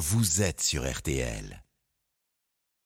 vous êtes sur RTL.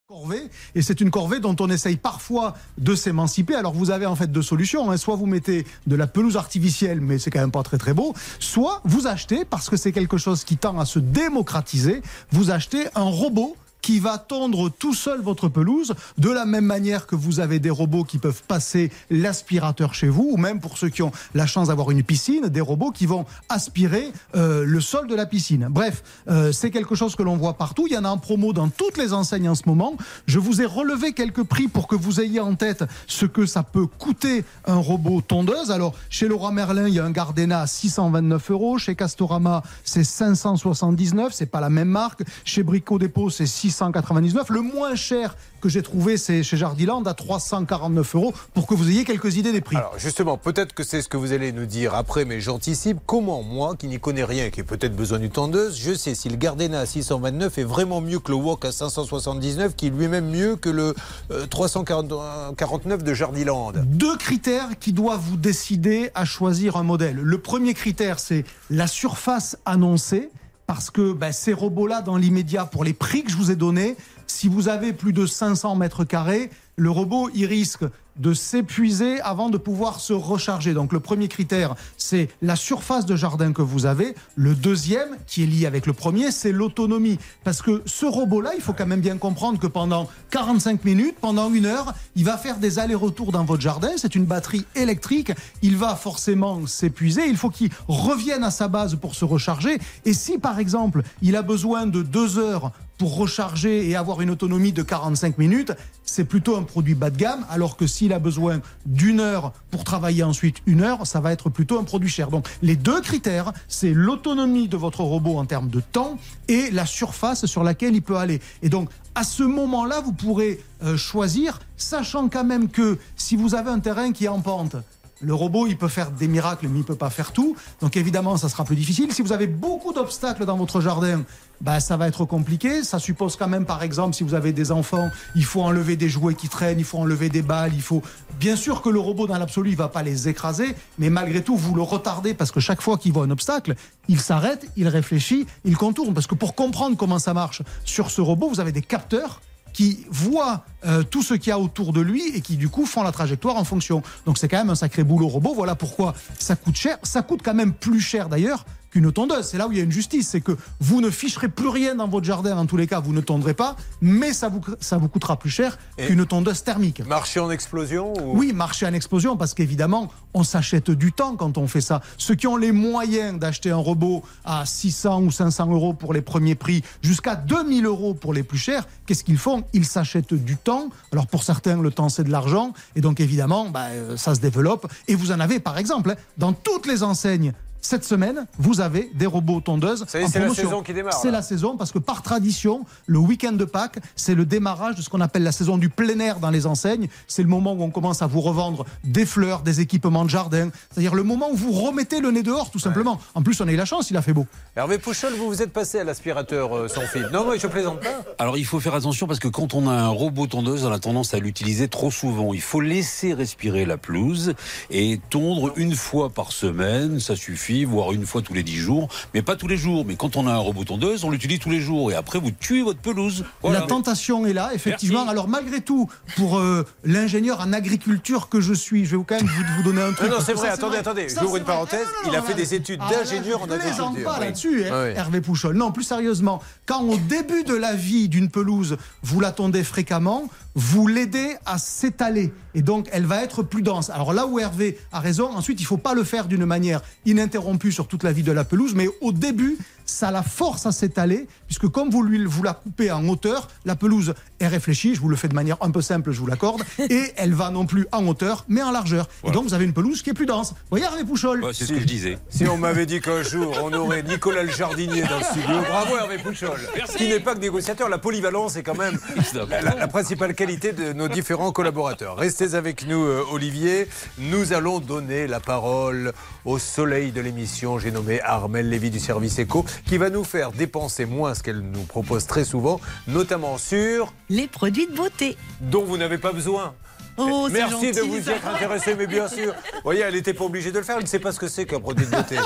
Corvée, et c'est une corvée dont on essaye parfois de s'émanciper. Alors vous avez en fait deux solutions. hein. Soit vous mettez de la pelouse artificielle, mais c'est quand même pas très très beau. Soit vous achetez, parce que c'est quelque chose qui tend à se démocratiser, vous achetez un robot qui va tondre tout seul votre pelouse, de la même manière que vous avez des robots qui peuvent passer l'aspirateur chez vous, ou même pour ceux qui ont la chance d'avoir une piscine, des robots qui vont aspirer euh, le sol de la piscine. Bref, euh, c'est quelque chose que l'on voit partout. Il y en a en promo dans toutes les enseignes en ce moment. Je vous ai relevé quelques prix pour que vous ayez en tête ce que ça peut coûter un robot tondeuse. Alors, chez Leroy Merlin, il y a un Gardena à 629 euros. Chez Castorama, c'est 579. C'est pas la même marque. Chez Brico Dépôt, c'est 699. Le moins cher que j'ai trouvé, c'est chez Jardiland à 349 euros pour que vous ayez quelques idées des prix. Alors justement, peut-être que c'est ce que vous allez nous dire après, mais j'anticipe comment moi, qui n'y connais rien, qui ai peut-être besoin d'une tondeuse, je sais si le Gardena à 629 est vraiment mieux que le Wok à 579, qui est lui-même mieux que le euh, 349 de Jardiland. Deux critères qui doivent vous décider à choisir un modèle. Le premier critère, c'est la surface annoncée. Parce que ben, ces robots-là, dans l'immédiat, pour les prix que je vous ai donnés, si vous avez plus de 500 mètres carrés, le robot, il risque de s'épuiser avant de pouvoir se recharger. Donc le premier critère, c'est la surface de jardin que vous avez. Le deuxième, qui est lié avec le premier, c'est l'autonomie. Parce que ce robot-là, il faut quand même bien comprendre que pendant 45 minutes, pendant une heure, il va faire des allers-retours dans votre jardin. C'est une batterie électrique. Il va forcément s'épuiser. Il faut qu'il revienne à sa base pour se recharger. Et si, par exemple, il a besoin de deux heures pour recharger et avoir une autonomie de 45 minutes, c'est plutôt un produit bas de gamme, alors que s'il a besoin d'une heure pour travailler ensuite une heure, ça va être plutôt un produit cher. Donc les deux critères, c'est l'autonomie de votre robot en termes de temps et la surface sur laquelle il peut aller. Et donc à ce moment-là, vous pourrez euh, choisir, sachant quand même que si vous avez un terrain qui est en pente, le robot, il peut faire des miracles, mais il peut pas faire tout. Donc évidemment, ça sera plus difficile. Si vous avez beaucoup d'obstacles dans votre jardin, bah, ça va être compliqué. Ça suppose quand même, par exemple, si vous avez des enfants, il faut enlever des jouets qui traînent, il faut enlever des balles, il faut... Bien sûr que le robot, dans l'absolu, il va pas les écraser, mais malgré tout, vous le retardez parce que chaque fois qu'il voit un obstacle, il s'arrête, il réfléchit, il contourne. Parce que pour comprendre comment ça marche sur ce robot, vous avez des capteurs qui voient euh, tout ce qu'il y a autour de lui et qui du coup font la trajectoire en fonction. Donc c'est quand même un sacré boulot robot. Voilà pourquoi ça coûte cher. Ça coûte quand même plus cher d'ailleurs qu'une tondeuse. C'est là où il y a une justice, c'est que vous ne ficherez plus rien dans votre jardin, en tous les cas, vous ne tondrez pas, mais ça vous, ça vous coûtera plus cher qu'une tondeuse thermique. Marché en explosion ou... Oui, marché en explosion, parce qu'évidemment, on s'achète du temps quand on fait ça. Ceux qui ont les moyens d'acheter un robot à 600 ou 500 euros pour les premiers prix, jusqu'à 2000 euros pour les plus chers, qu'est-ce qu'ils font? Ils s'achètent du temps. Alors pour certains, le temps, c'est de l'argent. Et donc évidemment, bah, euh, ça se développe. Et vous en avez, par exemple, hein, dans toutes les enseignes. Cette semaine, vous avez des robots tondeuses. C'est la promotion. saison qui démarre, C'est la saison parce que par tradition, le week-end de Pâques, c'est le démarrage de ce qu'on appelle la saison du plein air dans les enseignes. C'est le moment où on commence à vous revendre des fleurs, des équipements de jardin. C'est-à-dire le moment où vous remettez le nez dehors, tout simplement. En plus, on a eu la chance, il a fait beau. Hervé Pouchol, vous vous êtes passé à l'aspirateur euh, sans fil. Non, moi je plaisante pas. Alors il faut faire attention parce que quand on a un robot tondeuse, on a tendance à l'utiliser trop souvent. Il faut laisser respirer la pelouse et tondre une fois par semaine, ça suffit, voire une fois tous les dix jours, mais pas tous les jours. Mais quand on a un robot tondeuse, on l'utilise tous les jours et après vous tuez votre pelouse. Voilà. La tentation est là, effectivement. Merci. Alors malgré tout, pour euh, l'ingénieur en agriculture que je suis, je vais quand même vous, vous donner un truc. Non, non, c'est Ça, vrai, attendez, attendez, j'ouvre une parenthèse, Ah, non, il a fait des études ah, d'ingénieur je en agriculture. pas Oui. là-dessus, hein, Oui. Hervé Pouchol. Non, plus sérieusement, quand au début de la vie d'une pelouse, vous la tondez fréquemment, vous l'aidez à s'étaler. Et donc, elle va être plus dense. Alors là où Hervé a raison, ensuite, il faut pas le faire d'une manière ininterrompue sur toute la vie de la pelouse, mais au début, ça la force à s'étaler, puisque comme vous, lui, vous la coupez en hauteur, la pelouse est réfléchie, je vous le fais de manière un peu simple, je vous l'accorde, et elle va non plus en hauteur, mais en largeur. Et donc, vous avez une pelouse qui est plus dense. Voyez, Hervé Pouchol c'est ce que je disais. Si on m'avait dit qu'un jour on aurait Nicolas le jardinier dans le studio, bravo Hervé Pouchol. Ce qui n'est pas que négociateur, la polyvalence est quand même la, la- la principale qualité de nos différents collaborateurs. Restez avec nous, euh, Olivier. Nous allons donner la parole au soleil de l'émission. J'ai nommé Armel Lévy du service éco, qui va nous faire dépenser moins ce qu'elle nous propose très souvent, notamment sur Les produits de beauté. dont vous n'avez pas besoin. Oh, c'est Merci de vous y être intéressé, mais bien sûr. Vous voyez, elle n'était pas obligée de le faire, elle ne sait pas ce que c'est qu'un produit de beauté.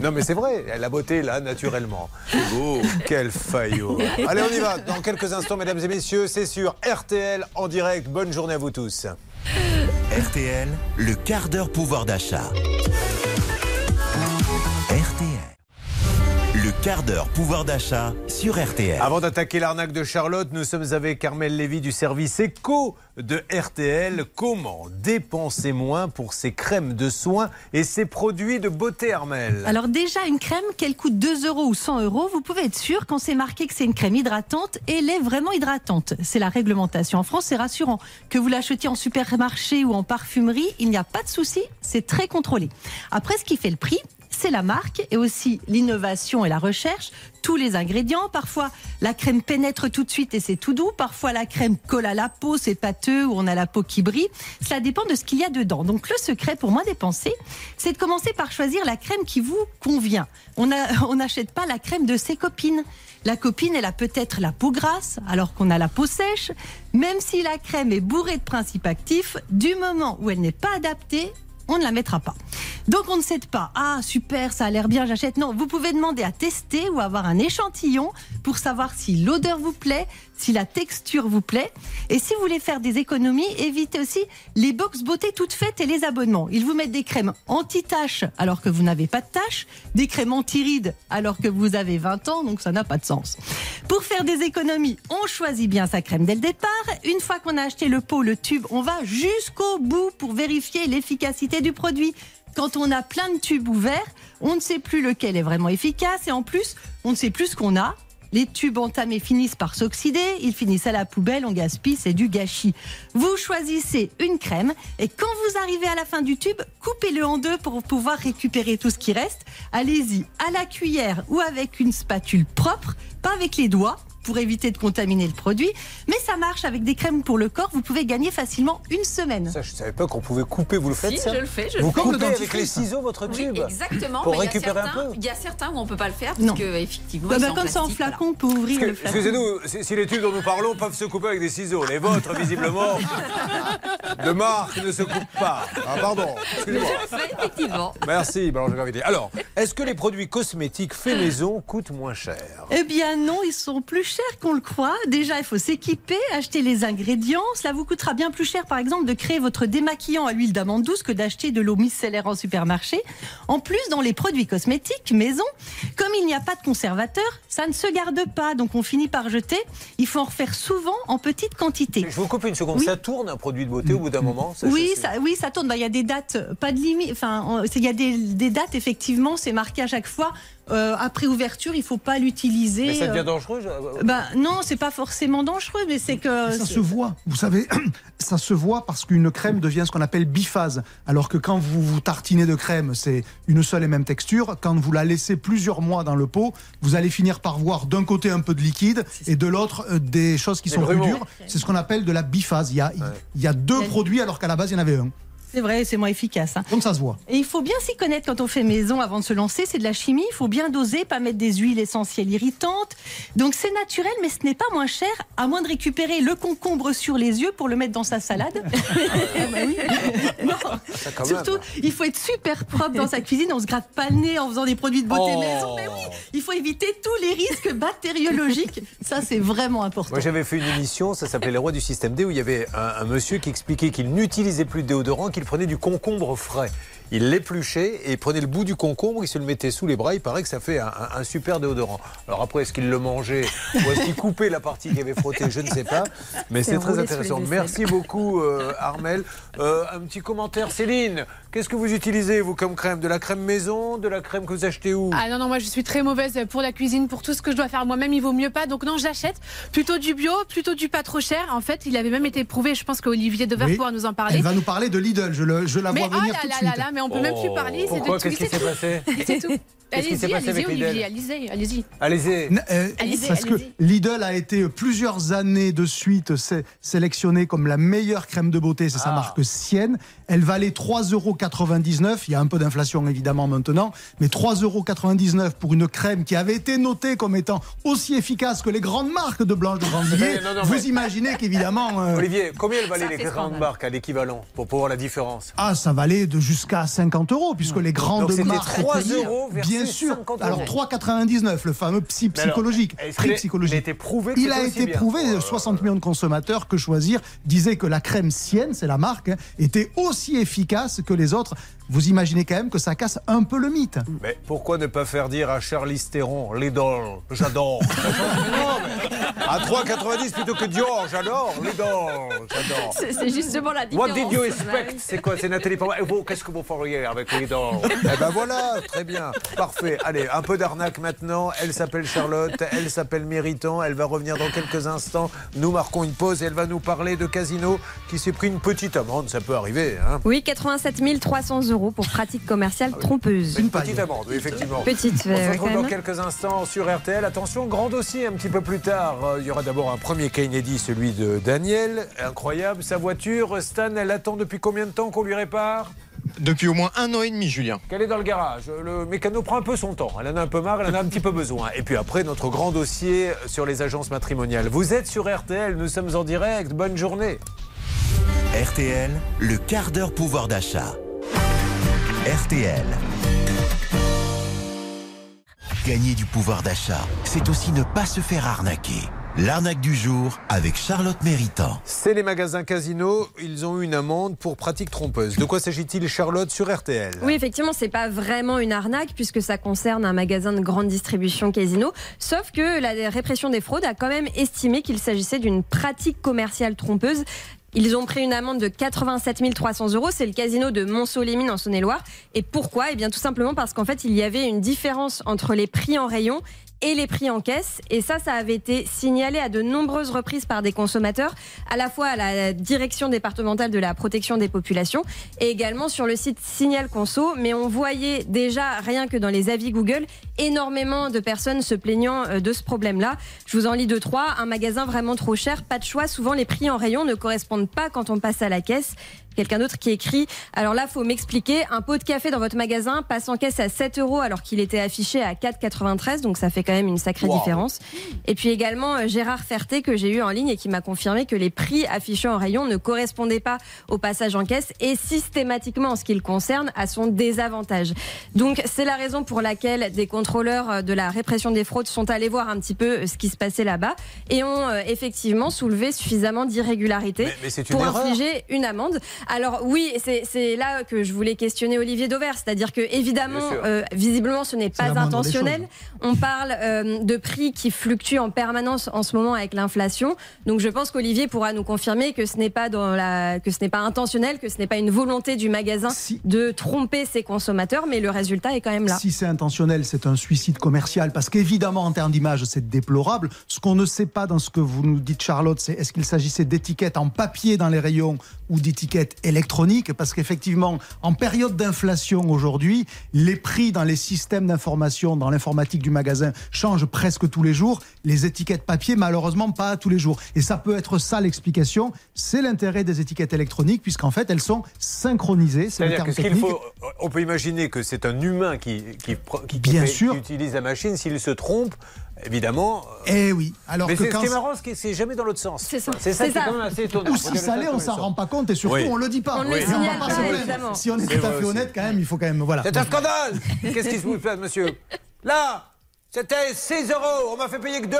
Non, mais c'est vrai, la beauté, là, naturellement. Oh, quel faillot. Allez, on y va. Dans quelques instants, mesdames et messieurs, c'est sur RTL en direct. Bonne journée à vous tous. RTL, le quart d'heure pouvoir d'achat. RTL. Quart d'heure pouvoir d'achat sur RTL. Avant d'attaquer l'arnaque de Charlotte, nous sommes avec Carmel Lévy du service éco de RTL. Comment dépenser moins pour ses crèmes de soins et ses produits de beauté, Armel? Alors déjà, une crème, qu'elle coûte 2 euros ou 100 euros, vous pouvez être sûr quand c'est marqué que c'est une crème hydratante, elle est vraiment hydratante. C'est la réglementation en France, c'est rassurant. Que vous l'achetiez en supermarché ou en parfumerie, il n'y a pas de souci, c'est très contrôlé. Après, ce qui fait le prix, c'est la marque et aussi l'innovation et la recherche, tous les ingrédients. Parfois, la crème pénètre tout de suite et c'est tout doux. Parfois, la crème colle à la peau, c'est pâteux ou on a la peau qui brille. Cela dépend de ce qu'il y a dedans. Donc, le secret pour moins dépenser, c'est de commencer par choisir la crème qui vous convient. On n'achète pas la crème de ses copines. La copine, elle a peut-être la peau grasse, alors qu'on a la peau sèche. Même si la crème est bourrée de principes actifs, du moment où elle n'est pas adaptée, on ne la mettra pas. Donc on ne cède pas. Ah super, ça a l'air bien, j'achète. Non, vous pouvez demander à tester ou avoir un échantillon pour savoir si l'odeur vous plaît, si la texture vous plaît. Et si vous voulez faire des économies, évitez aussi les box beauté toutes faites et les abonnements. Ils vous mettent des crèmes anti-taches alors que vous n'avez pas de taches, des crèmes anti-rides alors que vous avez 20 ans, donc ça n'a pas de sens. Pour faire des économies, on choisit bien sa crème dès le départ. Une fois qu'on a acheté le pot, le tube, on va jusqu'au bout pour vérifier l'efficacité du produit. Quand on a plein de tubes ouverts, on ne sait plus lequel est vraiment efficace et en plus, on ne sait plus ce qu'on a. Les tubes entamés finissent par s'oxyder, ils finissent à la poubelle, on gaspille, c'est du gâchis. Vous choisissez une crème et quand vous arrivez à la fin du tube, coupez-le en deux pour pouvoir récupérer tout ce qui reste. Allez-y à la cuillère ou avec une spatule propre, pas avec les doigts pour éviter de contaminer le produit. Mais ça marche avec des crèmes pour le corps, vous pouvez gagner facilement une semaine. Ça, je ne savais pas qu'on pouvait couper. Vous le faites, Si, ça je le fais, je Vous le fais. coupez avec dentifrice. les ciseaux votre Oui, tube exactement. Pour mais il y a récupérer un certains- peu Il y a certains où on peut pas le faire Non. parce que effectivement. Bah, bah, comme ça en flacon, on peut ouvrir Parce le flacon. Excusez-nous, si, si les tubes dont nous parlons peuvent se couper avec des ciseaux, les vôtres, visiblement, de marque ne se coupent pas. Ah, pardon, excusez-moi. voilà. Je le fais, effectivement. Merci, Gravité. Alors, est-ce que les produits cosmétiques faits maison coûtent moins cher? Eh bien non, ils sont plus chers qu'on le croit. Déjà, il faut s'équiper, acheter les ingrédients. Cela vous coûtera bien plus cher, par exemple, de créer votre démaquillant à l'huile d'amande douce que d'acheter de l'eau micellaire en supermarché. En plus, dans les produits cosmétiques maison, comme il n'y a pas de conservateur, ça ne se garde pas, donc on finit par jeter. Il faut en refaire souvent en petite quantité. Je vous coupe une seconde. Oui. Ça tourne un produit de beauté au bout d'un moment ça, Oui, ça, oui, ça tourne. Bah, Il y a des dates, pas de limite. Enfin, il y a des, des dates, effectivement, c'est marqué à chaque fois. Euh, après ouverture, il faut pas l'utiliser. Mais ça devient euh, dangereux je- bah, non, c'est pas forcément dangereux, mais c'est que. Ça se voit. Vous savez, ça se voit parce qu'une crème devient ce qu'on appelle biphase. Alors que quand vous vous tartinez de crème, c'est une seule et même texture. Quand vous la laissez plusieurs mois dans le pot, vous allez finir par voir d'un côté un peu de liquide et de l'autre euh, des choses qui sont plus dures. C'est ce qu'on appelle de la biphase. Il y a, il y a deux produits alors qu'à la base, il y en avait un. C'est vrai, c'est moins efficace. hein. Donc ça se voit. Et il faut bien s'y connaître quand on fait maison avant de se lancer. C'est de la chimie. Il faut bien doser, pas mettre des huiles essentielles irritantes. Donc c'est naturel, mais ce n'est pas moins cher, à moins de récupérer le concombre sur les yeux pour le mettre dans sa salade. Ah bah oui. Non. Ça, quand Surtout, même. il faut être super propre dans sa cuisine. On se gratte pas le nez en faisant des produits de beauté Oh. maison. Mais oui, il faut éviter tous les risques bactériologiques. Ça, c'est vraiment important. Moi, j'avais fait une émission, ça s'appelait Les Rois du Système D, où il y avait un, un monsieur qui expliquait qu'il n'utilisait plus de déodorant, qu'il prenait du concombre frais. Il l'épluchait et il prenait le bout du concombre, il se le mettait sous les bras. Il paraît que ça fait un, super déodorant. Alors après, est-ce qu'il le mangeait ou est-ce qu'il coupait la partie qui avait frotté Je ne sais pas. Mais c'est très intéressant. Merci beaucoup, euh, Armel. Euh, un petit commentaire, Céline. Qu'est-ce que vous utilisez, vous, comme crème? De la crème maison? De la crème que vous achetez où? Ah non, non, moi je suis très mauvaise pour la cuisine, pour tout ce que je dois faire moi-même, il vaut mieux pas. Donc non, j'achète plutôt du bio, plutôt du pas trop cher. En fait, il avait même été prouvé, je pense qu'Olivier Dever Oui. pourra nous en parler. Elle va nous parler de Lidl. Je, le- je la Mais vois oh venir là tout de là suite. là là, mais on peut même plus parler. c'est Pourquoi? De Qu'est-ce qui s'est passé? C'est tout. Qu'est-ce qui s'est Allez-y, passé allez-y, avec Lidl Olivier, allez-y, allez-y. Allez-y. Euh, Allez-y, parce que. Lidl a été plusieurs années de suite sé- sélectionnée comme la meilleure crème de beauté, c'est sa Ah. marque Sienne. Elle valait 3,99 euros. Il y a un peu d'inflation évidemment maintenant, mais 3,99 euros pour une crème qui avait été notée comme étant aussi efficace que les grandes marques de Blanche de Grandvilliers. Non, non, Vous mais- imaginez qu'évidemment. euh, Olivier, combien elle valait Ça les grandes scandale. marques à l'équivalent pour pouvoir la différence? Ah, ça valait de jusqu'à 50 euros, puisque les grandes Donc c'était marques. 3 étaient- euros Bien sûr. 50 euros. Alors 3,99, le fameux psy psychologique. prix psychologique. il a été prouvé que Il a été prouvé, Oh là là. 60 millions de consommateurs que choisir disaient que la crème Sienne, c'est la marque, hein, était aussi efficace que les autres. Vous imaginez quand même que ça casse un peu le mythe. Mais pourquoi ne pas faire dire à Charlize Theron, Lidl, j'adore Non, mais À 3,90 plutôt que Dior, j'adore Lidl, j'adore C'est justement la différence. What did you expect? C'est quoi C'est Nathalie. Et vous, qu'est-ce que vous feriez avec Lidl Eh ben voilà, très bien, parfait. Allez, un peu d'arnaque maintenant. Elle s'appelle Charlotte, elle s'appelle Méritant. Elle va revenir dans quelques instants. Nous marquons une pause et elle va nous parler de Casino qui s'est pris une petite amende. Ça peut arriver, hein Oui, 87 300 euros pour pratique commerciale trompeuse. Une petite amende, oui, effectivement. Petite, On euh, se retrouve dans quelques instants sur RTL. Attention, grand dossier un petit peu plus tard. Euh, Il y aura d'abord un premier cas inédit, celui de Daniel. Incroyable, sa voiture, Stan, elle attend depuis combien de temps qu'on lui répare? Depuis au moins un an et demi, Julien. Qu'elle est dans le garage. Le mécano prend un peu son temps. Elle en a un peu marre, elle en a un petit peu besoin. Et puis après, notre grand dossier sur les agences matrimoniales. Vous êtes sur RTL, nous sommes en direct. Bonne journée. RTL, le quart d'heure pouvoir d'achat. RTL. Gagner du pouvoir d'achat, c'est aussi ne pas se faire arnaquer. L'arnaque du jour avec Charlotte Méritant. C'est les magasins Casino. Ils ont eu une amende pour pratique trompeuse. De quoi s'agit-il, Charlotte, sur RTL Oui, effectivement, c'est pas vraiment une arnaque puisque ça concerne un magasin de grande distribution casino. Sauf que la répression des fraudes a quand même estimé qu'il s'agissait d'une pratique commerciale trompeuse. Ils ont pris une amende de 87 300 euros. C'est le casino de Montceau-les-Mines en Saône-et-Loire. Et pourquoi? Eh bien, tout simplement parce qu'en fait, il y avait une différence entre les prix en rayon et les prix en caisse. Et ça, ça avait été signalé à de nombreuses reprises par des consommateurs, à la fois à la direction départementale de la protection des populations et également sur le site Signal Conso. Mais on voyait déjà, rien que dans les avis Google, énormément de personnes se plaignant euh, de ce problème-là. Je vous en lis deux, trois. Un magasin vraiment trop cher, pas de choix. Souvent, les prix en rayon ne correspondent pas quand on passe à la caisse. Quelqu'un d'autre qui écrit Alors là, faut m'expliquer. Un pot de café dans votre magasin passe en caisse à 7 euros alors qu'il était affiché à 4,93. Donc ça fait quand même une sacrée Wow. différence. Et puis également euh, Gérard Ferté que j'ai eu en ligne et qui m'a confirmé que les prix affichés en rayon ne correspondaient pas au passage en caisse et systématiquement en ce qui le concerne à son désavantage. Donc c'est la raison pour laquelle des contrôleurs euh, de la répression des fraudes sont allés voir un petit peu euh, ce qui se passait là-bas et ont effectivement soulevé suffisamment d'irrégularités pour erreur. infliger une amende. Alors oui, c'est là que je voulais questionner Olivier Dauvert, c'est-à-dire que évidemment, euh, visiblement, ce n'est pas intentionnel. On parle euh, de prix qui fluctuent en permanence en ce moment avec l'inflation. Donc je pense qu'Olivier pourra nous confirmer que ce n'est pas dans la, que ce n'est pas intentionnel, que ce n'est pas une volonté du magasin Si- de tromper ses consommateurs, mais le résultat est quand même là. Si c'est intentionnel, c'est un suicide commercial. Parce qu'évidemment, en termes d'image, c'est déplorable. Ce qu'on ne sait pas dans ce que vous nous dites, Charlotte, c'est est-ce qu'il s'agissait d'étiquettes en papier dans les rayons ou d'étiquettes électroniques Parce qu'effectivement, en période d'inflation aujourd'hui, les prix dans les systèmes d'information, dans l'informatique du magasin, changent presque tous les jours. Les étiquettes papier, malheureusement, pas tous les jours. Et ça peut être ça l'explication. C'est l'intérêt des étiquettes électroniques, puisqu'en fait, elles sont synchronisées. C'est C'est-à-dire que ce qu'il faut, on peut imaginer que c'est un humain qui, qui, qui, qui Bien fait- sûr. qui utilise la machine. S'il se trompe, évidemment. euh, Eh oui. Alors Mais que c'est ce quand qui est marrant, c'est que c'est jamais dans l'autre sens. C'est ça. C'est ça C'est qui est ça. quand même assez étonnant. Ou si ça l'est, on s'en rend pas compte et surtout Oui. on le dit pas. On ne le signale pas, évidemment. Si on est, tout à fait honnête, quand même, il faut quand même. Voilà. C'est un scandale Qu'est-ce qui se vous passe, monsieur? Là c'était 6 euros, on m'a fait payer que 2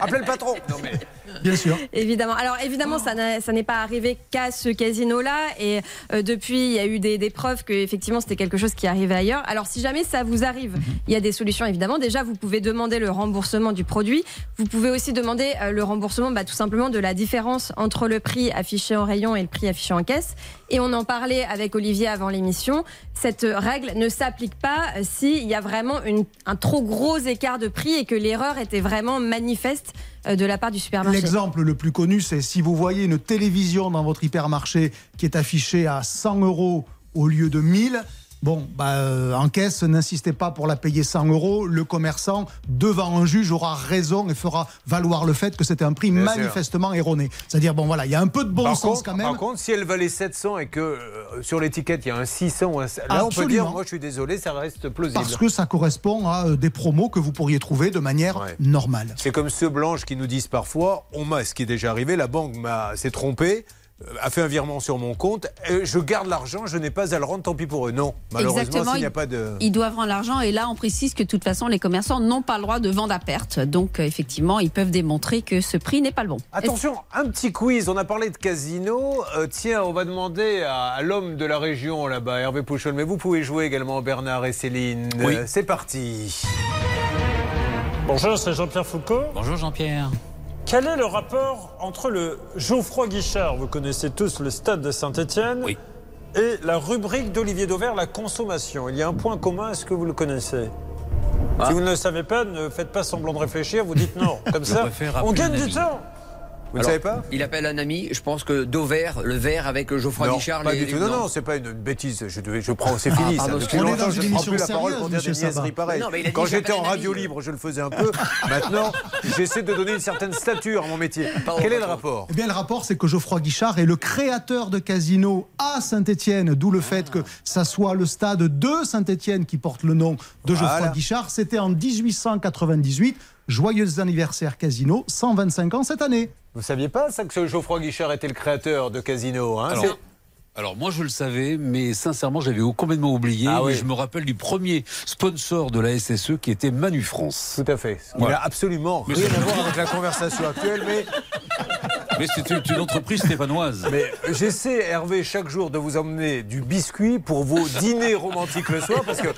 Appelez le patron Non mais. Bien sûr. Évidemment. Alors évidemment, ça n'a- ça n'est pas arrivé qu'à ce casino-là. Et euh, depuis, il y a eu des, des preuves que effectivement c'était quelque chose qui arrivait ailleurs. Alors si jamais ça vous arrive, il y a des solutions évidemment. Déjà, vous pouvez demander le remboursement du produit. Vous pouvez aussi demander euh, le remboursement, bah, tout simplement de la différence entre le prix affiché en rayon et le prix affiché en caisse. Et on en parlait avec Olivier avant l'émission. Cette règle ne s'applique pas euh, s'il y a vraiment une- un trop gros écart de prix et que l'erreur était vraiment manifeste euh, de la part du supermarché. L'exemple le plus connu, c'est si vous voyez une télévision dans votre hypermarché qui est affichée à 100 euros au lieu de 1000. Bon, bah, euh, en caisse, n'insistez pas pour la payer 100 euros. Le commerçant, devant un juge, aura raison et fera valoir le fait que c'était un prix Bien sûr. manifestement erroné. C'est-à-dire, bon, voilà, il y a un peu de bon par, sens contre, quand même. par contre, si elle valait 700 et que euh, sur l'étiquette il y a un 600 ou un... Là, on peut Absolument. dire, moi je suis désolé, ça reste plausible. Parce que ça correspond à euh, des promos que vous pourriez trouver de manière Ouais. normale. C'est comme ceux blanches qui nous disent parfois, on m'a, ce qui est déjà arrivé, la banque m'a s'est trompée, a fait un virement sur mon compte, je garde l'argent, je n'ai pas à le rendre, tant pis pour eux. Non, malheureusement, Exactement, s'il n'y a il- pas de... Ils doivent rendre l'argent et là on précise que de toute façon les commerçants n'ont pas le droit de vendre à perte. Donc euh, effectivement ils peuvent démontrer que ce prix n'est pas le bon. Attention, un petit quiz. On a parlé de casino. Euh, tiens, on va demander à, à l'homme de la région là-bas, Hervé Pouchol. Mais vous pouvez jouer également, Bernard et Céline. Oui. Euh, c'est parti. Bonjour, c'est Jean-Pierre Foucault. Bonjour Jean-Pierre. Quel est le rapport entre le Geoffroy Guichard, vous connaissez tous le stade de Saint-Étienne, Oui. et la rubrique d'Olivier Dauvert, la consommation? Il y a un point commun, est-ce que vous le connaissez? Ah. Si vous ne le savez pas, ne faites pas semblant de réfléchir, vous dites non. Comme ça, on gagne du temps. Vous ne savez pas? Il appelle un ami, je pense que Dauvert, le verre avec Geoffroy Non, Guichard. pas les- du tout. Non, non, c'est pas une bêtise. Je, devais- je prends, c'est Ah, fini. ça. pardon, Depuis on est longtemps, dans je une ne prends plus émission la parole pour dire des niaiseries pareilles. Non, Quand j'étais en radio ami. libre, je le faisais un peu. Maintenant, j'essaie de donner une certaine stature à mon métier. Pardon, Quel est le rapport? Eh bien, le rapport, c'est que Geoffroy Guichard est le créateur de Casino à Saint-Étienne, d'où le fait que ça soit le stade de Saint-Étienne qui porte le nom de Geoffroy Voilà. Guichard. C'était en 1898. Joyeux anniversaire Casino, 125 ans cette année. Vous saviez pas ça que ce Geoffroy Guichard était le créateur de Casino hein Alors, moi je le savais, mais sincèrement j'avais complètement oublié. Ah oui. Je me rappelle du premier sponsor de la SSE qui était Manu France. Tout à fait. Il Voilà. n'a absolument rien à voir avec la conversation actuelle, mais, Mais c'était une entreprise stéphanoise. mais j'essaie, Hervé, chaque jour de vous emmener du biscuit pour vos dîners romantiques le soir, parce que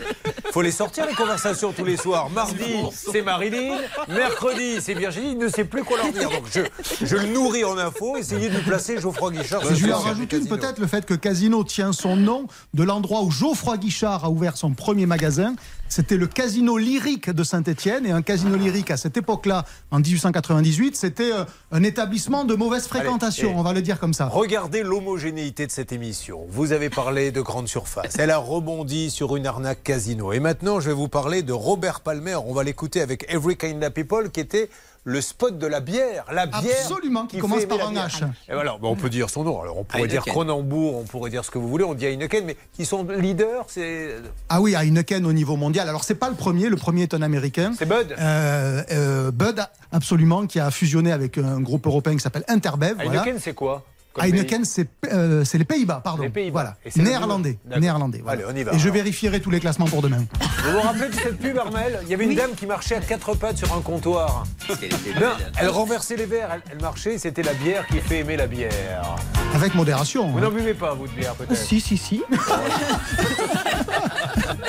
faut les sortir les conversations tous les soirs. Mardi, c'est Marilyn, mercredi, c'est Virginie, il ne sait plus quoi leur dire. Donc je, je le nourris en info, essayez de lui placer Geoffroy Guichard. Ce je lui en rajoute une peut-être, le fait que Casino tient son nom de l'endroit où Geoffroy Guichard a ouvert son premier magasin. C'était le Casino Lyrique de Saint-Étienne. Et un Casino Lyrique, à cette époque-là, en 1898, c'était euh, un établissement de mauvaise fréquentation, Allez, on va le dire comme ça. Regardez l'homogénéité de cette émission. Vous avez parlé de grande surface. Elle a rebondi sur une arnaque casino. Et maintenant, je vais vous parler de Robert Palmer. On va l'écouter avec Every Kind of People, qui était le spot de la bière. La bière. Absolument, qui commence par un. H. Et voilà, ben, on peut dire son nom. Alors, on pourrait dire. Cronenbourg, on pourrait dire ce que vous voulez. On dit Heineken, mais ils sont leaders. C'est Ah oui, Heineken au niveau mondial. Alors, c'est pas le premier. Le premier est un Américain. c'est Bud. Euh, euh, Bud, absolument, qui a fusionné avec un groupe européen qui s'appelle Interbev. voilà. Heineken, c'est quoi? Heineken, c'est euh, c'est les Pays-Bas, pardon. Les Pays-Bas. Voilà. Néerlandais. Néerlandais. voilà. Allez, on y va, Et je vérifierai tous les classements pour demain. Vous vous rappelez de cette pub, Armel? Il y avait une dame qui marchait à quatre pattes sur un comptoir. Qu'elle était Non, elle renversait les verres, elle, elle marchait, c'était la bière qui fait aimer la bière. Avec modération. Vous hein. n'en buvez pas, vous, de bière, peut-être? Si, si, si.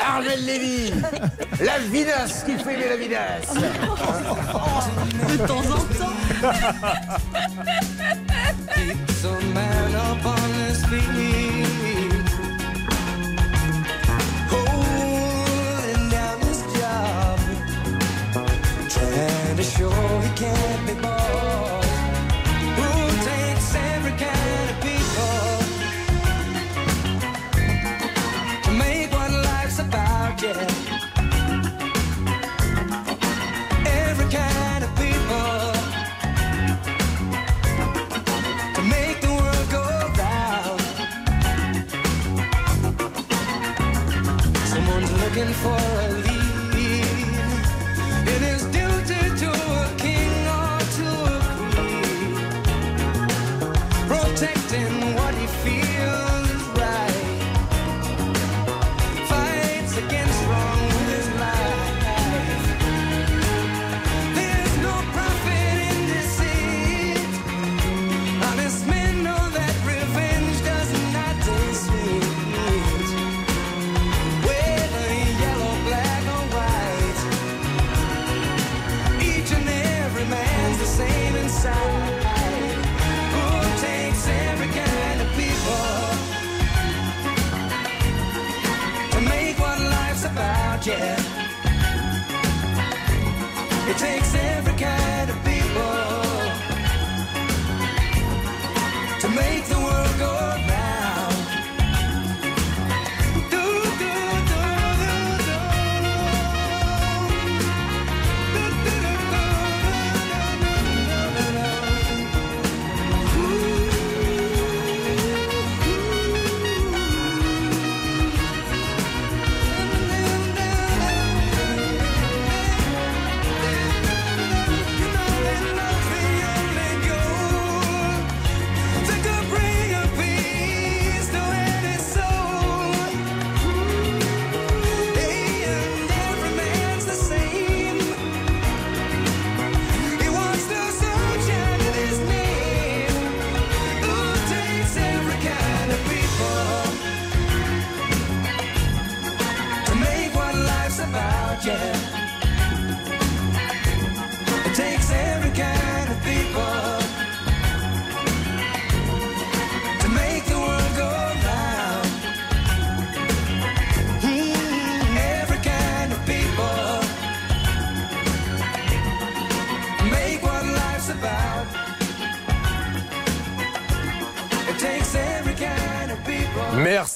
Armel Lévy La vinasse qui fait aimer la vinasse De temps en temps. Keeps a man up on his feet. Holding down his job. Trying to show he can't be bought. People yeah.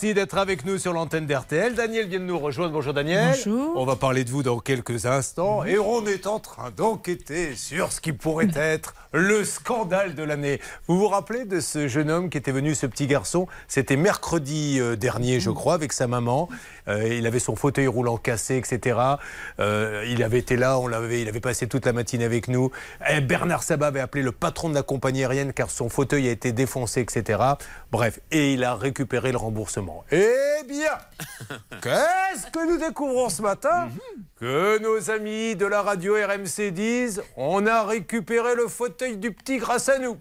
Merci d'être avec nous sur l'antenne d'RTL. Daniel vient de nous rejoindre. Bonjour Daniel. Bonjour. On va parler de vous dans quelques instants. Et on est en train d'enquêter sur ce qui pourrait être le scandale de l'année. Vous vous rappelez de ce jeune homme qui était venu, ce petit garçon? C'était mercredi euh, dernier, je crois, avec sa maman. Euh, il avait son fauteuil roulant cassé, etc. Euh, il avait été là, on l'avait, il avait passé toute la matinée avec nous. Et Bernard Sabat avait appelé le patron de la compagnie aérienne car son fauteuil a été défoncé, etc. Bref, et il a récupéré le remboursement. Eh bien, qu'est-ce que nous découvrons ce matin Que nos amis de la radio RMC disent on a récupéré le fauteuil du petit grâce à nous.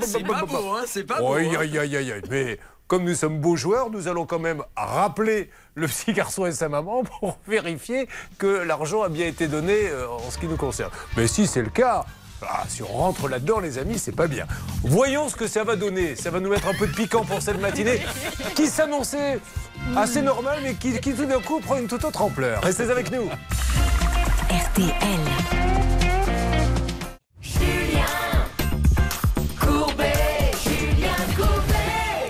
C'est pas beau, hein, c'est pas beau. Aïe, hein. aïe, aïe, aïe, aïe. Mais comme nous sommes beaux joueurs, nous allons quand même rappeler le petit garçon et sa maman pour vérifier que l'argent a bien été donné euh, en ce qui nous concerne. Mais si c'est le cas, ah, si on rentre là-dedans, les amis, c'est pas bien. Voyons ce que ça va donner. Ça va nous mettre un peu de piquant pour cette matinée qui s'annonçait assez normale, mais qui, tout d'un coup prend une toute autre ampleur. Restez avec nous.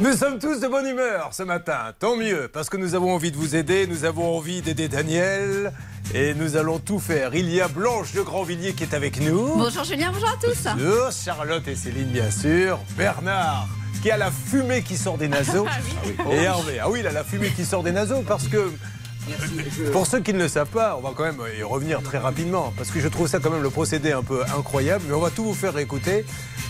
Nous sommes tous de bonne humeur ce matin, tant mieux, parce que nous avons envie de vous aider, nous avons envie d'aider Daniel, et nous allons tout faire. Il y a Blanche de Grandvilliers qui est avec nous. Bonjour Julien, bonjour à tous. Sûr, Charlotte et Céline, bien sûr. Bernard, qui a la fumée qui sort des naseaux. Et Hervé, ah oui, il a la fumée qui sort des naseaux parce que. Pour ceux qui ne le savent pas, on va quand même y revenir très rapidement parce que je trouve ça quand même le procédé un peu incroyable, mais on va tout vous faire écouter.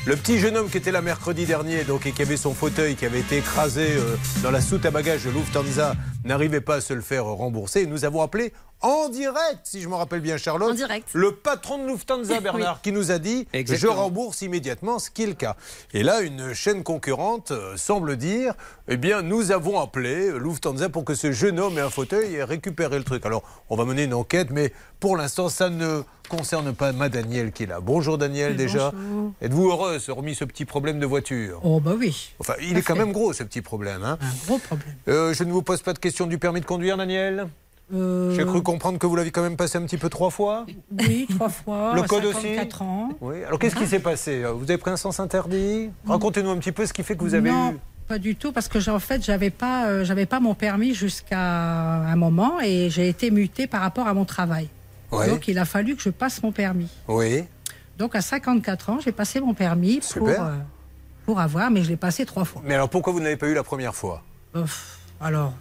Le petit jeune homme qui était là mercredi dernier donc, et qui avait son fauteuil qui avait été écrasé euh, dans la soute à bagages de Lufthansa n'arrivait pas à se le faire rembourser. Et nous avons appelé en direct, si je me rappelle bien Charlotte, En direct. le patron de Lufthansa Bernard qui nous a dit Exactement. je rembourse immédiatement, ce qui est le cas. Et là, une chaîne concurrente euh, semble dire eh bien, nous avons appelé Lufthansa pour que ce jeune homme ait un fauteuil et récupérer le truc. Alors, on va mener une enquête, mais pour l'instant, ça ne concerne pas ma Daniel qui est là. Bonjour Daniel, déjà. Êtes-vous heureuse, remis ce petit problème de voiture? Oh bah oui, Enfin, il est quand même gros, ce petit problème. hein. un gros problème. Euh, je ne vous pose pas de question du permis de conduire, Daniel? Euh, J'ai cru comprendre que vous l'aviez quand même passé un petit peu trois fois. Oui, trois fois. Le code aussi? 54 ans. Oui. Alors, qu'est-ce qui s'est passé? Vous avez pris un sens interdit? Racontez-nous un petit peu ce qui fait que vous avez non, eu. pas du tout, parce que en fait, j'avais pas, euh, j'avais pas mon permis jusqu'à un moment et j'ai été mutée par rapport à mon travail. Oui. Donc, il a fallu que je passe mon permis. Oui. Donc, à 54 ans, j'ai passé mon permis pour, euh, pour avoir, mais je l'ai passé trois fois. Mais alors, pourquoi vous n'avez pas eu la première fois? Alors,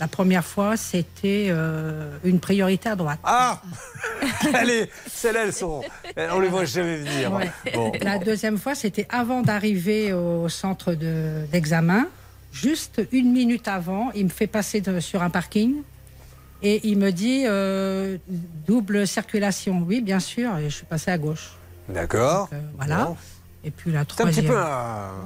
la première fois, c'était euh, une priorité à droite. Ah Allez, celles-là, elles sont. On les voit jamais venir. Ouais. Bon. La deuxième fois, c'était avant d'arriver au centre de- d'examen. Juste une minute avant, il me fait passer de- sur un parking et il me dit euh, double circulation. Oui, bien sûr. Et je suis passé à gauche. D'accord. Euh, voilà. Bon. Et puis la C'est un troisième. petit peu un.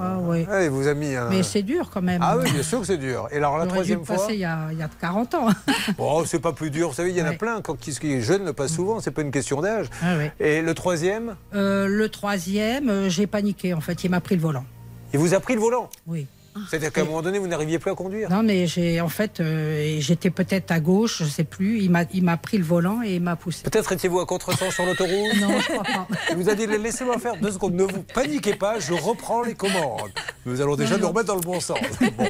Ah, oui. Ouais, il vous a mis un. Mais c'est dur quand même. Ah oui, bien sûr que c'est dur. Et alors la dû troisième fois il y, a, il y a 40 ans. Bon, c'est pas plus dur. Vous savez, il y en a Ouais. plein. Quand qui qui est jeune le passe souvent. C'est pas une question d'âge. Ah oui. Et le troisième, Euh, le troisième, j'ai paniqué en fait. Il m'a pris le volant. il vous a pris le volant. Oui. C'est-à-dire qu'à un moment donné, vous n'arriviez plus à conduire. Non, mais j'ai en fait, euh, j'étais peut-être à gauche, je sais plus. Il m'a, il m'a pris le volant et il m'a poussé. Peut-être étiez-vous à contresens sur l'autoroute Non, je crois pas. Il vous a dit laissez-moi faire deux secondes, ne vous paniquez pas, je reprends les commandes. Nous allons déjà nous remettre dans le bon sens. Bon.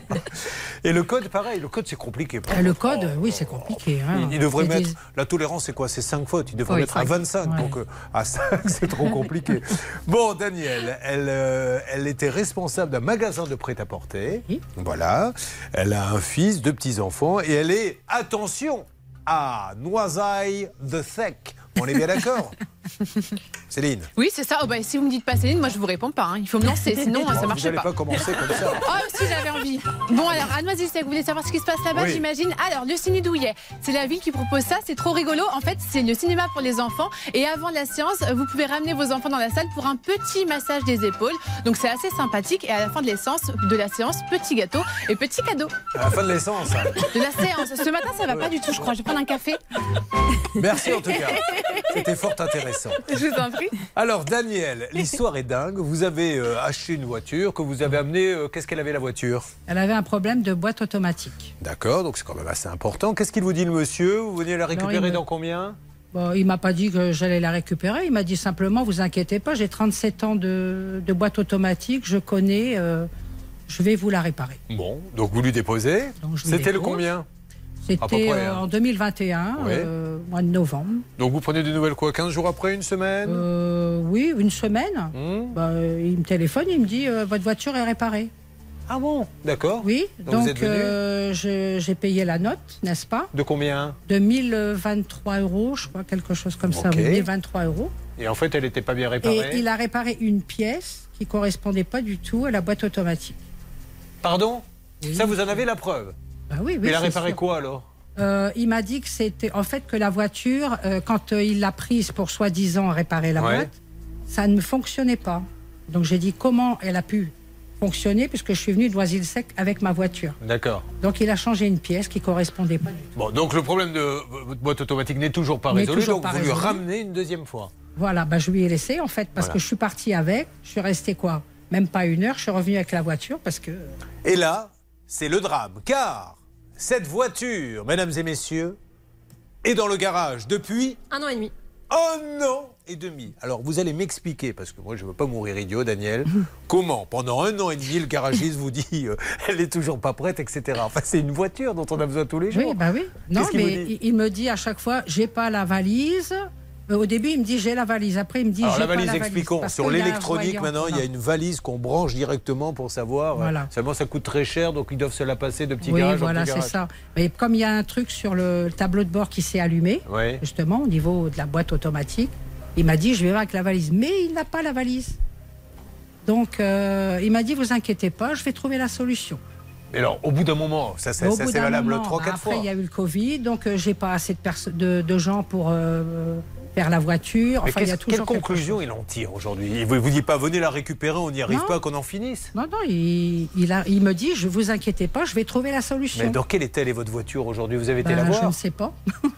Et le code, pareil, le code c'est compliqué. Euh, Le code, oui, c'est compliqué. hein. Il, il devrait des- mettre, la tolérance c'est quoi? C'est 5 fautes, il devrait Oui, mettre à cinq. 25, Ouais. donc euh, à 5 c'est trop compliqué. Bon, Daniel, elle, euh, elle était responsable d'un magasin de prêt-à-porter. Oui. Voilà. Elle a un fils, deux petits-enfants, et elle est, attention, à Noisaille de Sec. On est bien d'accord? Céline Oui, c'est ça. Oh, bah, si vous me dites pas Céline, moi je vous réponds pas. hein. Il faut me lancer, sinon ça Vous marche n'allez pas. pas commencer comme ça. Oh, si j'avais envie. Bon, alors, à Noisy-le-Sec, vous voulez savoir ce qui se passe là-bas, Oui. j'imagine? Alors, le Ciné Douillet, c'est la ville qui propose ça, c'est trop rigolo. En fait, c'est le cinéma pour les enfants. Et avant la séance, vous pouvez ramener vos enfants dans la salle pour un petit massage des épaules. Donc, c'est assez sympathique. Et à la fin de l'essence, de la séance, petit gâteau et petit cadeau. À la fin de l'essence. hein. De la séance. Ce matin, ça va pas du tout, je crois. Je vais prendre un café. Merci en tout cas. C'était fort intéressant. Je vous en prie. Alors, Daniel, l'histoire est dingue. Vous avez euh, acheté une voiture que vous avez amenée. euh, Qu'est-ce qu'elle avait la voiture? Elle avait un problème de boîte automatique. D'accord, donc c'est quand même assez important. Qu'est-ce qu'il vous dit le monsieur? Vous venez la récupérer me- dans combien? Bon, il m'a pas dit que j'allais la récupérer. Il m'a dit simplement, vous inquiétez pas, j'ai 37 ans de, de boîte automatique, je connais. euh, je vais vous la réparer. Bon, donc vous lui déposez? C'était le combien? C'était euh, hein. en 2021, Ouais. euh, mois de novembre. Donc vous prenez des nouvelles quoi 15 jours après, une semaine? Euh, oui, une semaine. Hmm. Bah, il me téléphone, il me dit euh, votre voiture est réparée. Ah bon? D'accord. Oui, Donc euh, j'ai payé la note, n'est-ce pas? De combien? De 1023 euros, je crois, quelque chose comme ça, Ok. oui, 1023 euros. Et en fait, elle n'était pas bien réparée? Et il a réparé une pièce qui correspondait pas du tout à la boîte automatique. Pardon? Ça, vous en avez la preuve? Bah oui, oui. Mais il a réparé sûr. quoi alors? Euh, il m'a dit que c'était en fait que la voiture, euh, quand euh, il l'a prise pour soi-disant réparer la Ouais. boîte, ça ne fonctionnait pas. Donc j'ai dit comment elle a pu fonctionner puisque je suis venu de Noisy-le-Sec avec ma voiture. D'accord. Donc il a changé une pièce qui correspondait pas du tout. Bon, donc le problème de votre boîte automatique n'est toujours pas résolu, toujours donc pas vous lui ramenez une deuxième fois. Voilà, bah, je lui ai laissé en fait parce Voilà. que je suis partie avec. Je suis restée quoi? Même pas une heure. Je suis revenue avec la voiture parce que Et là, c'est le drame, car cette voiture, mesdames et messieurs, est dans le garage depuis Un an et demi. un an et demi. Alors vous allez m'expliquer, parce que moi je ne veux pas mourir idiot, Daniel, comment pendant un an et demi le garagiste vous dit euh, elle est toujours pas prête, etc. Enfin c'est une voiture dont on a besoin tous les jours. Oui, bah oui. Non, mais il me dit à chaque fois, j'ai pas la valise. Euh, au début, il me dit j'ai la valise. Après, il me dit j'ai la pas valise, la valise. expliquons. Sur l'électronique, maintenant, il y a une valise qu'on branche directement pour savoir. euh, Voilà. Seulement, ça coûte très cher, donc ils doivent se la passer de petit Oui, garage en voilà, petit c'est garage. ça. Mais comme il y a un truc sur le tableau de bord qui s'est allumé, justement, au niveau de la boîte automatique, il m'a dit je vais voir avec la valise. Mais il n'a pas la valise. Donc, euh, il m'a dit vous inquiétez pas, je vais trouver la solution. Mais alors, au bout d'un moment, ça, ça, ça, c'est valable moment, 3-4 bah, fois. Après, il y a eu le Covid, donc euh, j'ai pas assez de, de, de gens pour faire la voiture. Enfin, il y a quelle toujours quelque conclusion il en tire aujourd'hui Il vous vous dit pas venez la récupérer, on n'y arrive Non. pas, qu'on en finisse? Non, non, il, il, a, il me dit, je vous inquiétez pas, je vais trouver la solution. Mais dans quel état est votre voiture aujourd'hui? Vous avez été Ben, la je voir ne sais pas.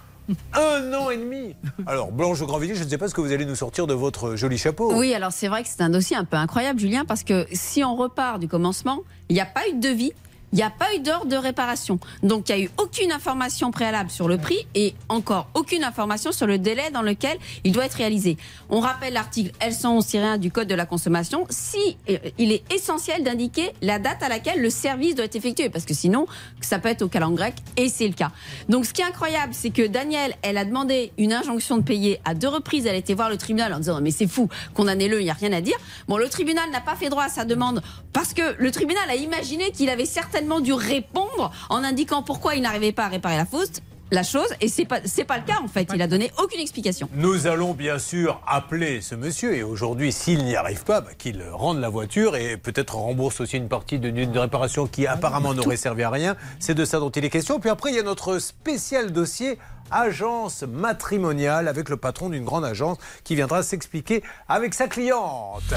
Un an et demi Alors, Blanche Grandvilliers, je ne sais pas ce que vous allez nous sortir de votre joli chapeau. Oui, alors c'est vrai que c'est un dossier un peu incroyable, Julien, parce que si on repart du commencement, il n'y a pas eu de devis. Il n'y a pas eu d'ordre de réparation. Donc, il n'y a eu aucune information préalable sur le prix et encore aucune information sur le délai dans lequel il doit être réalisé. On rappelle l'article L111-1 du Code de la consommation. Si euh, il est essentiel d'indiquer la date à laquelle le service doit être effectué, parce que sinon, ça peut être au calendrier grec et c'est le cas. Donc, ce qui est incroyable, c'est que Daniel, elle a demandé une injonction de payer à deux reprises. Elle a été voir le tribunal en disant mais c'est fou, condamnez-le, il n'y a rien à dire. Bon, le tribunal n'a pas fait droit à sa demande parce que le tribunal a imaginé qu'il avait certainement dû répondre en indiquant pourquoi il n'arrivait pas à réparer la faute. La chose, et c'est pas, c'est pas le cas en fait. Il a donné aucune explication. Nous allons bien sûr appeler ce monsieur et aujourd'hui, s'il n'y arrive pas, bah, qu'il rende la voiture et peut-être rembourse aussi une partie d'une d'une réparation qui apparemment n'aurait servi à rien. C'est de ça dont il est question. Puis après, il y a notre spécial dossier agence matrimoniale avec le patron d'une grande agence qui viendra s'expliquer avec sa cliente.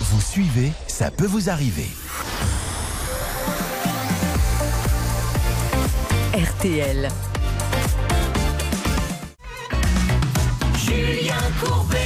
Vous suivez, ça peut vous arriver. RTL. Julien Courbet.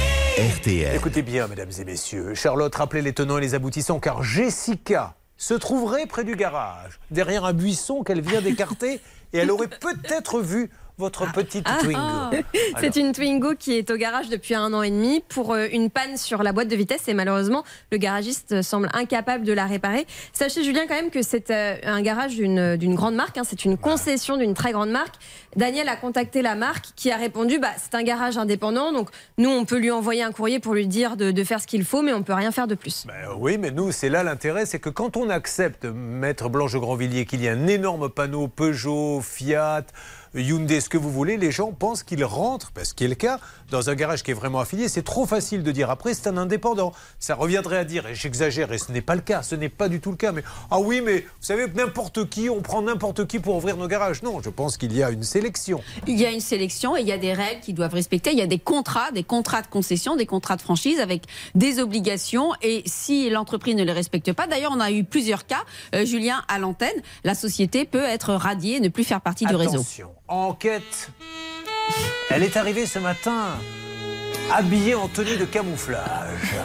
RTL. Écoutez bien, mesdames et messieurs. Charlotte, rappelez les tenants et les aboutissants, car Jessica se trouverait près du garage, derrière un buisson qu'elle vient d'écarter, et elle aurait peut-être vu votre petite Twingo. Ah, C'est une Twingo qui est au garage depuis un an et demi pour euh, une panne sur la boîte de vitesse et malheureusement le garagiste semble incapable de la réparer. Sachez Julien quand même que c'est euh, un garage d'une d'une grande marque, hein, c'est une concession d'une très grande marque. Daniel a contacté la marque qui a répondu bah, c'est un garage indépendant donc nous on peut lui envoyer un courrier pour lui dire de, de faire ce qu'il faut mais on peut rien faire de plus. Ben oui, mais nous, c'est là l'intérêt, c'est que quand on accepte, Maître Blanche de Grandvilliers, qu'il y a un énorme panneau Peugeot, Fiat, Hyundai, ce que vous voulez, les gens pensent qu'ils rentrent, parce qu'il est le cas, dans un garage qui est vraiment affilié. C'est trop facile de dire après, c'est un indépendant. Ça reviendrait à dire, et j'exagère, et ce n'est pas le cas, ce n'est pas du tout le cas, mais ah oui, mais vous savez, n'importe qui, on prend n'importe qui pour ouvrir nos garages. Non, je pense qu'il y a une sélection. Il y a une sélection et il y a des règles qui doivent respecter. Il y a des contrats, des contrats de concession, des contrats de franchise avec des obligations. Et si l'entreprise ne les respecte pas, d'ailleurs, on a eu plusieurs cas, euh, Julien, à l'antenne, la société peut être radiée, ne plus faire partie du réseau. Enquête. Elle est arrivée ce matin habillée en tenue de camouflage.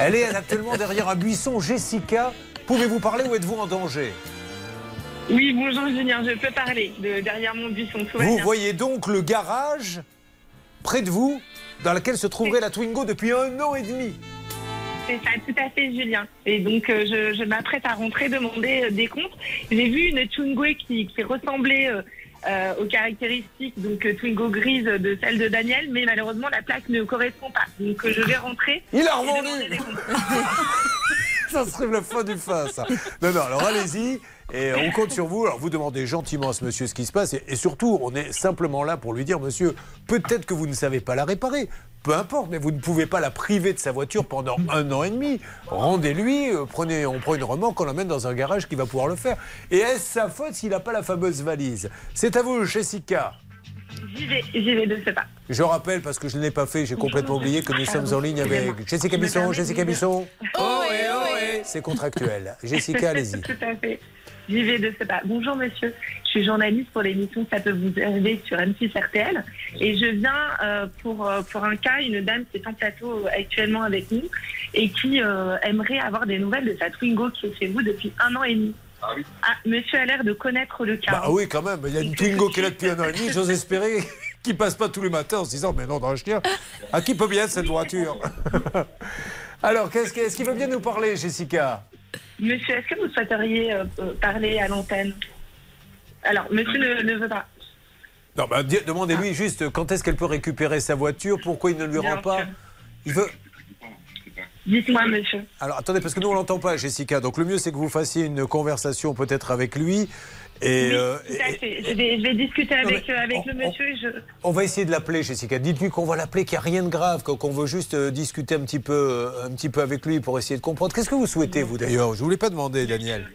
Elle est actuellement derrière un buisson. Jessica, pouvez-vous parler ou êtes-vous en danger? Oui, bonjour Julien, je peux parler de derrière mon buisson. Tout Vous voyez donc le garage près de vous dans lequel se trouverait la Twingo depuis un an et demi. C'est ça, tout à fait, Julien. Et donc, euh, je, je m'apprête à rentrer demander euh, des comptes. J'ai vu une Twingo qui, qui ressemblait euh, euh, aux caractéristiques, donc euh, Twingo grise de celle de Daniel, mais malheureusement, la plaque ne correspond pas. Donc, euh, je vais rentrer. Il a revendu. Ça serait le fin du fin, ça. Non, non, alors allez-y. Et on compte sur vous. Alors, vous demandez gentiment à ce monsieur ce qui se passe. Et, et surtout, on est simplement là pour lui dire, monsieur, peut-être que vous ne savez pas la réparer. Peu importe, mais vous ne pouvez pas la priver de sa voiture pendant un an et demi. Rendez-lui, euh, prenez, on prend une remorque, on l'emmène dans un garage qui va pouvoir le faire. Et est-ce sa faute s'il n'a pas la fameuse valise? C'est à vous, Jessica. J'y vais, j'y vais de ce pas. Je rappelle, parce que je ne l'ai pas fait, j'ai complètement oublié que nous sommes en ligne avec Jessica Bisson. Jessica Bisson. Ohé, ohé C'est contractuel. Jessica, allez-y. Tout à fait. J'y vais de ce pas. Bonjour monsieur, je suis journaliste pour l'émission Ça peut vous arriver sur M6 RTL et je viens euh, pour, euh, pour un cas, une dame qui est en plateau euh, actuellement avec nous et qui euh, aimerait avoir des nouvelles de sa Twingo qui est chez vous depuis un an et demi. Ah, monsieur a l'air de connaître le cas. Bah oui, quand même. Il y a une Twingo qui est là depuis un an et demi. J'ose espérer qu'il passe pas tous les matins en se disant Mais non, dans le chien, à qui peut bien être cette voiture? Alors, qu'est-ce que- est-ce qu'il veut bien nous parler, Jessica? Monsieur, est-ce que vous souhaiteriez euh, euh, parler à l'antenne? Alors, monsieur ne, ne veut pas. Non, bah, demandez-lui juste quand est-ce qu'elle peut récupérer sa voiture, pourquoi il ne lui Bien rend pas? Il veut. Dites-moi, monsieur. Alors attendez, parce que nous on l'entend pas, Jessica. Donc le mieux c'est que vous fassiez une conversation peut-être avec lui. Et, Oui, euh, tout à fait. Je vais, je vais discuter avec, euh, avec on- le monsieur. je... on va essayer de l'appeler, Jessica. Dites-lui qu'on va l'appeler, qu'il n'y a rien de grave, qu'on veut juste euh, discuter un petit peu, un petit peu avec lui pour essayer de comprendre. Qu'est-ce que vous souhaitez, vous d'ailleurs? Je ne voulais pas demander, Daniel.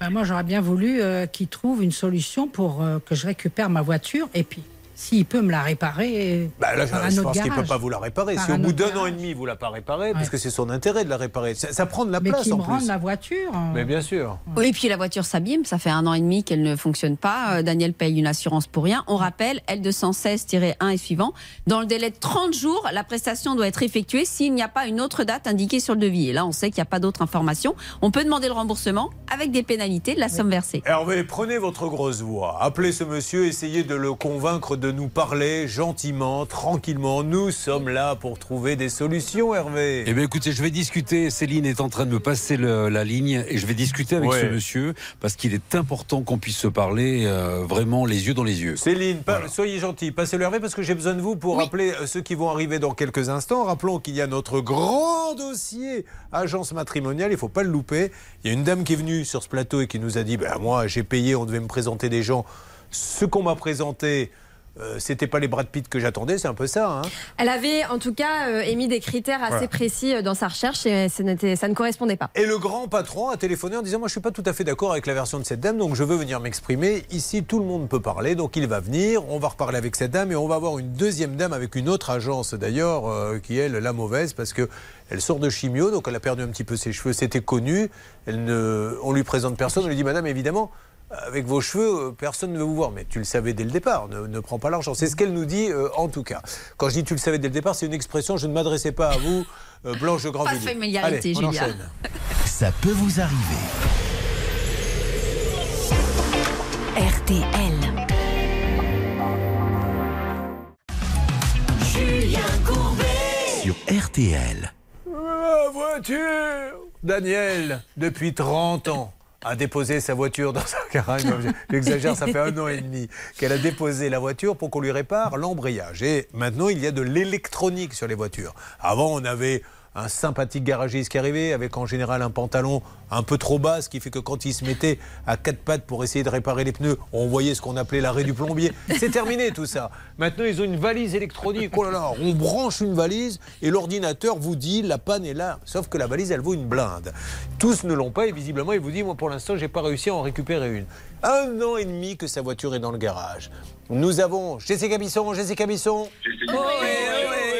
Ben, moi, j'aurais bien voulu euh, qu'il trouve une solution pour euh, que je récupère ma voiture et puis, s'il peut me la réparer. Bah là, je, par pense qu'il ne peut pas vous la réparer. Par si au bout d'un an et demi, vous ne la pas réparer, parce que c'est son intérêt de la réparer. Ça, ça prend de la Mais place qu'il en me rende plus. la voiture. euh, Mais bien sûr. Oui, et puis la voiture s'abîme, ça fait un an et demi qu'elle ne fonctionne pas. Euh, Daniel paye une assurance pour rien. On rappelle, L216-1 et suivant, dans le délai de 30 jours, la prestation doit être effectuée s'il n'y a pas une autre date indiquée sur le devis. Et là, on sait qu'il n'y a pas d'autre information. On peut demander le remboursement avec des pénalités de la somme versée. Hervé, prenez votre grosse voix. Appelez ce monsieur, essayez de le convaincre de nous parler gentiment, tranquillement. Nous sommes là pour trouver des solutions, Hervé. Eh bien, écoutez, je vais discuter. Céline est en train de me passer le- la ligne et je vais discuter avec Ouais. ce monsieur parce qu'il est important qu'on puisse se parler euh, vraiment les yeux dans les yeux. Céline, soyez gentil, passez-le Hervé parce que j'ai besoin de vous pour rappeler euh, ceux qui vont arriver dans quelques instants. Rappelons qu'il y a notre grand dossier agence matrimoniale, il ne faut pas le louper. Il y a une dame qui est venue sur ce plateau et qui nous a dit ben, Moi, j'ai payé, on devait me présenter des gens. Ce qu'on m'a présenté, euh, c'était pas les Brad Pitt que j'attendais, c'est un peu ça. Hein Elle avait en tout cas euh, émis des critères assez Voilà. précis euh, dans sa recherche et ça, ne correspondait pas. Et le grand patron a téléphoné en disant Moi, je suis pas tout à fait d'accord avec la version de cette dame, donc je veux venir m'exprimer. Ici, tout le monde peut parler, donc il va venir. On va reparler avec cette dame et on va avoir une deuxième dame avec une autre agence d'ailleurs, euh, qui est la mauvaise, parce que elle sort de chimio, donc elle a perdu un petit peu ses cheveux. C'était connu. Elle ne, on lui présente personne. On lui dit Madame, évidemment. Avec vos cheveux, euh, personne ne veut vous voir. Mais tu le savais dès le départ, ne, ne prends pas l'argent. C'est ce qu'elle nous dit euh, en tout cas. Quand je dis tu le savais dès le départ, c'est une expression, je ne m'adressais pas à vous, euh, Blanche de Grandvilliers. Pas de familiarité, Allez, on Julia. enchaîne. Ça peut vous arriver. RTL. Julien Courbet sur RTL. La voiture Daniel, depuis 30 ans, a déposé sa voiture dans un garage. J'exagère, ça fait un an et demi qu'elle a déposé la voiture pour qu'on lui répare l'embrayage. Et maintenant, il y a de l'électronique sur les voitures. Avant, on avait un sympathique garagiste qui arrivait avec en général un pantalon un peu trop bas, ce qui fait que quand il se mettait à quatre pattes pour essayer de réparer les pneus, on voyait ce qu'on appelait l'arrêt du plombier. C'est terminé tout ça. Maintenant, ils ont une valise électronique. Oh là là, on branche une valise et l'ordinateur vous dit la panne est là. Sauf que la valise, elle vaut une blinde. Tous ne l'ont pas et visiblement, il vous dit moi pour l'instant, j'ai pas réussi à en récupérer une. Un an et demi que sa voiture est dans le garage. Nous avons Jessica Bisson, Jessica Bisson.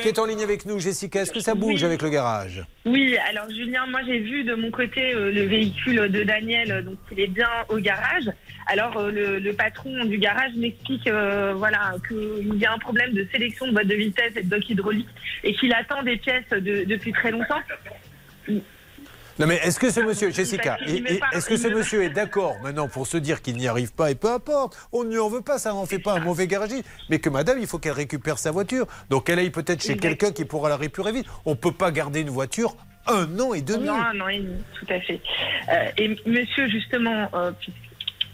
Qui est en ligne avec nous, Jessica Est-ce que ça bouge Oui. avec le garage? Oui, alors Julien, moi j'ai vu de mon côté euh, le véhicule de Daniel, euh, donc il est bien au garage. Alors euh, le, le patron du garage m'explique euh, voilà qu'il y a un problème de sélection de boîte de vitesse et de bloc hydraulique et qu'il attend des pièces de- depuis très longtemps. Non mais est-ce que ce monsieur, Jessica, est-ce que ce monsieur est d'accord maintenant pour se dire qu'il n'y arrive pas et peu importe, on ne lui en veut pas, ça n'en fait pas un mauvais garagiste, mais que madame, il faut qu'elle récupère sa voiture. Donc elle aille peut-être chez quelqu'un qui pourra la réparer vite. On ne peut pas garder une voiture Un an et demi Non, un an et demi, tout à fait. Euh, et monsieur, justement, euh,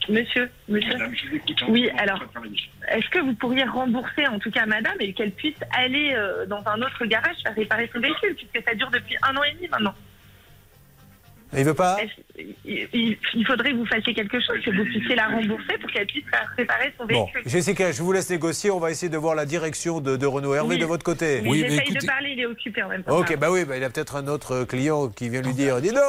monsieur, monsieur. Oui, alors, est-ce que vous pourriez rembourser, en tout cas, madame, et qu'elle puisse aller euh, dans un autre garage faire réparer son véhicule, puisque ça dure depuis un an et demi maintenant? Il veut pas il, il- il faudrait que vous fassiez quelque chose, que vous puissiez la rembourser pour qu'elle puisse faire réparer son Bon, véhicule. Jessica, je vous laisse négocier. On va essayer de voir la direction de, de Renault. Hervé, Oui. de votre côté. Oui, J'essaye de parler, il est occupé en même temps. Ok, bah oui, bah il a peut-être un autre client qui vient lui dire Dis donc,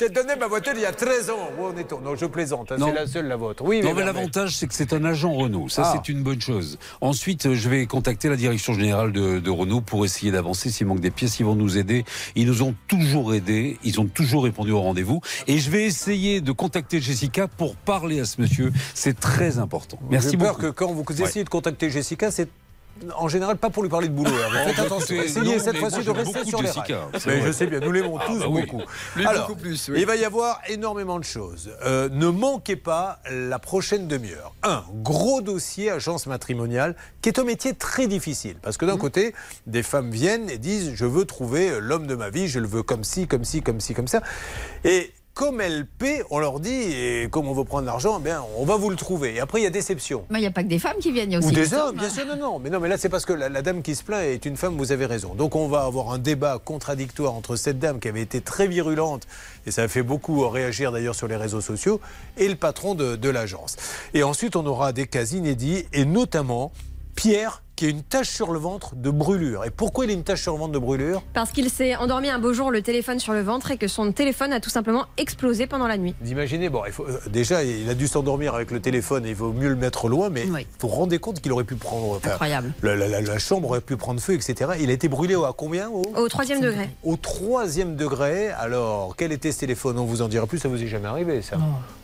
t'as donné ma voiture il y a 13 ans. Où en est-on Non, je plaisante, hein, c'est la seule, la vôtre. Oui, non, mais l'avantage, c'est que c'est un agent Renault. Ça, Ah. c'est une bonne chose. Ensuite, euh, je vais contacter la direction générale de, de Renault pour essayer d'avancer. S'il manque des pièces, ils vont nous aider. Ils nous ont toujours aidés. Ils ont toujours répondu au rendez-vous. Et je vais essayer de contacter Jessica pour parler à ce monsieur. C'est très important. Merci J'ai peur beaucoup. que quand vous essayez de contacter Jessica, c'est en général pas pour lui parler de boulot. Oh, Faites attention. Essayez cette mais fois-ci de rester sur les rails. Mais je sais bien, nous l'aimons Ah, tous bah beaucoup. Alors, il va y avoir énormément de choses. Euh, ne manquez pas la prochaine demi-heure. Un gros dossier agence matrimoniale qui est un métier très difficile parce que d'un côté, des femmes viennent et disent je veux trouver l'homme de ma vie, je le veux comme ci, comme ci, comme ci, comme ça. Et comme elles paient, on leur dit, et comme on veut prendre l'argent, eh bien, on va vous le trouver. Et après, il y a déception. Mais il n'y a pas que des femmes qui viennent, il y a aussi Ou des des hommes, bien sûr, non, non. Mais non, mais là, c'est parce que la, la dame qui se plaint est une femme, vous avez raison. Donc, on va avoir un débat contradictoire entre cette dame qui avait été très virulente, et ça a fait beaucoup réagir d'ailleurs sur les réseaux sociaux, et le patron de, de l'agence. Et ensuite, on aura des cas inédits, et notamment Pierre qui a une tache sur le ventre de brûlure. Et pourquoi il a une tache sur le ventre de brûlure? Parce qu'il s'est endormi un beau jour le téléphone sur le ventre et que son téléphone a tout simplement explosé pendant la nuit. Vous imaginez, bon, il faut, euh, déjà, il a dû s'endormir avec le téléphone et il vaut mieux le mettre loin, mais vous vous rendez compte qu'il aurait pu prendre. enfin, Incroyable. La, la- la- la chambre aurait pu prendre feu, etc. Il a été brûlé à combien au, Au troisième degré. Au troisième degré. Alors, quel était ce téléphone? On vous en dira plus, ça vous est jamais arrivé, ça.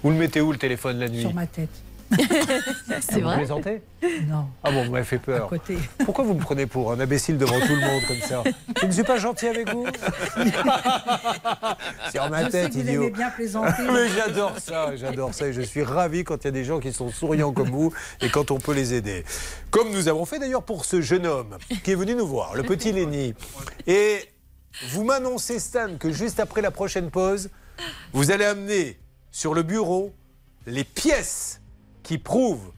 Vous le mettez où le téléphone la nuit? Sur ma tête. C'est Vous plaisantez Non. Ah bon, vous m'avez fait peur. À côté. Pourquoi vous me prenez pour un imbécile devant tout le monde comme ça Je ne suis pas gentil avec vous Sur ma Je sais tête, que vous idiot. aimez bien plaisanter. Mais j'adore ça, j'adore ça et je suis ravi quand il y a des gens qui sont souriants comme vous et quand on peut les aider. Comme nous avons fait d'ailleurs pour ce jeune homme qui est venu nous voir, le petit Lenny. Et vous m'annoncez, Stan, que juste après la prochaine pause, vous allez amener sur le bureau les pièces qui prouvent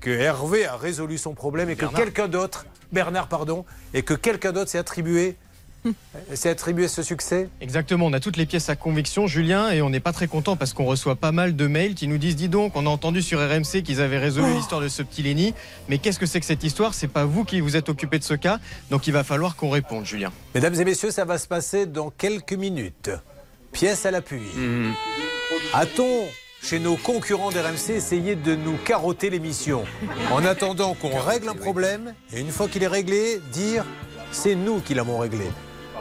que Hervé a résolu son problème et que quelqu'un d'autre, Bernard, pardon, et que quelqu'un d'autre s'est attribué, s'est attribué ce succès Exactement, on a toutes les pièces à conviction, Julien, et on n'est pas très content parce qu'on reçoit pas mal de mails qui nous disent Dis donc, on a entendu sur RMC qu'ils avaient résolu l'histoire de ce petit Lenny, mais qu'est-ce que c'est que cette histoire? C'est pas vous qui vous êtes occupé de ce cas, donc il va falloir qu'on réponde, Julien. Mesdames et messieurs, ça va se passer dans quelques minutes. Pièce à l'appui. A-t-on, chez nos concurrents d'RMC, essayé de nous carotter l'émission En attendant qu'on règle un problème, et une fois qu'il est réglé, dire c'est nous qui l'avons réglé.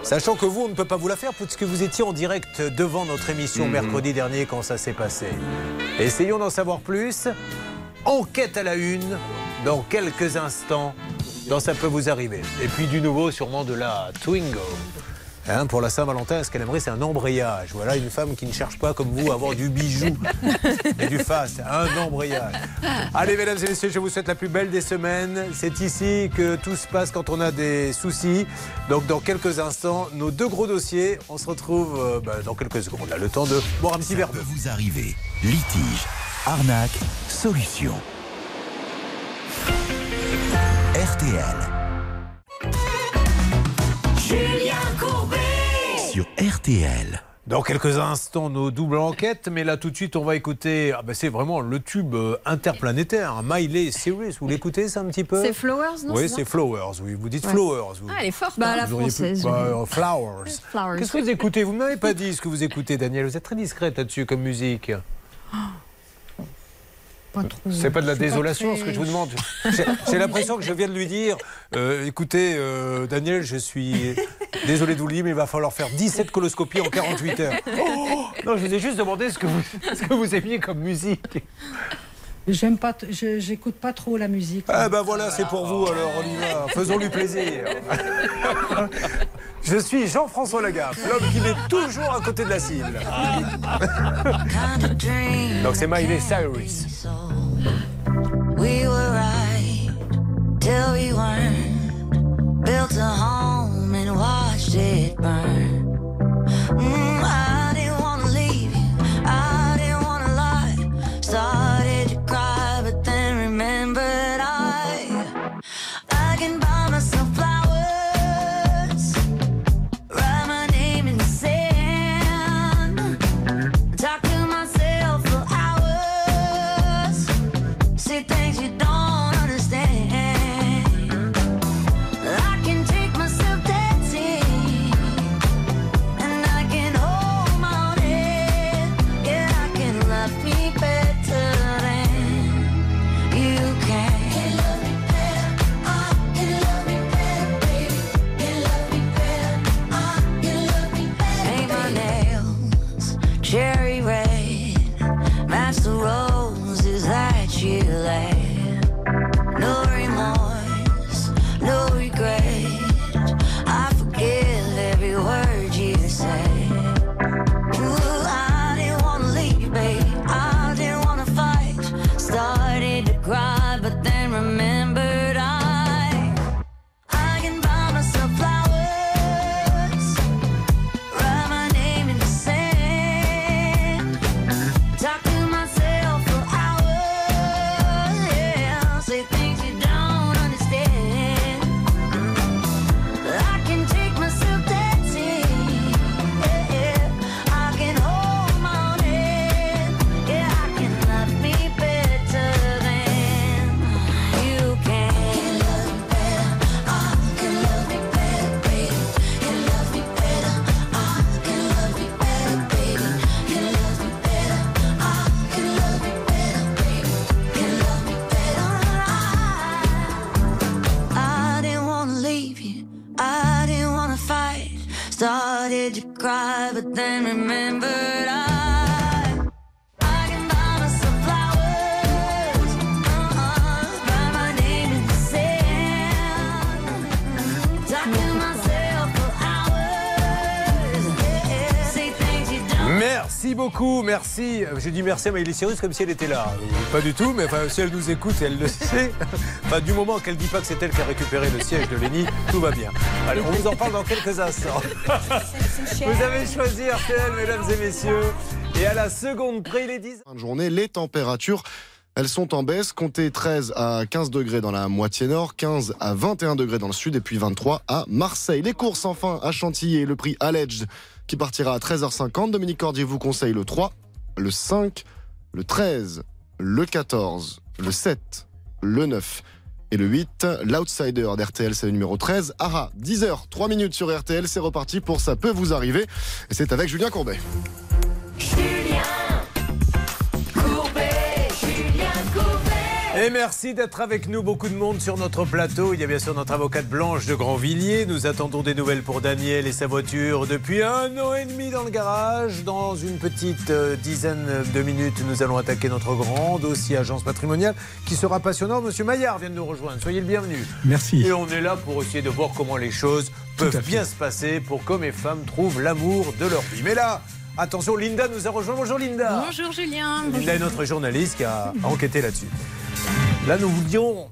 Sachant que vous, on ne peut pas vous la faire puisque vous étiez en direct devant notre émission mercredi dernier quand ça s'est passé. Essayons d'en savoir plus. Enquête à la une dans quelques instants dans Ça peut vous arriver. Et puis du nouveau, sûrement de la Twingo. Hein, pour la Saint-Valentin, ce qu'elle aimerait, c'est un embrayage. Voilà une femme qui ne cherche pas, comme vous, à avoir du bijou et du face, un embrayage. Allez, mesdames et messieurs, je vous souhaite la plus belle des semaines. C'est ici que tout se passe quand on a des soucis. Donc, dans quelques instants, nos deux gros dossiers, on se retrouve euh, bah, dans quelques secondes. On a le temps de boire un petit verre vous arriver. Litige, arnaque, solution. RTL. Julien. Sur RTL. Dans quelques instants, nos doubles enquêtes, mais là tout de suite, on va écouter. Ah ben, c'est vraiment le tube euh, interplanétaire, hein, Miley Cyrus. Vous l'écoutez, ça un petit peu? C'est Flowers, non Oui, c'est Flowers. Oui, vous dites Ouais. Flowers. Vous. Ah, elle est forte. Bah, hein. la auriez pu- française. Bah, euh, flowers. Flowers. Qu'est-ce que vous écoutez? Vous ne m'avez pas dit ce que vous écoutez, Daniel. Vous êtes très discrète là-dessus comme musique. Pas trop. C'est pas de la désolation très- ce que je vous demande. J'ai j'ai l'impression que je viens de lui dire euh, écoutez, euh, Daniel, je suis désolé de vous le dire, mais il va falloir faire 17 coloscopies en 48 heures. Oh non, je vous ai juste demandé ce que vous, ce que vous aimiez comme musique. J'aime pas, j'écoute pas trop la musique. Ah ben voilà, c'est pour vous, alors on y va. Faisons-lui plaisir. Je suis Jean-François Lagaffe, l'homme qui met toujours à côté de la cible. Donc c'est Miley Cyrus. We were right till we weren't. Built a home and watched it burn. Started J'ai dit merci à Maïlis Cyrus comme si elle était là. Euh, Pas du tout, mais enfin, si elle nous écoute, elle le sait. Enfin, du moment qu'elle dit pas que c'est elle qui a récupéré le siège de Léni, tout va bien. Allez, on vous en parle dans quelques instants. Vous avez choisi RTL, mesdames et messieurs. Et à la seconde près, il est 10. Fin de journée, les températures. Elles sont en baisse, comptez 13 à 15 degrés dans la moitié nord, 15 à 21 degrés dans le sud et puis 23 à Marseille. Les courses enfin à Chantilly, le prix Alleged qui partira à 13h50. Dominique Cordier vous conseille le 3, le 5, le 13, le 14, le 7, le 9 et le 8. L'outsider d'RTL, c'est le numéro 13. Ara, 10h, 3 minutes sur RTL, c'est reparti pour Ça peut vous arriver. Et c'est avec Julien Courbet. Courbet, Et merci d'être avec nous. Beaucoup de monde sur notre plateau. Il y a bien sûr notre avocate Blanche de Grandvilliers. Nous attendons des nouvelles pour Daniel et sa voiture depuis un an et demi dans le garage. Dans une petite euh, dizaine de minutes, nous allons attaquer notre grand dossier agence patrimoniale qui sera passionnant. Monsieur Maillard vient de nous rejoindre. Soyez le bienvenu. Merci. Et on est là pour essayer de voir comment les choses peuvent bien se passer pour qu'hommes et femmes trouvent l'amour de leur vie. Mais là, attention, Linda nous a rejoint. Bonjour Linda. Bonjour Julien. Linda est notre journaliste qui a enquêté là-dessus. Là, nous voulions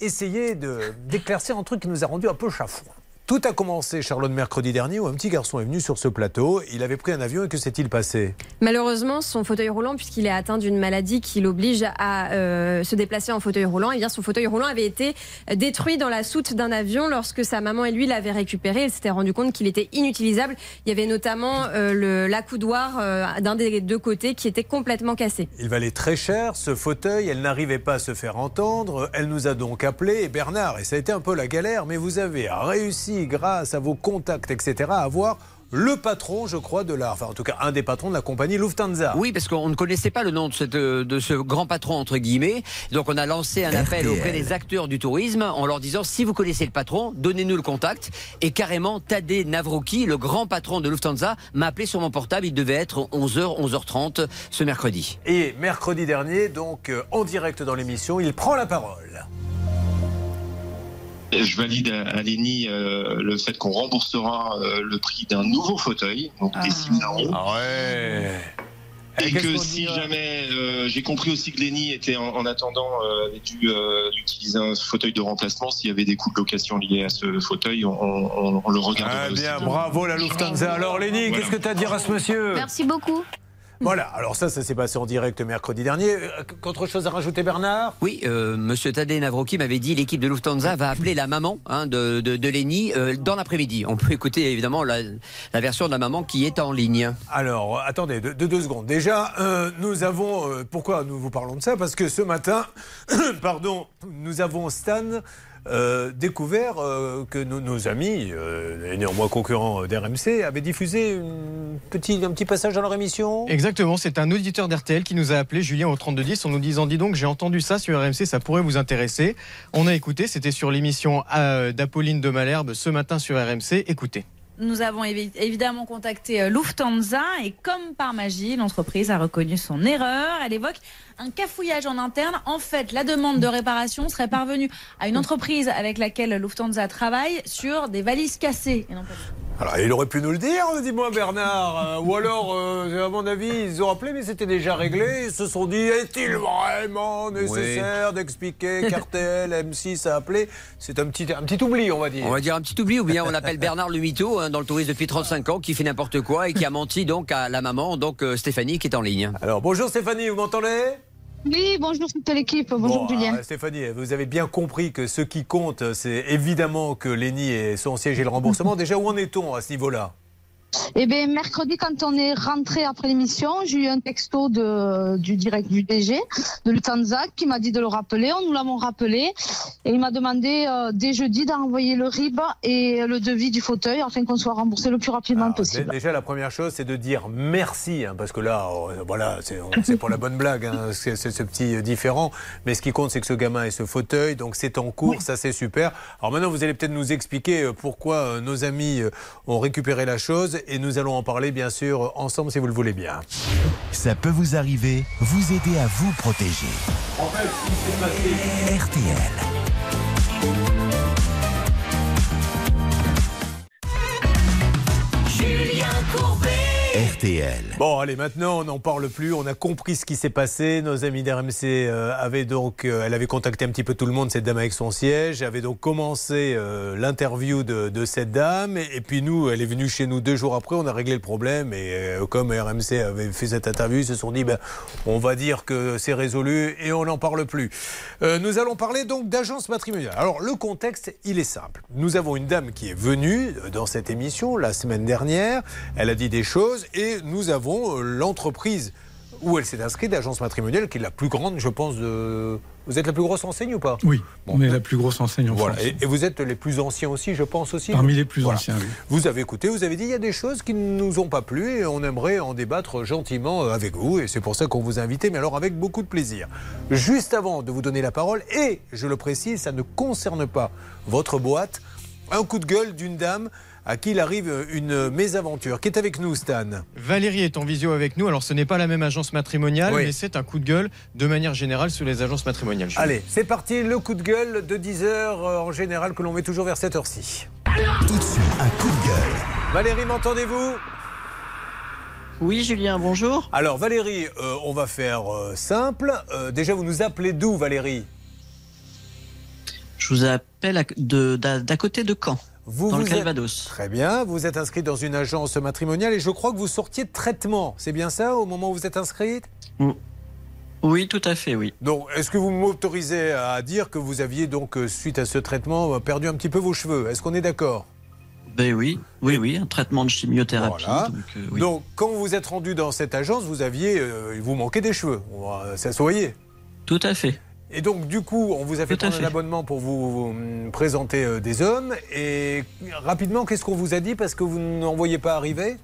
essayer de- d'éclaircir un truc qui nous a rendu un peu chafouin. Tout a commencé, Charlotte, mercredi dernier, où un petit garçon est venu sur ce plateau. Il avait pris un avion et que s'est-il passé? Malheureusement, son fauteuil roulant, puisqu'il est atteint d'une maladie qui l'oblige à euh, se déplacer en fauteuil roulant, et bien son fauteuil roulant avait été détruit dans la soute d'un avion lorsque sa maman et lui l'avaient récupéré. Elle s'était rendu compte qu'il était inutilisable. Il y avait notamment euh, l'accoudoir euh, d'un des deux côtés qui était complètement cassé. Il valait très cher, ce fauteuil. Elle n'arrivait pas à se faire entendre. Elle nous a donc appelé. Et Bernard, et ça a été un peu la galère, mais vous avez réussi, grâce à vos contacts, etc., à avoir le patron, je crois, de la. Enfin, en tout cas, un des patrons de la compagnie Lufthansa. Oui, parce qu'on ne connaissait pas le nom de, cette, euh, de ce grand patron, entre guillemets. Donc, on a lancé un appel auprès des acteurs du tourisme en leur disant si vous connaissez le patron, donnez-nous le contact. Et carrément, Tadej Navroki, le grand patron de Lufthansa, m'a appelé sur mon portable. Il devait être 11h, 11h30 ce mercredi. Et mercredi dernier, donc euh, en direct dans l'émission, il prend la parole. Je valide à, à Léni euh, le fait qu'on remboursera euh, le prix d'un nouveau fauteuil, donc des 6 000 euros. Ah ouais Et que si dira jamais, euh, j'ai compris aussi que Léni était en, en attendant, euh, avait dû euh, utiliser un fauteuil de remplacement. S'il y avait des coûts de location liés à ce fauteuil, on, on- on le regardera Ah aussi. bien, bravo la Lufthansa. Alors Léni, qu'est-ce que tu as à dire à ce monsieur? Merci beaucoup. Voilà, alors ça, ça s'est passé en direct mercredi dernier. Euh, Qu'autre chose à rajouter, Bernard? Oui, euh, Monsieur Tadej Navroki m'avait dit l'équipe de Lufthansa va appeler la maman hein, de, de, de Lenny euh, dans l'après-midi. On peut écouter évidemment la, la version de la maman qui est en ligne. Alors, attendez, de, de deux secondes. Déjà, euh, nous avons. pourquoi nous vous parlons de ça? Parce que ce matin, pardon, nous avons Stan. Euh, découvert euh, que nos, amis, euh, néanmoins concurrents d'RMC, avaient diffusé un petit passage dans leur émission. Exactement, c'est un auditeur d'RTL qui nous a appelé, Julien, au 3210, en nous disant Dis donc, j'ai entendu ça sur RMC, ça pourrait vous intéresser. On a écouté, c'était sur l'émission d'Apolline de Malherbe ce matin sur RMC. Écoutez. Nous avons évi- évidemment contacté euh, Lufthansa et comme par magie, l'entreprise a reconnu son erreur. Elle évoque un cafouillage en interne. En fait, la demande de réparation serait parvenue à une entreprise avec laquelle Lufthansa travaille sur des valises cassées. Alors, il aurait pu nous le dire, dis-moi Bernard. Euh, ou alors, euh, à mon avis, ils ont appelé, mais c'était déjà réglé. Ils se sont dit, est-il vraiment nécessaire d'expliquer qu'RTL, M6 a appelé? C'est un petit, un petit oubli, on va dire. On va dire un petit oubli, ou bien on appelle Bernard le mytho hein, dans le tourisme depuis 35 ans, qui fait n'importe quoi et qui a menti donc à la maman, donc euh, Stéphanie, qui est en ligne. Alors bonjour Stéphanie, vous m'entendez? Oui, bonjour toute l'équipe. Bonjour Bon, Julien. alors, Stéphanie, vous avez bien compris que ce qui compte, c'est évidemment que Lenny ait son siège et le remboursement. Déjà, où en est-on à ce niveau-là? Eh bien, mercredi, quand on est rentré après l'émission, j'ai eu un texto de, du direct du DG de Lufthansa qui m'a dit de le rappeler. On nous l'avons rappelé et il m'a demandé euh, dès jeudi d'envoyer le RIB et le devis du fauteuil afin qu'on soit remboursé le plus rapidement possible. Déjà, la première chose, c'est de dire merci, hein, parce que là, euh, voilà, c'est pour la bonne blague, hein, c'est ce petit euh, différent. Mais ce qui compte, c'est que ce gamin ait ce fauteuil, donc c'est en cours, ça c'est super. Alors maintenant, vous allez peut-être nous expliquer pourquoi nos amis ont récupéré la chose, et nous allons en parler, bien sûr, ensemble, si vous le voulez bien. Ça peut vous arriver, vous aider à vous protéger. RTL. Julien Courbet. Bon, allez, maintenant, on n'en parle plus. On a compris ce qui s'est passé. Nos amis d'RMC euh, avaient donc, euh, elle avait contacté un petit peu tout le monde, cette dame avec son siège, avait donc commencé euh, l'interview de, cette dame. Et, puis nous, elle est venue chez nous deux jours après. On a réglé le problème. Et comme RMC avait fait cette interview, ils se sont dit, ben, on va dire que c'est résolu et on n'en parle plus. Nous allons parler donc d'agence matrimoniale. Alors, le contexte, il est simple. Nous avons une dame qui est venue dans cette émission la semaine dernière. Elle a dit des choses et nous avons euh, l'entreprise où elle s'est inscrite, d'agence matrimoniale, qui est la plus grande, je pense, de... Vous êtes la plus grosse enseigne ou pas? Oui, on est la plus grosse enseigne en Voilà. France. Et, et vous êtes les plus anciens aussi, je pense aussi Parmi les plus Voilà. anciens, oui. Vous avez écouté, vous avez dit il y a des choses qui ne nous ont pas plu et on aimerait en débattre gentiment euh, avec vous et c'est pour ça qu'on vous a invité, mais alors avec beaucoup de plaisir. Juste avant de vous donner la parole, et je le précise, ça ne concerne pas votre boîte, un coup de gueule d'une dame à qui il arrive une mésaventure, qui est avec nous, Stan? Valérie est en visio avec nous. Alors, ce n'est pas la même agence matrimoniale, Oui. mais c'est un coup de gueule de manière générale sur les agences matrimoniales. Allez, c'est parti, le coup de gueule de 10h euh, en général que l'on met toujours vers cette heure-ci. Tout de suite, un coup de gueule. Valérie, m'entendez-vous? Oui, Julien, bonjour. Alors Valérie, euh, on va faire euh, simple. Euh, déjà, vous nous appelez d'où Valérie? Je vous appelle à- de- d'à d'à côté de Caen, vous, dans le vous êtes- Calvados. Très bien, vous êtes inscrit dans une agence matrimoniale et je crois que vous sortiez de traitement. C'est bien ça au moment où vous êtes inscrite? Oui, tout à fait, oui. Donc, est-ce que vous m'autorisez à dire que vous aviez donc, euh, suite à ce traitement, euh, perdu un petit peu vos cheveux? Est-ce qu'on est d'accord? Ben oui, oui, oui, un traitement de chimiothérapie. Voilà. donc, euh, oui. Donc, quand vous êtes rendu dans cette agence, vous aviez, euh, vous manquait des cheveux. Ça se voyait. Tout à fait. Et donc, du coup, on vous a fait Tout à prendre un abonnement pour vous, vous, hum, présenter euh, des hommes. Et rapidement, qu'est-ce qu'on vous a dit? Parce que vous n'en voyez pas arriver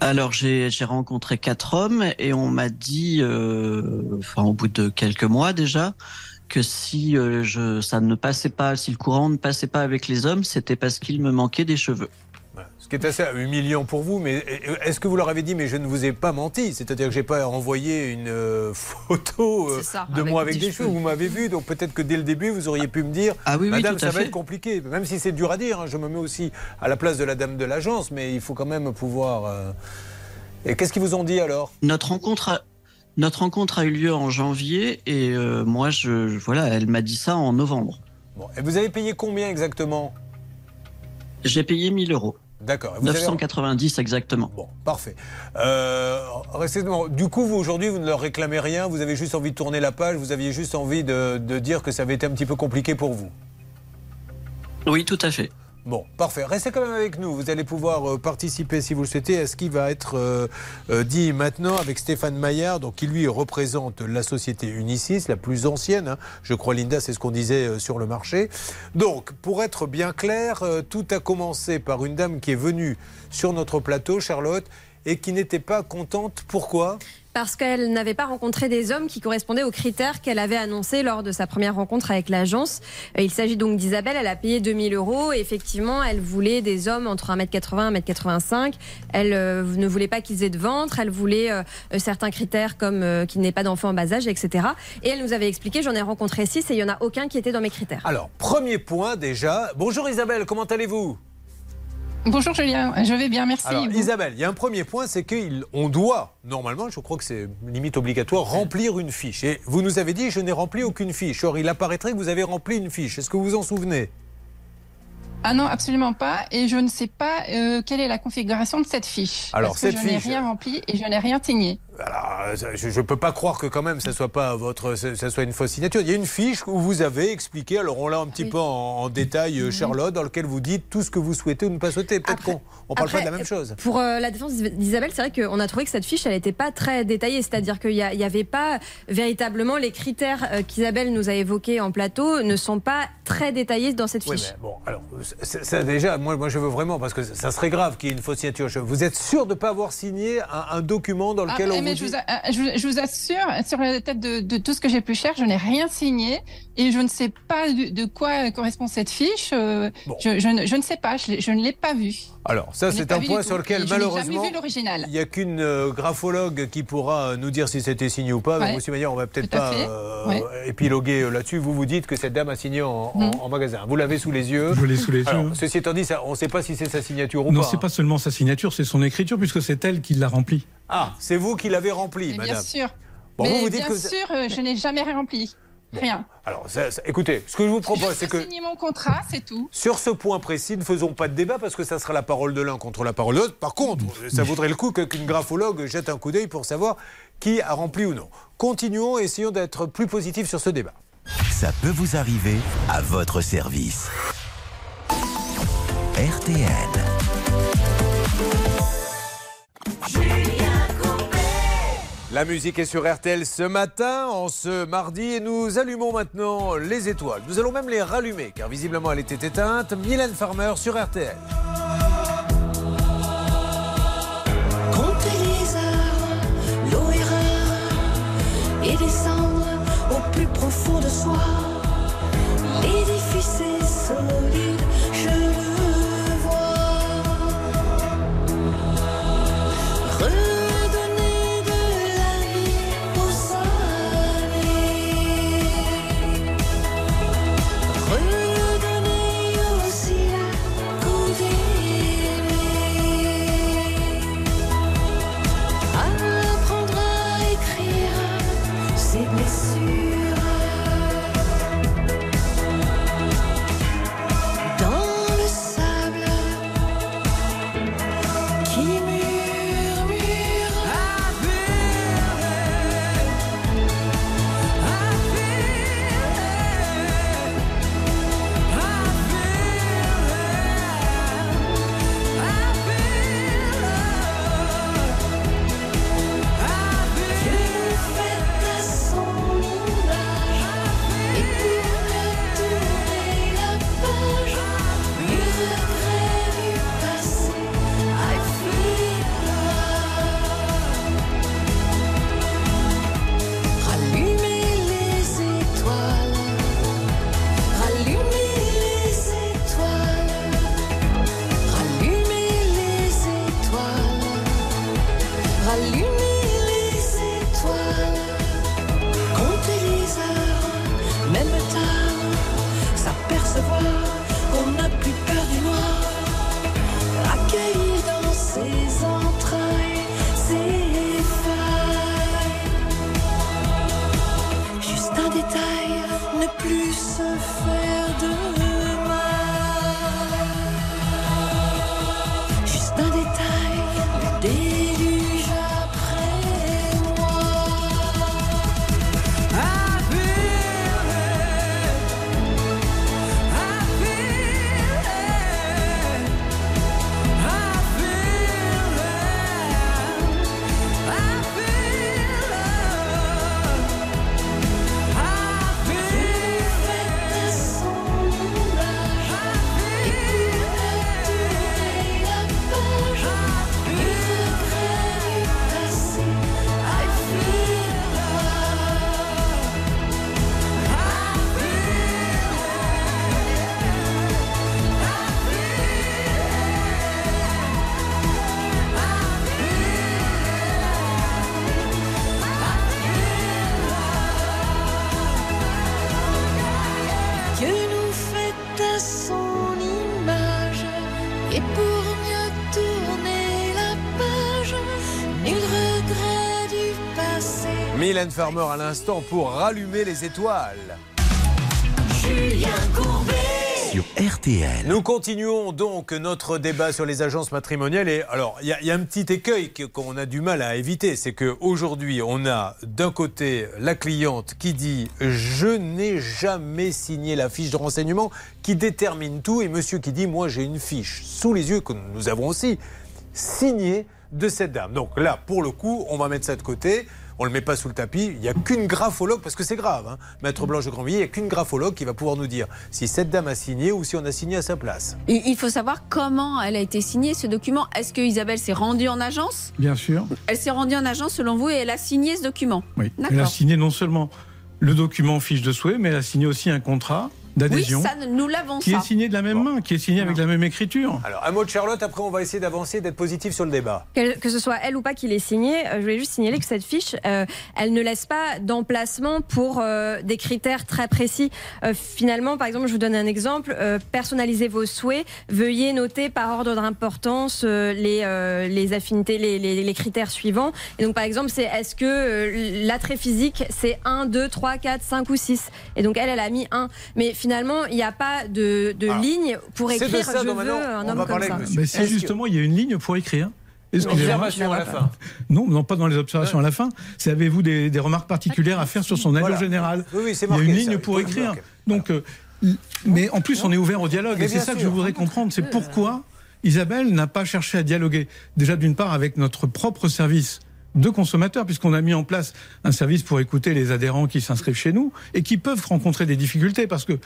Alors j'ai j'ai rencontré quatre hommes et on m'a dit, euh, enfin au bout de quelques mois déjà, que si euh, je, ça ne passait pas, si le courant ne passait pas avec les hommes, c'était parce qu'il me manquait des cheveux. Ce qui est assez humiliant pour vous, mais est-ce que vous leur avez dit, mais je ne vous ai pas menti? C'est-à-dire que j'ai pas envoyé une euh, photo euh, ça, de avec moi avec des cheveux. Vous m'avez vu, donc peut-être que dès le début, vous auriez pu me dire, Ah oui, oui, Madame, ça va fait. être compliqué. Même si c'est dur à dire, hein, je me mets aussi à la place de la dame de l'agence, mais il faut quand même pouvoir. euh, Et qu'est-ce qu'ils vous ont dit alors? Notre rencontre a, notre rencontre a eu lieu en janvier et euh, moi je voilà, elle m'a dit ça en novembre. Bon, Et vous avez payé combien exactement? J'ai payé 1000 euros. D'accord. Et vous avez- 990 exactement. Bon, parfait. Euh, restez- du coup, vous aujourd'hui, vous ne leur réclamez rien, vous avez juste envie de tourner la page, vous aviez juste envie de, de dire que ça avait été un petit peu compliqué pour vous? Oui, tout à fait. Bon, parfait. Restez quand même avec nous. Vous allez pouvoir euh, participer, si vous le souhaitez, à ce qui va être euh, euh, dit maintenant avec Stéphane Maillard, qui lui représente la société Unisys, la plus ancienne. hein. Je crois, Linda, c'est ce qu'on disait sur le marché. Donc, pour être bien clair, tout a commencé par une dame qui est venue sur notre plateau, Charlotte, et qui n'était pas contente. Pourquoi? Parce qu'elle n'avait pas rencontré des hommes qui correspondaient aux critères qu'elle avait annoncés lors de sa première rencontre avec l'agence. Euh, Il s'agit donc d'Isabelle, elle a payé 2000 euros. Effectivement, elle voulait des hommes entre 1m80 et 1m85. Elle euh, ne voulait pas qu'ils aient de ventre. Elle voulait euh, certains critères comme qu'il n'ait pas d'enfant en bas âge, etc. Et elle nous avait expliqué, j'en ai rencontré six et il n'y en a aucun qui était dans mes critères. Alors, premier point déjà. Bonjour Isabelle, comment allez-vous? Bonjour Julien, je vais bien, merci. Alors, Isabelle, il y a un premier point, c'est qu'on doit, normalement, je crois que c'est limite obligatoire, remplir une fiche. Et vous nous avez dit, je n'ai rempli aucune fiche. Or, il apparaîtrait que vous avez rempli une fiche. Est-ce que vous vous en souvenez? Ah non, absolument pas. Et je ne sais pas euh, quelle est la configuration de cette fiche. Alors, parce que cette je n'ai fiche- rien rempli et je n'ai rien signé. Alors, ça- je ne peux pas croire que quand même ça soit pas votre, ça soit une fausse signature. Il y a une fiche où vous avez expliqué, alors on l'a un petit peu en, en détail, euh, Charlotte, dans lequel vous dites tout ce que vous souhaitez ou ne pas souhaitez. Peut-être qu'on on parle pas de la même chose. Pour euh, la défense d'Isabelle, c'est vrai qu'on a trouvé que cette fiche, elle n'était pas très détaillée. C'est-à-dire qu'il n'y avait pas véritablement les critères euh, qu'Isabelle nous a évoqués en plateau ne sont pas très détaillés dans cette Oui, fiche. mais bon, alors, ça, ça, déjà, moi, moi je veux vraiment, parce que ça serait grave qu'il y ait une fausse signature. Vous êtes sûr de ne pas avoir signé un, un document dans lequel Ah, on mais vous je, dit... vous a- euh, je vous- je vous assure, sur la tête de, de tout ce que j'ai pu cher, je n'ai rien signé et je ne sais pas de, de quoi correspond cette fiche. euh, je, je ne, je ne sais pas, je ne l'ai pas vue. Alors, ça, c'est un point sur lequel, je malheureusement, il n'y a qu'une euh, graphologue qui pourra euh, nous dire si c'était signé ou pas. Ouais. Donc, Monsieur Maillard, on va peut-être pas euh, Ouais. épiloguer là-dessus. Vous vous dites que cette dame a signé en, en- en magasin. Vous l'avez sous les yeux. Je l'ai sous les Alors, yeux. Ceci étant dit, ça, on ne sait pas si c'est sa signature ou Non, pas. c'est pas seulement sa signature, c'est son écriture, puisque c'est elle qui l'a remplie. Ah, c'est vous qui l'avez rempli, Mais madame. bien sûr. Bon, mais vous, vous dites bien que... sûr, je n'ai jamais rempli. Rien. Alors, ça- ça- écoutez, ce que je vous propose, c'est que... signé mon contrat, c'est tout. Sur ce point précis, ne faisons pas de débat parce que ça sera la parole de l'un contre la parole de l'autre. Par contre, ça vaudrait le coup que- qu'une graphologue jette un coup d'œil pour savoir qui a rempli ou non. Continuons et essayons d'être plus positifs sur ce débat. Ça peut vous arriver à votre service. RTL. La musique est sur RTL ce matin, en ce mardi, et nous allumons maintenant les étoiles. Nous allons même les rallumer, car visiblement elle était éteinte. Mylène Farmer sur RTL. Farmer à l'instant pour rallumer les étoiles. Julien Courbet. sur RTL. Nous continuons donc notre débat sur les agences matrimoniales. Et alors, il y, y a un petit écueil qu'on a du mal à éviter. C'est qu'aujourd'hui, on a d'un côté la cliente qui dit Je n'ai jamais signé la fiche de renseignement qui détermine tout. Et monsieur qui dit Moi, j'ai une fiche sous les yeux que nous avons aussi signée de cette dame. Donc là, pour le coup, on va mettre ça de côté. On ne le met pas sous le tapis. Il n'y a qu'une graphologue, parce que c'est grave, hein, Maître Blanche de Grandvilliers, il n'y a qu'une graphologue qui va pouvoir nous dire si cette dame a signé ou si on a signé à sa place. Il il faut savoir comment elle a été signée, ce document. Est-ce que Isabelle s'est rendue en agence? Bien sûr. Elle s'est rendue en agence selon vous et elle a signé ce document Oui. Elle a signé non seulement le document fiche de souhait, mais elle a signé aussi un contrat Oui, d'adhésion ça, nous l'avons qui ça. est signé de la même main, qui est signé avec la même écriture. Alors, un mot de Charlotte, après on va essayer d'avancer, d'être positif sur le débat. Que ce soit elle ou pas qui l'ait signée, euh, je voulais juste signaler que cette fiche, euh, elle ne laisse pas d'emplacement pour euh, des critères très précis. Euh, finalement, par exemple, je vous donne un exemple euh, personnalisez vos souhaits. Veuillez noter par ordre d'importance euh, les euh, les affinités, les, les, les critères suivants. Et donc, par exemple, c'est est-ce que euh, l'attrait physique c'est 1, 2, 3, 4, 5 ou 6 Et donc, elle, elle a mis 1. Mais finalement, il n'y a pas de, de Ah. ligne pour écrire ça je veux maintenant, un on homme va comme parler ça. avec Mais si justement il y a une ligne pour écrire. Excusez-moi. Observation à la fin. Non, non, pas dans les observations à la fin. C'est avez-vous des, des remarques particulières à faire sur son allure Voilà. générale Oui, oui, c'est Il y a une ligne pour écrire. Donc, euh, mais en plus, on est ouvert au dialogue. Mais Et c'est ça que je voudrais comprendre. C'est pourquoi Isabelle n'a pas cherché à dialoguer. Déjà, d'une part, avec notre propre service de consommateurs, puisqu'on a mis en place un service pour écouter les adhérents qui s'inscrivent chez nous et qui peuvent rencontrer des difficultés parce que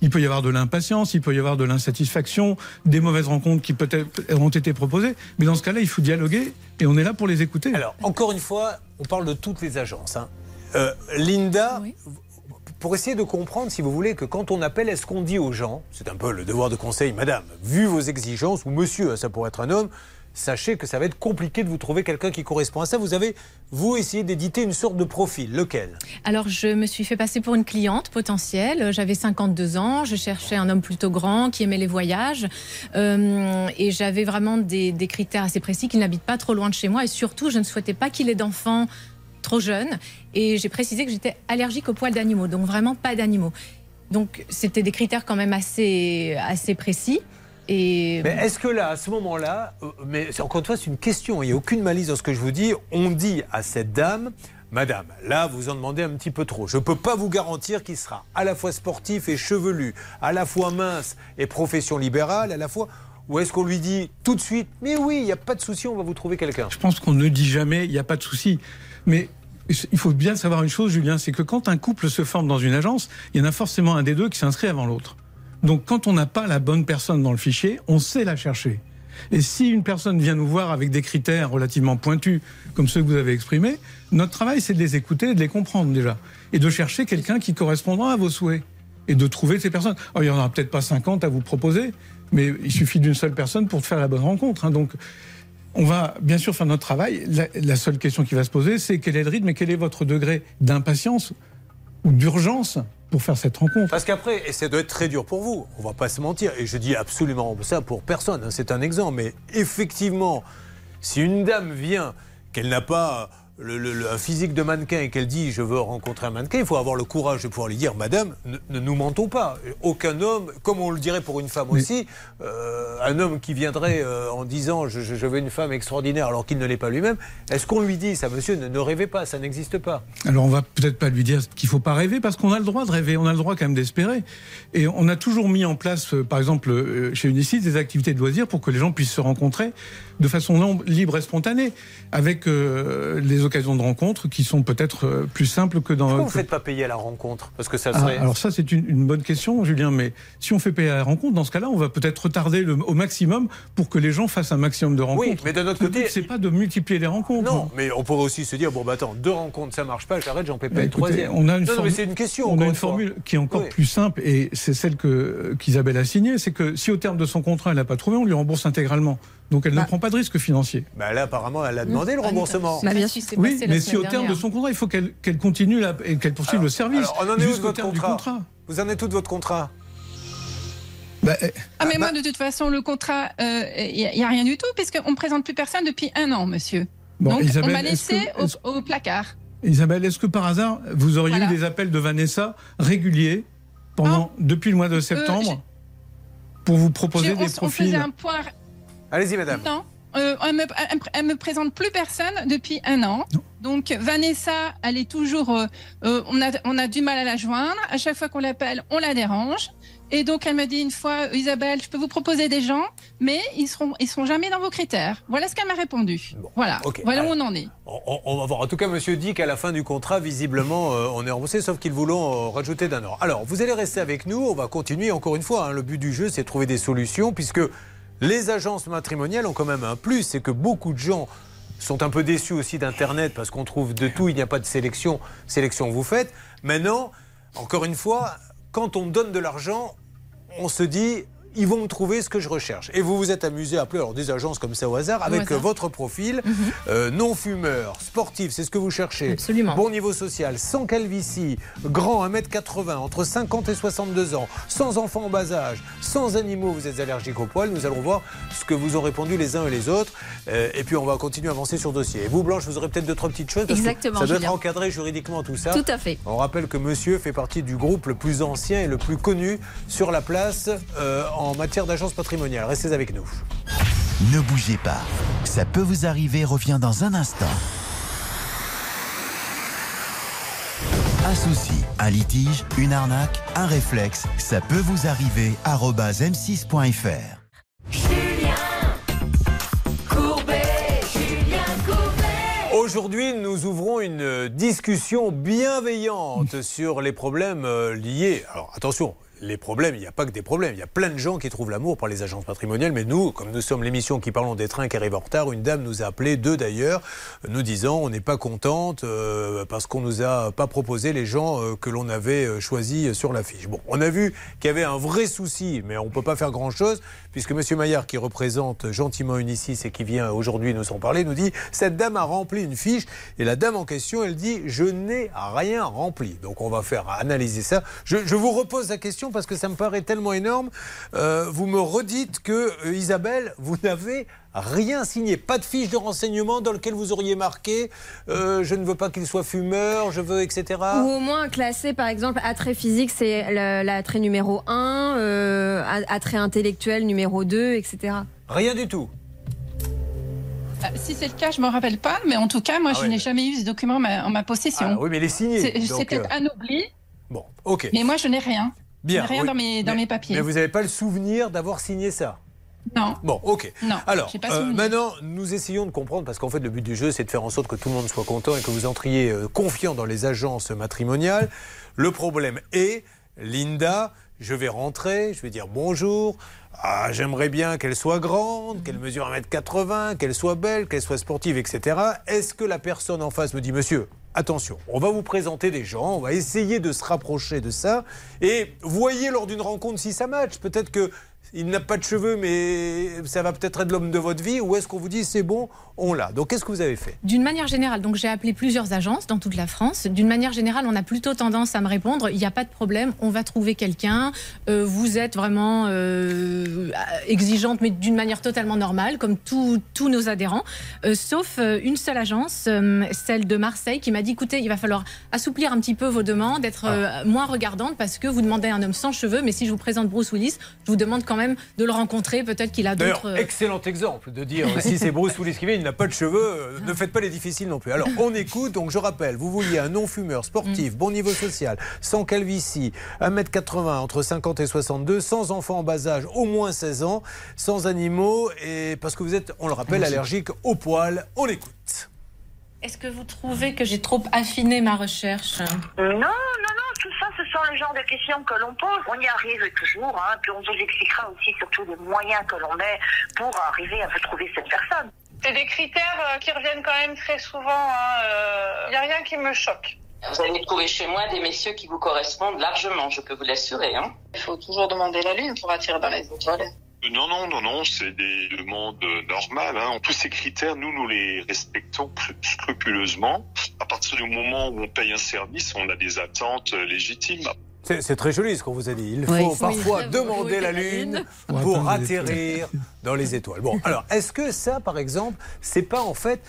il peut y avoir de l'impatience, il peut y avoir de l'insatisfaction, des mauvaises rencontres qui peut-être ont été proposées. Mais dans ce cas-là, il faut dialoguer et on est là pour les écouter. Alors, encore une fois, on parle de toutes les agences. hein. Euh, Linda, pour essayer de comprendre, si vous voulez, que quand on appelle, est-ce qu'on dit aux gens, c'est un peu le devoir de conseil, madame, vu vos exigences, ou monsieur, hein, ça pourrait être un homme, sachez que ça va être compliqué de vous trouver quelqu'un qui correspond à ça. Vous avez, vous, essayé d'éditer une sorte de profil. Lequel? Alors, je me suis fait passer pour une cliente potentielle. J'avais 52 ans. Je cherchais un homme plutôt grand qui aimait les voyages. Euh, et j'avais vraiment des, critères assez précis qu'il n'habite pas trop loin de chez moi. Et surtout, je ne souhaitais pas qu'il ait d'enfants trop jeunes. Et j'ai précisé que j'étais allergique aux poils d'animaux. Donc, vraiment pas d'animaux. Donc, c'était des critères quand même assez, assez précis. Et Mais est-ce que là, à ce moment-là, euh, mais encore une fois, c'est une question, il n'y a aucune malice dans ce que je vous dis, on dit à cette dame, Madame, là, vous en demandez un petit peu trop. Je ne peux pas vous garantir qu'il sera à la fois sportif et chevelu, à la fois mince et profession libérale, à la fois... Ou est-ce qu'on lui dit tout de suite, mais oui, il n'y a pas de souci, on va vous trouver quelqu'un Je pense qu'on ne dit jamais, il n'y a pas de souci. Mais il faut bien savoir une chose, Julien, c'est que quand un couple se forme dans une agence, il y en a forcément un des deux qui s'inscrit avant l'autre. Donc quand on n'a pas la bonne personne dans le fichier, on sait la chercher. Et si une personne vient nous voir avec des critères relativement pointus, comme ceux que vous avez exprimés, notre travail, c'est de les écouter et de les comprendre déjà. Et de chercher quelqu'un qui correspondra à vos souhaits. Et de trouver ces personnes. Alors, il n'y en aura peut-être pas 50 à vous proposer, mais il suffit d'une seule personne pour faire la bonne rencontre. hein. Donc, on va bien sûr faire notre travail. La, la seule question qui va se poser, c'est quel est le rythme et quel est votre degré d'impatience ou d'urgence pour faire cette rencontre. Parce qu'après, et ça doit être très dur pour vous, on va pas se mentir, et je dis absolument ça pour personne, hein, c'est un exemple, mais effectivement, si une dame vient, qu'elle n'a pas le- un physique de mannequin et qu'elle dit je veux rencontrer un mannequin, il faut avoir le courage de pouvoir lui dire Madame, ne, ne nous mentons pas. Aucun homme, comme on le dirait pour une femme aussi, euh, un homme qui viendrait euh, en disant je, veux une femme extraordinaire alors qu'il ne l'est pas lui-même, est-ce qu'on lui dit ça, monsieur, ne, ne rêvez pas, ça n'existe pas? Alors on va peut-être pas lui dire qu'il faut pas rêver parce qu'on a le droit de rêver, on a le droit quand même d'espérer. Et on a toujours mis en place, euh, par exemple, chez Unicis, des activités de loisirs pour que les gens puissent se rencontrer de façon libre et spontanée, avec euh, les occasions de rencontres qui sont peut-être euh, plus simples que dans. Pourquoi vous ne faites pas payer à la rencontre? Parce que ça Ah, serait. alors ça c'est une, une bonne question, Julien. Mais si on fait payer à la rencontre, dans ce cas-là, on va peut-être retarder le- au maximum pour que les gens fassent un maximum de rencontres. Oui, mais d'un autre côté- c'est pas de multiplier les rencontres. Non, mais on pourrait aussi se dire bon, bah attends, deux rencontres ça marche pas, j'arrête, j'en paie pas Bah, une troisième. On a une non, non, formule, mais c'est une question. On a une formule qui est encore Oui. plus simple et c'est celle que qu'Isabelle a signée, c'est que si au terme de son contrat elle n'a pas trouvé, on lui rembourse intégralement. Donc elle ne prend pas de risque financier. Bah là, apparemment, elle a demandé le remboursement. Bah, bien sûr. Oui, mais si au terme de son contrat, il faut qu'elle continue la- et qu'elle poursuive le service Alors, on en est où de votre contrat, contrat. Vous en êtes où de votre contrat Bah, eh, Ah, mais moi, de toute façon, le contrat, il n'y a, rien du tout, puisqu'on ne présente plus personne depuis un an, monsieur. Bon, Donc, Isabelle, on m'a est-ce laissé que- au, au placard. Isabelle, est-ce que par hasard vous auriez Voilà. eu des appels de Vanessa réguliers pendant depuis le mois de Euh, septembre pour vous proposer on, des on faisait profils. un point. Allez-y, madame. Non. Euh, elle, me, elle me- elle me présente plus personne depuis un an. Donc Vanessa, elle est toujours. euh, euh, on, a, on a du mal à la joindre. À chaque fois qu'on l'appelle, on la dérange. Et donc elle me dit une fois, Isabelle, je peux vous proposer des gens, mais ils seront, ils seront jamais dans vos critères. Voilà ce qu'elle m'a répondu. voilà. ok. Voilà où on en est. On, va voir. En tout cas, monsieur dit qu'à la fin du contrat, visiblement, euh, on est remboursé, sauf qu'ils voulont euh, rajouter d'un an. Alors, vous allez rester avec nous. On va continuer encore une fois. hein. Le but du jeu, c'est de trouver des solutions, puisque les agences matrimoniales ont quand même un plus, c'est que beaucoup de gens sont un peu déçus aussi d'Internet parce qu'on trouve de tout, il n'y a pas de sélection. Sélection, vous faites. Maintenant, encore une fois, quand on donne de l'argent, on se dit. Ils vont me trouver ce que je recherche. Et vous vous êtes amusé à appeler alors, des agences comme ça au hasard, avec hasard. euh, votre profil, euh, non-fumeur, sportif, c'est ce que vous cherchez. Absolument. Bon niveau social, sans calvitie, grand 1m80, entre 50 et 62 ans, sans enfants en bas âge, sans animaux, vous êtes allergique au poil. Nous allons voir ce que vous ont répondu les uns et les autres. Euh, et puis on va continuer à avancer sur le dossier. Et vous, Blanche, vous aurez peut-être deux, trois petites choses. parce que Exactement, Ça doit être encadré juridiquement tout ça. Tout à fait. On rappelle que monsieur fait partie du groupe le plus ancien et le plus connu sur la place euh, en matière d'agence patrimoniale. Restez avec nous. Ne bougez pas. Ça peut vous arriver revient dans un instant. Un souci, un litige, une arnaque, un réflexe, ça peut vous arriver. arobase m6.fr. Aujourd'hui, nous ouvrons une discussion bienveillante sur les problèmes euh, liés. Alors attention, les problèmes, il n'y a pas que des problèmes. Il y a plein de gens qui trouvent l'amour par les agences patrimoniales. Mais nous, comme nous sommes l'émission qui parlons des trains qui arrivent en retard, une dame nous a appelé, deux d'ailleurs, nous disant on n'est pas contente euh, parce qu'on nous a pas proposé les gens euh, que l'on avait euh, choisis sur l'affiche. Bon, on a vu qu'il y avait un vrai souci, mais on ne peut pas faire grand-chose puisque M. Maillard, qui représente gentiment Unicis et qui vient aujourd'hui nous en parler, nous dit cette dame a rempli une fiche et la dame en question, elle dit je n'ai rien rempli. Donc on va faire analyser ça. Je, je vous repose la question parce que ça me paraît tellement énorme. Euh, vous me redites que euh, Isabelle, vous n'avez rien signé, pas de fiche de renseignement dans lequel vous auriez marqué euh, je ne veux pas qu'il soit fumeur, je veux etc. Ou au moins classer, par exemple, attrait physique, c'est l'attrait numéro 1, euh, attrait intellectuel numéro 2, etc. Rien du tout. Euh, Si c'est le cas, je me rappelle pas, mais en tout cas, moi, Ah je ouais, n'ai mais- jamais eu ce document en ma, en ma possession. Ah oui, mais il est signé, C'est peut-être un oubli, Bon, ok. mais moi, je n'ai rien. Bien. Rien oui. dans mes, dans Mais- mes papiers. Mais vous n'avez pas le souvenir d'avoir signé ça Non. Bon, ok. Non, Alors, pas euh, maintenant, nous essayons de comprendre, parce qu'en fait, le but du jeu, c'est de faire en sorte que tout le monde soit content et que vous entriez euh, confiant dans les agences matrimoniales. Le problème est, Linda, je vais rentrer, je vais dire bonjour. Ah, J'aimerais bien qu'elle soit grande, qu'elle mesure 1m80, qu'elle soit belle, qu'elle soit sportive, etc. Est-ce que la personne en face me dit, monsieur, attention, on va vous présenter des gens, on va essayer de se rapprocher de ça, et voyez lors d'une rencontre si ça match. Peut-être que il n'a pas de cheveux, mais ça va peut-être être l'homme de votre vie, ou est-ce qu'on vous dit c'est bon, on l'a Donc qu'est-ce que vous avez fait? D'une manière générale, donc j'ai appelé plusieurs agences dans toute la France. D'une manière générale, on a plutôt tendance à me répondre il n'y a pas de problème, on va trouver quelqu'un. Euh, vous êtes vraiment euh, exigeante, mais d'une manière totalement normale, comme tous nos adhérents. Euh, sauf une seule agence, celle de Marseille, qui m'a dit écoutez, il va falloir assouplir un petit peu vos demandes, être euh, moins regardante, parce que vous demandez un homme sans cheveux, mais si je vous présente Bruce Willis, je vous demande quand même de le rencontrer. Peut-être qu'il a D'ailleurs, d'autres. euh, excellent exemple de dire si c'est Bruce Willis qui vient, il n'a pas de cheveux, euh, ne faites pas les difficiles non plus. Alors, on écoute, donc je rappelle, vous vouliez un non-fumeur, sportif, bon niveau social, sans calvitie, 1m80, entre 50 et 62, sans enfants en bas âge, au moins 16 ans, sans animaux, et parce que vous êtes, on le rappelle, allergique aux poils. On écoute. Est-ce que vous trouvez que j'ai trop affiné ma recherche? Non, non, non, tout ça, ce sont le genre de questions que l'on pose. On y arrive toujours, hein, puis on vous expliquera aussi surtout les moyens que l'on met pour arriver à vous trouver cette personne. C'est des critères euh, qui reviennent quand même très souvent. Il n'y a rien qui me choque. Vous allez trouver chez moi des messieurs qui vous correspondent largement, je peux vous l'assurer. Hein. Il faut toujours demander la lune pour attirer dans les étoiles. Non, non, non, non, c'est des demandes normales. Hein. Tous ces critères, nous, nous les respectons cru- scrupuleusement. À partir du moment où on paye un service, on a des attentes légitimes. C'est très joli ce qu'on vous a dit. Il Oui, faut oui, parfois oui, demander oui, la la lune pour atterrir dans les étoiles. Bon, alors, est-ce que ça, par exemple, c'est pas en fait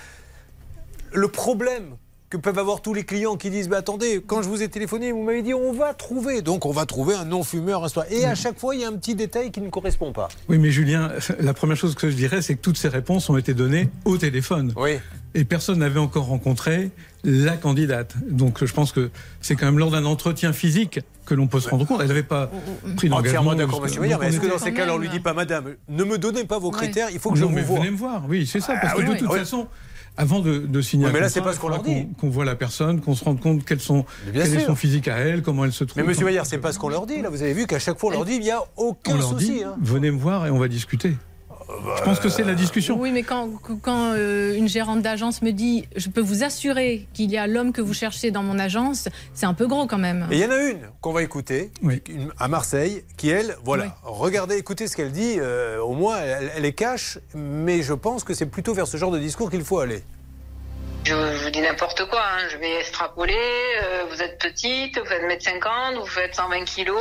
le problème que peuvent avoir tous les clients qui disent bah, attendez, quand je vous ai téléphoné, vous m'avez dit on va trouver. Donc on va trouver un non-fumeur. un soir. Et à chaque fois, il y a un petit détail qui ne correspond pas. Oui, mais Julien, la première chose que je dirais, c'est que toutes ces réponses ont été données au téléphone. Oui. Et personne n'avait encore rencontré la candidate. Donc je pense que c'est quand même lors d'un entretien physique que l'on peut se rendre compte. Elle n'avait pas pris d'engagement. Entièrement d'accord, monsieur. Mais est-ce que dans ces cas-là, on lui dit pas, madame, ne me donnez pas vos critères, il faut que je vous mais voie venez me voir, oui, c'est ça. Parce Ah que oui, de oui, toute oui. façon, avant de, de signer Oui, mais là, c'est pas ce qu'on leur dit. Qu'on voit la personne, qu'on se rende compte quels sont, quel est sûr. son physique à elle, comment elle se trouve. Mais monsieur Maillard, c'est pas ce qu'on leur dit. Là, vous avez vu qu'à chaque fois, on leur dit, il n'y a on aucun leur souci. dit, hein. venez me voir et on va discuter. Je pense que c'est la discussion. Oui, mais quand, quand euh, une gérante d'agence me dit je peux vous assurer qu'il y a l'homme que vous cherchez dans mon agence, c'est un peu gros quand même. Et il y en a une qu'on va écouter, une- à Marseille, qui elle, voilà, regardez, écoutez ce qu'elle dit, euh, au moins elle, elle est cash, mais je pense que c'est plutôt vers ce genre de discours qu'il faut aller. Je, vous dis n'importe quoi, hein. je vais extrapoler. euh, vous êtes petite, vous faites 1m50, vous faites 120 kilos,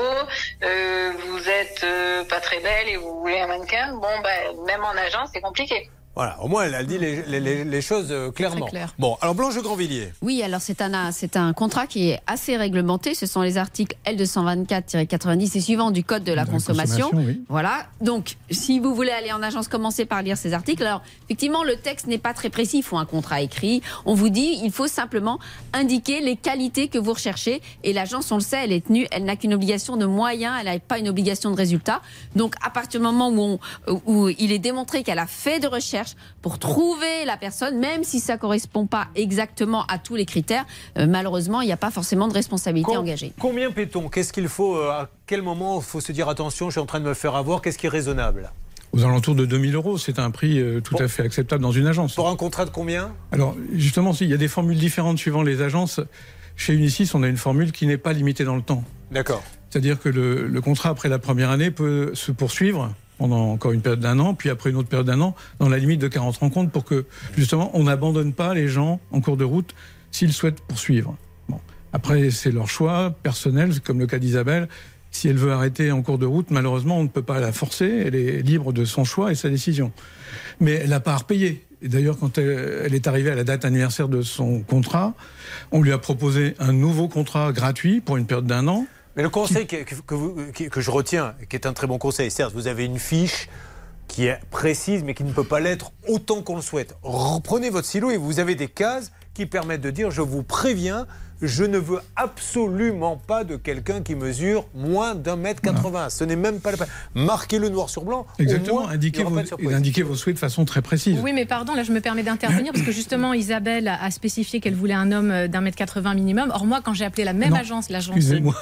euh, vous êtes euh, pas très belle et vous voulez un mannequin. Bon, ben, même en agence, c'est compliqué. Voilà, au moins elle a dit les, les- les- les choses euh, clairement. Très clair. Bon, alors Blanche Grandvilliers. Oui, alors c'est un, c'est un contrat qui est assez réglementé. Ce sont les articles L224-90 et suivants du Code de la, De la consommation. consommation, oui. Voilà. Donc, si vous voulez aller en agence, commencez par lire ces articles. Alors, effectivement, le texte n'est pas très précis. Il faut un contrat écrit. On vous dit, il faut simplement indiquer les qualités que vous recherchez. Et l'agence, on le sait, elle est tenue. Elle n'a qu'une obligation de moyens. Elle n'a pas une obligation de résultat. Donc, à partir du moment où, on- où il est démontré qu'elle a fait de recherche pour trouver la personne, même si ça correspond pas exactement à tous les critères, euh, malheureusement, il n'y a pas forcément de responsabilité Com- engagée. Combien paie-t-on? Qu'est-ce qu'il faut euh, À quel moment il faut se dire attention, je suis en train de me faire avoir Qu'est-ce qui est raisonnable? Aux alentours de 2000 euros, c'est un prix euh, tout à fait acceptable dans une agence. Pour un contrat de combien? Alors, justement, il y a des formules différentes suivant les agences. Chez Unisys, on a une formule qui n'est pas limitée dans le temps. D'accord. C'est-à-dire que le, le contrat, après la première année, peut se poursuivre pendant encore une période d'un an, puis après une autre période d'un an, dans la limite de 40 rencontres, pour que, justement, on n'abandonne pas les gens en cours de route s'ils souhaitent poursuivre. Bon. Après, c'est leur choix personnel, comme le cas d'Isabelle. Si elle veut arrêter en cours de route, malheureusement, on ne peut pas la forcer. Elle est libre de son choix et sa décision. Mais elle n'a pas à repayer. D'ailleurs, quand elle est arrivée à la date anniversaire de son contrat, on lui a proposé un nouveau contrat gratuit pour une période d'un an. Mais le conseil que, que- que vous- que- que je retiens, qui est un très bon conseil, certes, vous avez une fiche qui est précise, mais qui ne peut pas l'être autant qu'on le souhaite. Reprenez votre silo et vous avez des cases qui permettent de dire je vous préviens, je ne veux absolument pas de quelqu'un qui mesure moins d'un mètre 80. Ce n'est même pas la peine. Marquez-le noir sur blanc. au Exactement, moins, indiquez vos, indiquez souhaits de façon très précise. Oui, mais pardon, là je me permets d'intervenir parce que justement Isabelle a a spécifié qu'elle voulait un homme euh, d'un mètre 80 minimum. Or moi, quand j'ai appelé la même Non, agence, l'agence. Excusez-moi.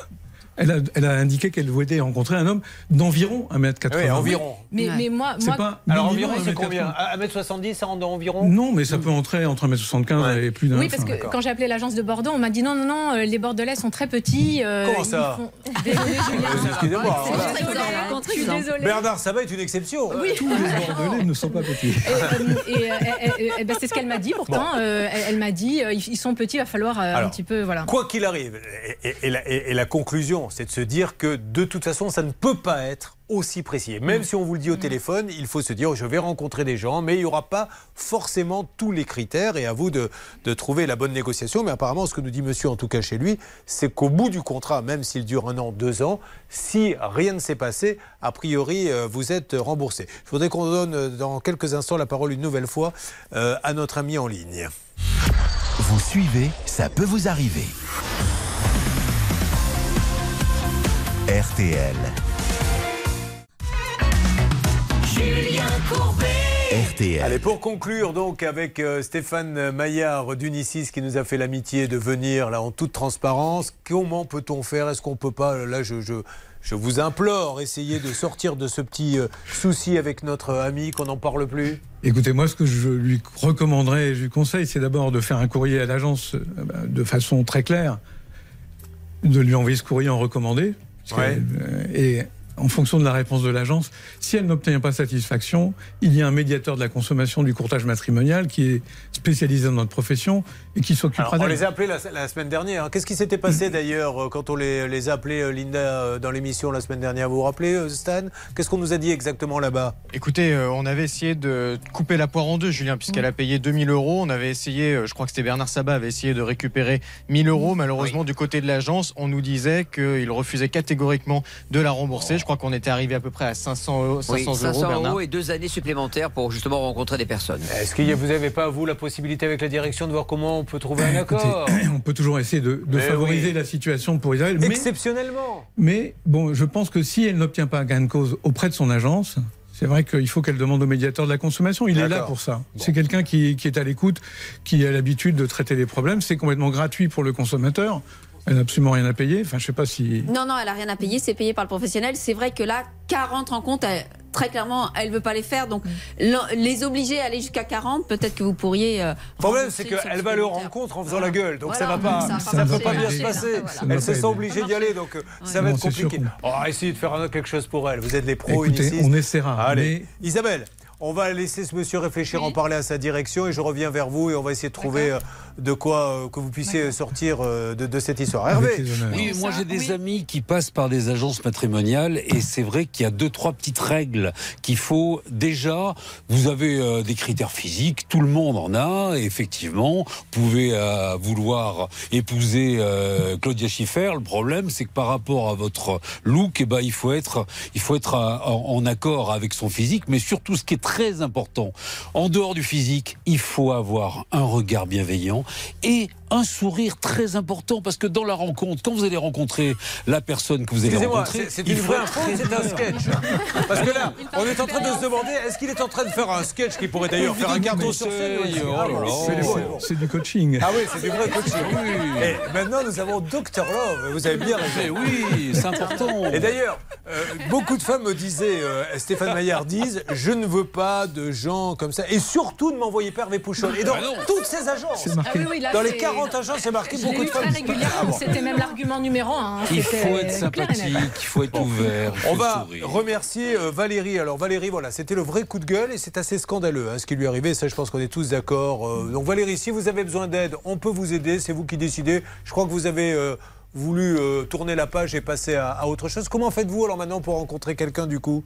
Elle a, elle a indiqué qu'elle souhaitait rencontrer un homme d'environ 1m80. Oui, environ. Mais, mais moi, C'est moi pas Alors minimum environ, c'est 1m80. combien 1m70, ça rentre dans environ Non, mais ça peut entrer entre 1m75 et plus d'un. Oui, parce que quand j'ai appelé l'agence de Bordeaux, on m'a dit non, non, non, euh, les Bordelais sont très petits. euh, Comment ça font- Désolée, Julien. Excusez-moi. Désolée. Bernard Sabat est une exception. Oui. Tous les Bordelais ne sont pas petits. Et, euh, et, ben, c'est ce qu'elle m'a dit pourtant. Euh, elle elle m'a dit ils sont petits, il va falloir euh, un petit peu. Voilà. Quoi qu'il arrive, et, et- et la, et- c'est de se dire que de toute façon, ça ne peut pas être aussi précis. Et Même si on vous le dit au téléphone, il faut se dire je vais rencontrer des gens, mais il n'y aura pas forcément tous les critères et à vous de, de trouver la bonne négociation. Mais apparemment, ce que nous dit monsieur, en tout cas chez lui, c'est qu'au bout du contrat, même s'il dure un an, deux ans, si rien ne s'est passé, a priori, euh, vous êtes remboursé. Je voudrais qu'on donne euh, dans quelques instants la parole une nouvelle fois euh, à notre ami en ligne. Vous suivez, ça peut vous arriver. RTL. Julien Courbet. RTL. Allez, pour conclure donc avec euh, Stéphane Maillard d'Unicis qui nous a fait l'amitié de venir là en toute transparence, comment peut-on faire? Est-ce qu'on peut pas Là, je, je, je vous implore, essayer de sortir de ce petit euh, souci avec notre ami, qu'on n'en parle plus? Écoutez, moi, ce que je lui recommanderais et je lui conseille, c'est d'abord de faire un courrier à l'agence euh, de façon très claire, de lui envoyer ce courrier en recommandé. Que, Ouais. euh, et en fonction de la réponse de l'agence. Si elle n'obtient pas satisfaction, il y a un médiateur de la consommation du courtage matrimonial qui est spécialisé dans notre profession et qui s'occupera on d'elle. les a appelés la, la semaine dernière. Qu'est-ce qui s'était passé d'ailleurs euh, quand on les, les a appelés, euh, Linda, euh, dans l'émission la semaine dernière? Vous vous rappelez, Stan? Qu'est-ce qu'on nous a dit exactement là-bas? Écoutez, on avait essayé de couper la poire en deux, Julien, puisqu'elle a payé 2000 euros. On avait essayé, je crois que c'était Bernard Sabat, avait essayé de récupérer 1000 euros. Malheureusement, du côté de l'agence, on nous disait qu'il refusait catégoriquement de la rembourser. Je crois qu'on était arrivé à peu près à 500 euros, 500 Oui, 500 euros, Bernard. euros et deux années supplémentaires pour justement rencontrer des personnes. Est-ce que vous n'avez pas, vous, la possibilité avec la direction de voir comment on peut trouver un accord On peut toujours essayer de, de Mais favoriser oui. la situation pour Isabelle. Mais, Exceptionnellement mais bon, je pense que si elle n'obtient pas gain de cause auprès de son agence, c'est vrai qu'il faut qu'elle demande au médiateur de la consommation. Il est là pour ça. C'est quelqu'un qui, qui est à l'écoute, qui a l'habitude de traiter les problèmes. C'est complètement gratuit pour le consommateur. Elle n'a absolument rien à payer. Enfin, je sais pas si. Non, non, elle a rien à payer, c'est payé par le professionnel. C'est vrai que là, 40 rencontres, elle- très clairement, elle veut pas les faire. Donc, les obliger à aller jusqu'à 40, peut-être que vous pourriez. euh, Le problème, c'est qu'elle va à leur rencontre en faisant la gueule. Donc Voilà, ça va pas, ça pas peut pas bien se passer. voilà. Elle se sent obligée d'y aller. Donc ça va Non, être compliqué. qu'on- Oh, essayez de faire un- quelque chose pour elle. Vous êtes les pros, Écoutez, on essaiera, Allez, Isabelle. On va laisser ce monsieur réfléchir, en parler à sa direction et je reviens vers vous et on va essayer de trouver euh, de quoi euh, que vous puissiez sortir euh, de, de cette histoire. Hervé Oui, moi j'ai des amis qui passent par des agences matrimoniales et c'est vrai qu'il y a deux trois petites règles qu'il faut déjà. Vous avez euh, des critères physiques, tout le monde en a. Et effectivement, vous pouvez euh, vouloir épouser euh, Claudia Schiffer. Le problème, c'est que par rapport à votre look, eh ben il faut être il faut être en, en accord avec son physique, mais surtout ce qui est très important, en dehors du physique, il faut avoir un regard bienveillant et un sourire très important parce que dans la rencontre, quand vous allez rencontrer la personne que vous allez rencontrer, c'est une vraie c'est un sketch Parce que là, on est en train de se demander, est-ce qu'il est en train de faire un sketch qui pourrait d'ailleurs faire un carton sur scène c'est du coaching. Ah oui, c'est du vrai coaching. Et maintenant, nous avons Dr Love. Vous avez bien raison. Oui, c'est important. Et d'ailleurs, euh, beaucoup de femmes me disaient, euh, Stéphane Maillard disent, je ne veux pas de gens comme ça. Et surtout, ne m'envoyez pas Hervé Pouchol. Et dans Ah toutes ces agences, C'est marqué. Ah dans les c'est- 40 agences, c'est marqué Je beaucoup de régulièrement. Bon. C'était même l'argument numéro un. hein. Il faut être sympathique, il faut être ouvert. On va sourire. remercier euh, Valérie. Alors Valérie, voilà, c'était le vrai coup de gueule et c'est assez scandaleux hein, ce qui lui est arrivé. Ça, je pense qu'on est tous d'accord. Euh, donc Valérie, si vous avez besoin d'aide, on peut vous aider. C'est vous qui décidez. Je crois que vous avez euh, voulu euh, tourner la page et passer à, à autre chose. Comment faites-vous alors maintenant pour rencontrer quelqu'un du coup?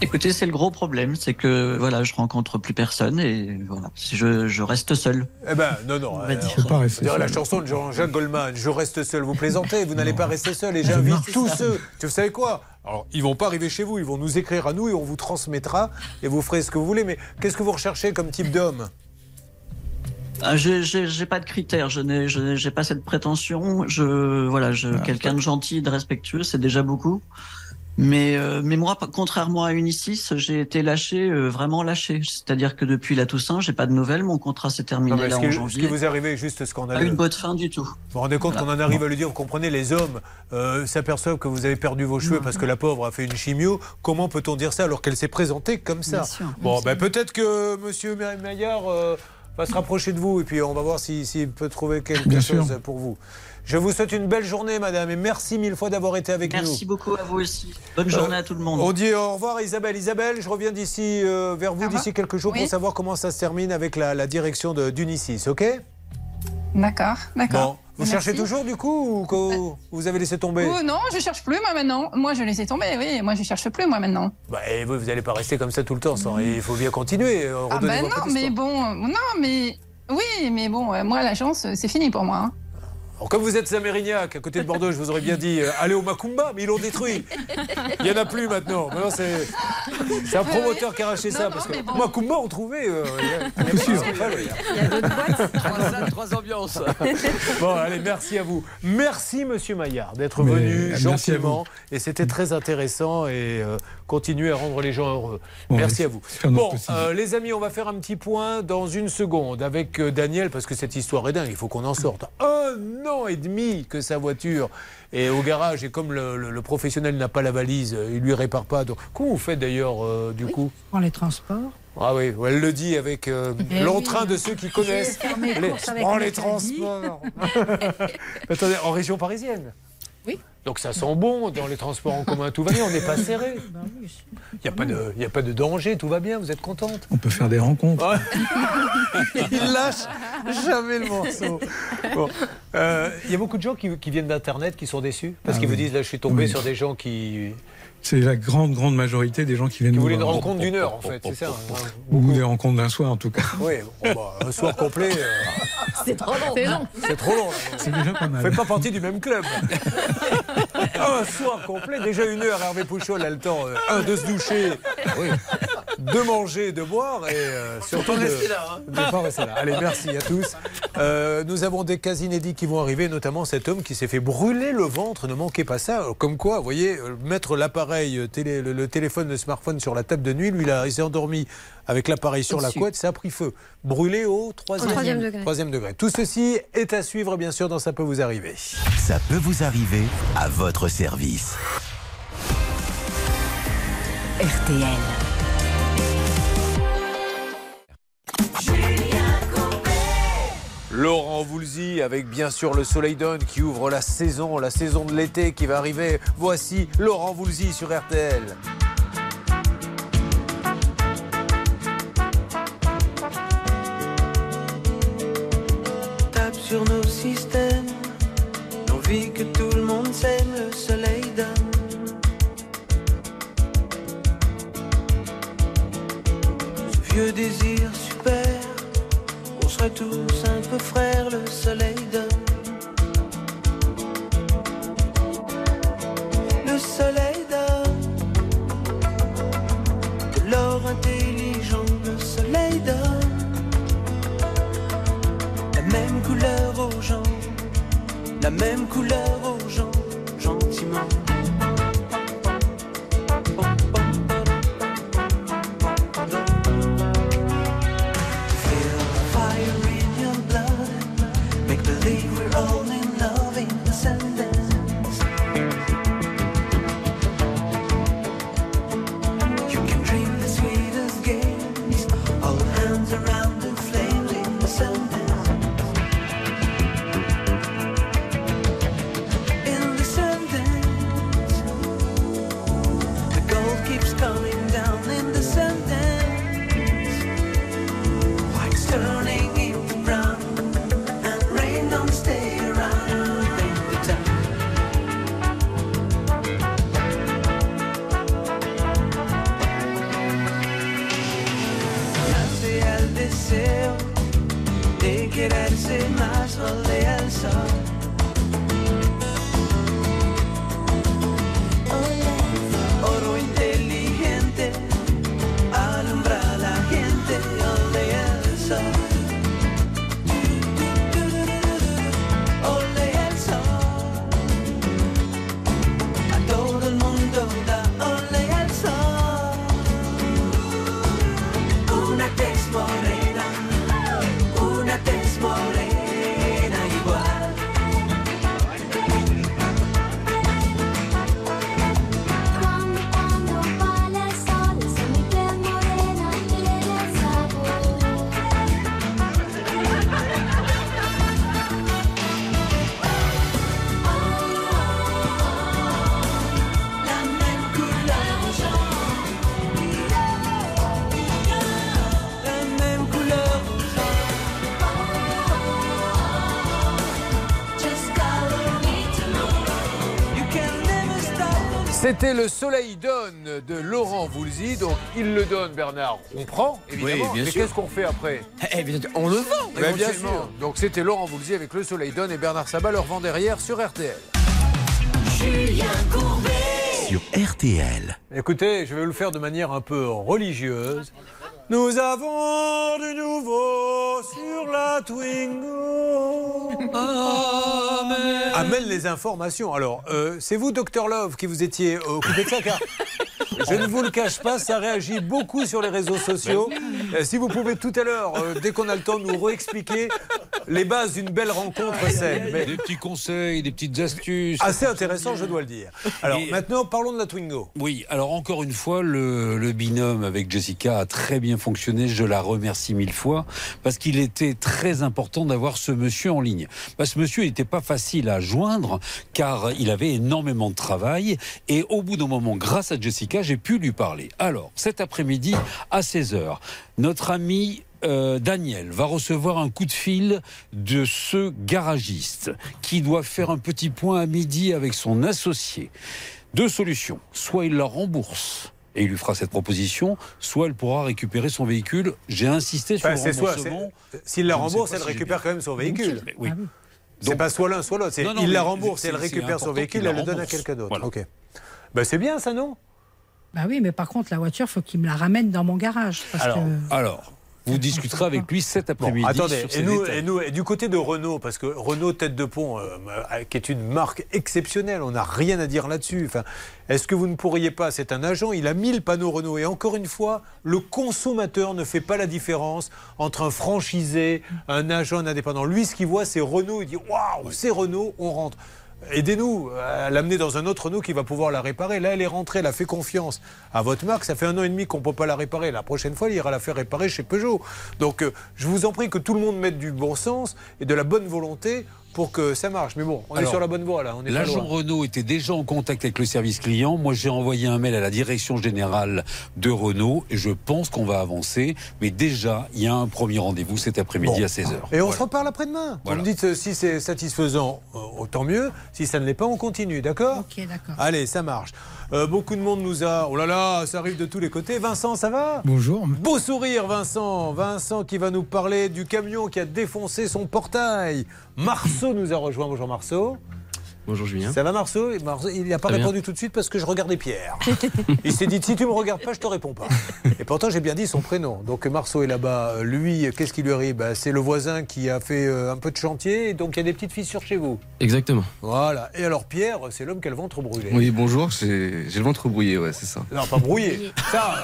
Écoutez, c'est le gros problème, c'est que voilà, je rencontre plus personne et voilà, si je, je reste seul. Eh ben non, non. va euh, dire. Pas on rester dirait la seul. chanson de Jean-Jacques Goldman. Je reste seul. Vous plaisantez. Vous n'allez pas rester seul. Et j'invite tous ceux. Vous savez quoi? Alors, ils vont pas arriver chez vous, ils vont nous écrire à nous et on vous transmettra et vous ferez ce que vous voulez. Mais qu'est-ce que vous recherchez comme type d'homme? Ah, j'ai- pas de critères, je n'ai pas cette prétention. Je voilà, je Ah, quelqu'un de gentil, de respectueux, c'est déjà beaucoup. Mais euh, mais moi, contrairement à Unicis, j'ai été lâché, euh, vraiment lâché. C'est-à-dire que depuis la Toussaint, j'ai pas de nouvelles. Mon contrat s'est Non, terminé mais là ce, qui, en ce janvier. qui vous est arrivé est juste Pas scandaleux. une bonne fin du tout. Vous vous rendez compte qu'on en arrive à lui dire, vous comprenez, les hommes euh, s'aperçoivent que vous avez perdu vos cheveux parce que la pauvre a fait une chimio. Comment peut-on dire ça alors qu'elle s'est présentée comme ça? Bien sûr, Bon, ben, peut-être que Monsieur Maillard va se rapprocher de vous et puis on va voir s'il s'il peut trouver quelque Bien chose sûr. pour vous. Je vous souhaite une belle journée, madame, et merci mille fois d'avoir été avec nous. Merci beaucoup à vous aussi. Bonne Euh, journée à tout le monde. On dit au revoir à Isabelle. Isabelle, je reviens d'ici euh, vers vous d'ici quelques jours pour savoir comment ça se termine avec la, la direction d'Unicis, ok? D'accord, Bon, d'accord. vous Merci. cherchez toujours du coup ou que vous avez laissé tomber? Oh, non, je cherche plus moi maintenant. Moi je laissé tomber, oui. Moi je cherche plus moi maintenant. Bah, et vous, vous n'allez pas rester comme ça tout le temps. Sans, il faut bien continuer. euh, Ah ben non, mais bon, euh, non, mais oui, mais bon, euh, moi la chance, euh, c'est fini pour moi. hein. Alors, comme vous êtes à Mérignac, à côté de Bordeaux, je vous aurais bien dit euh, allez au Macumba, mais ils l'ont détruit. Il n'y en a plus maintenant. Maintenant, c'est un promoteur qui a arraché ça. Parce que Macumba, on trouvait. euh, il y a- il y a. Il y d'autres boîtes. Trois salles, trois ambiances. Bon, allez, merci à vous. Merci, monsieur Maillard, d'être venu merci à gentiment. Et c'était très intéressant et euh, continuez à rendre les gens heureux. Merci à vous. Bon, euh, les amis, on va faire un petit point dans une seconde avec euh, Daniel parce que cette histoire est dingue. Il faut qu'on en sorte. Un an et demi que sa voiture est au garage et comme le, le- le professionnel n'a pas la valise, euh, il lui répare pas. Donc, comment vous faites d'ailleurs euh, du coup Pour les transports. Ah oui, elle le dit avec euh, Eh l'entrain oui. de ceux qui connaissent les, les caddie. transports. Attendez, en région parisienne. Donc ça sent bon dans les transports en commun, tout va bien, on n'est pas serré. Il n'y a, pas de- il y a pas de danger, tout va bien, vous êtes contente? On peut faire des rencontres. Il lâche jamais le morceau. Bon. Euh, Il y a beaucoup de gens qui, qui viennent d'Internet qui sont déçus parce Ah qu'ils vous oui. disent là je suis tombé Oui. sur des gens qui, C'est la grande, grande majorité des gens qui viennent nous voulaient une voir. rencontre d'une heure en fait, c'est ça hein Ou des rencontres d'un soir en tout cas. Oui, bon, bah, un soir complet. euh, C'est trop long. C'est long. C'est trop long. C'est déjà pas mal. Faites pas partie du même club. un soir complet, déjà une heure, Hervé Pouchol a le temps, euh, un, de se doucher, de manger, de boire et euh, surtout pas de, rester là, hein. de pas rester là. Allez, merci à tous. Euh, nous avons des cas inédits qui vont arriver, notamment cet homme qui s'est fait brûler le ventre. Ne manquez pas ça. Comme quoi, vous voyez, mettre l'appareil, euh, télé, le, le téléphone, le smartphone sur la table de nuit, lui, il, s'est endormi avec l'appareil sur la couette, ça a pris feu. Brûlé au troisième, Au troisième degré. troisième degré. Tout ceci est à suivre, bien sûr, dans Ça peut vous arriver. Ça peut vous arriver à votre service. RTL. Laurent Voulzy avec bien sûr le Soleil donne qui ouvre la saison, la saison de l'été qui va arriver. Voici Laurent Voulzy sur RTL. tape sur nos systèmes, l'envie que tout le monde s'aime, le soleil donne. Ce vieux désir super, on serait tous un peu frères, le soleil donne. Le soleil donne de l'or intelligent, le soleil donne la même couleur aux gens, la même couleur aux gens, gentiment. C'était le Soleil donne de Laurent Voulzy. Donc il le donne, Bernard. On prend, évidemment. Oui, bien Mais qu'est-ce qu'on fait après Eh bien, on le vend bien éventuellement. sûr. Donc c'était Laurent Voulzy avec le Soleil donne et Bernard Sabat leur vend derrière sur RTL. Julien Courbet. Sur RTL. Écoutez, je vais vous le faire de manière un peu religieuse. Nous avons du nouveau sur la Twingo. Amène les informations. Alors, euh, c'est vous, Docteur Love, qui vous étiez euh, occupé de ça, je ne vous le cache pas, ça réagit beaucoup sur les réseaux sociaux. Euh, si vous pouvez tout à l'heure, euh, dès qu'on a le temps, nous réexpliquer les bases d'une belle rencontre saine. Mais Des petits conseils, des petites astuces. assez intéressant, je dois le dire. Alors Et- maintenant, parlons de la Twingo. Oui, alors encore une fois, le, le binôme avec Jessica a très bien fonctionné. Je la remercie mille fois parce qu'il était très important d'avoir ce monsieur en ligne. Que ce monsieur n'était pas facile à joindre car il avait énormément de travail et au bout d'un moment, grâce à Jessica, j'ai pu lui parler. Alors, cet après-midi à 16h, notre ami euh, Daniel va recevoir un coup de fil de ce garagiste qui doit faire un petit point à midi avec son associé. Deux solutions. Soit il la rembourse et il lui fera cette proposition, soit elle pourra récupérer son véhicule. J'ai insisté sur Enfin, le remboursement. S'il la rembourse, elle si récupère quand même son véhicule. Oui. C'est pas soit l'un, soit l'autre. Il la rembourse et elle récupère son véhicule, elle le donne à quelqu'un d'autre. Voilà. Ok. Ben, c'est bien ça, non? Bah oui, mais par contre, la voiture, faut qu'il me la ramène dans mon garage. Parce Alors, que... Alors, vous discuterez avec lui cet Bon, après-midi. attendez, sur et nous, et nous, et du côté de Renault, parce que Renault Tête de Pont, euh, qui est une marque exceptionnelle, on n'a rien à dire là-dessus. Enfin, Est-ce que vous ne pourriez pas, c'est un agent, il a mis le panneau Renault, et encore une fois, le consommateur ne fait pas la différence entre un franchisé, un agent, un indépendant. Lui, ce qu'il voit, c'est Renault, il dit Waouh, c'est Renault, on rentre. Aidez-nous à l'amener dans un autre Renault qui va pouvoir la réparer. Là, elle est rentrée, elle a fait confiance à votre marque. Ça fait un an et demi qu'on ne peut pas la réparer. La prochaine fois, il ira la faire réparer chez Peugeot. Donc, euh, je vous en prie que tout le monde mette du bon sens et de la bonne volonté pour que ça marche. Mais bon, on est sur la bonne voie là. L'agent. Renault était déjà en contact avec le service client. Moi, j'ai envoyé un mail à la direction générale de Renault et je pense qu'on va avancer. Mais déjà, il y a un premier rendez-vous cet après-midi Bon. à 16h. Et on se reparle après-demain. Voilà. Vous me dites euh, si c'est satisfaisant, euh, autant mieux. Si ça ne l'est pas, on continue, d'accord Ok, d'accord. Allez, ça marche. Euh, beaucoup de monde nous a. Oh là là, ça arrive de tous les côtés. Vincent, ça va? Bonjour. Beau sourire, Vincent. Vincent qui va nous parler du camion qui a défoncé son portail. Marceau nous a rejoint. Bonjour Marceau. Bonjour Julien. Ça va Marceau, Marceau Il n'a pas Très bien. répondu tout de suite parce que je regardais Pierre. Il s'est dit si tu me regardes pas, je te réponds pas. Et pourtant j'ai bien dit son prénom. Donc Marceau est là-bas. Lui, qu'est-ce qui lui arrive? Bah, C'est le voisin qui a fait euh, un peu de chantier. Et donc il y a des petites fissures chez vous. Exactement. Voilà. Et alors Pierre, c'est l'homme qui a le ventre brûlé. Oui, bonjour, j'ai j'ai le ventre brouillé, ouais, c'est ça. Non, pas brouillé. Ça,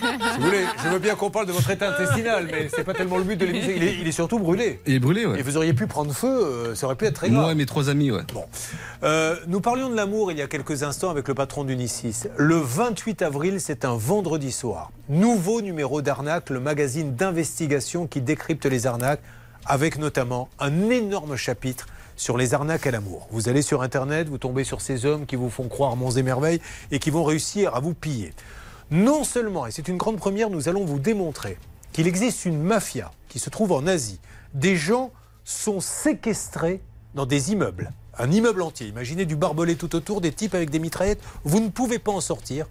si vous voulez, je veux bien qu'on parle de votre état intestinal, mais c'est pas tellement le but de l'émission. Il est, il est surtout brûlé. Il est brûlé, ouais. Et vous auriez pu prendre feu, euh, ça aurait pu être très grave. Moi et mes trois amis, ouais. Bon. Euh, nous parlions de l'amour il y a quelques instants avec le patron d'Unisys. Le 28 avril, c'est un vendredi soir. Nouveau numéro d'Arnaque, le magazine d'investigation qui décrypte les arnaques, avec notamment un énorme chapitre sur les arnaques à l'amour. Vous allez sur Internet, vous tombez sur ces hommes qui vous font croire monts et merveilles et qui vont réussir à vous piller. Non seulement, et c'est une grande première, nous allons vous démontrer qu'il existe une mafia qui se trouve en Asie. Des gens sont séquestrés dans des immeubles. Un immeuble entier. Imaginez du barbelé tout autour, des types avec des mitraillettes. Vous ne pouvez pas en sortir.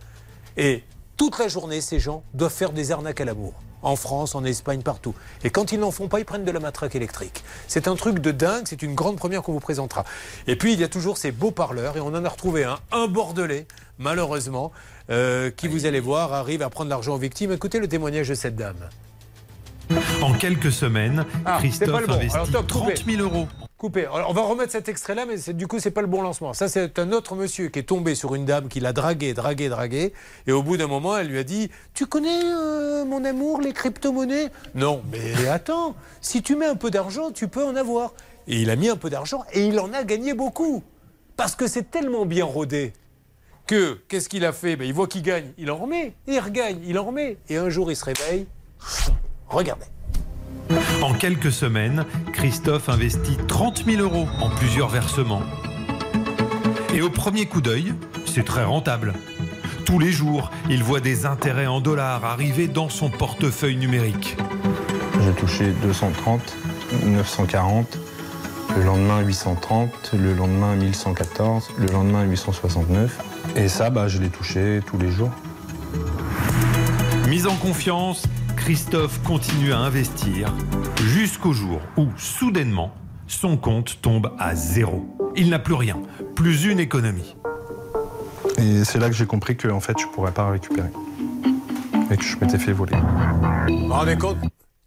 Et toute la journée, ces gens doivent faire des arnaques à l'amour. En France, en Espagne, partout. Et quand ils n'en font pas, ils prennent de la matraque électrique. C'est un truc de dingue, c'est une grande première qu'on vous présentera. Et puis, il y a toujours ces beaux parleurs, et on en a retrouvé un, un bordelais, malheureusement, euh, qui, vous allez voir, arrive à prendre l'argent aux victimes. Écoutez le témoignage de cette dame. En quelques semaines, Ah, Christophe bon. Investit top, coupez. 30 000 euros. Coupé. Alors, on va remettre cet extrait-là, mais du coup, c'est pas le bon lancement. Ça, c'est un autre monsieur qui est tombé sur une dame qui l'a dragué, dragué, dragué. Et au bout d'un moment, elle lui a dit Tu connais, euh, mon amour, les crypto-monnaies? Non, mais attends, si tu mets un peu d'argent, tu peux en avoir. Et il a mis un peu d'argent et il en a gagné beaucoup. Parce que c'est tellement bien rodé que, qu'est-ce qu'il a fait? Ben, Il voit qu'il gagne, il en remet. Il regagne, il en remet. Et un jour, il se réveille. Regardez. En quelques semaines, Christophe investit 30 000 euros en plusieurs versements. Et au premier coup d'œil, c'est très rentable. Tous les jours, il voit des intérêts en dollars arriver dans son portefeuille numérique. J'ai touché 230, 940, le lendemain 830, le lendemain 1114, le lendemain 869. Et ça, bah, je l'ai touché tous les jours. Mise en confiance, Christophe continue à investir jusqu'au jour où, soudainement, son compte tombe à zéro. Il n'a plus rien, plus une économie. Et c'est là que j'ai compris que en fait, je pourrais pas récupérer. Et que je m'étais fait voler. Vous vous rendez compte?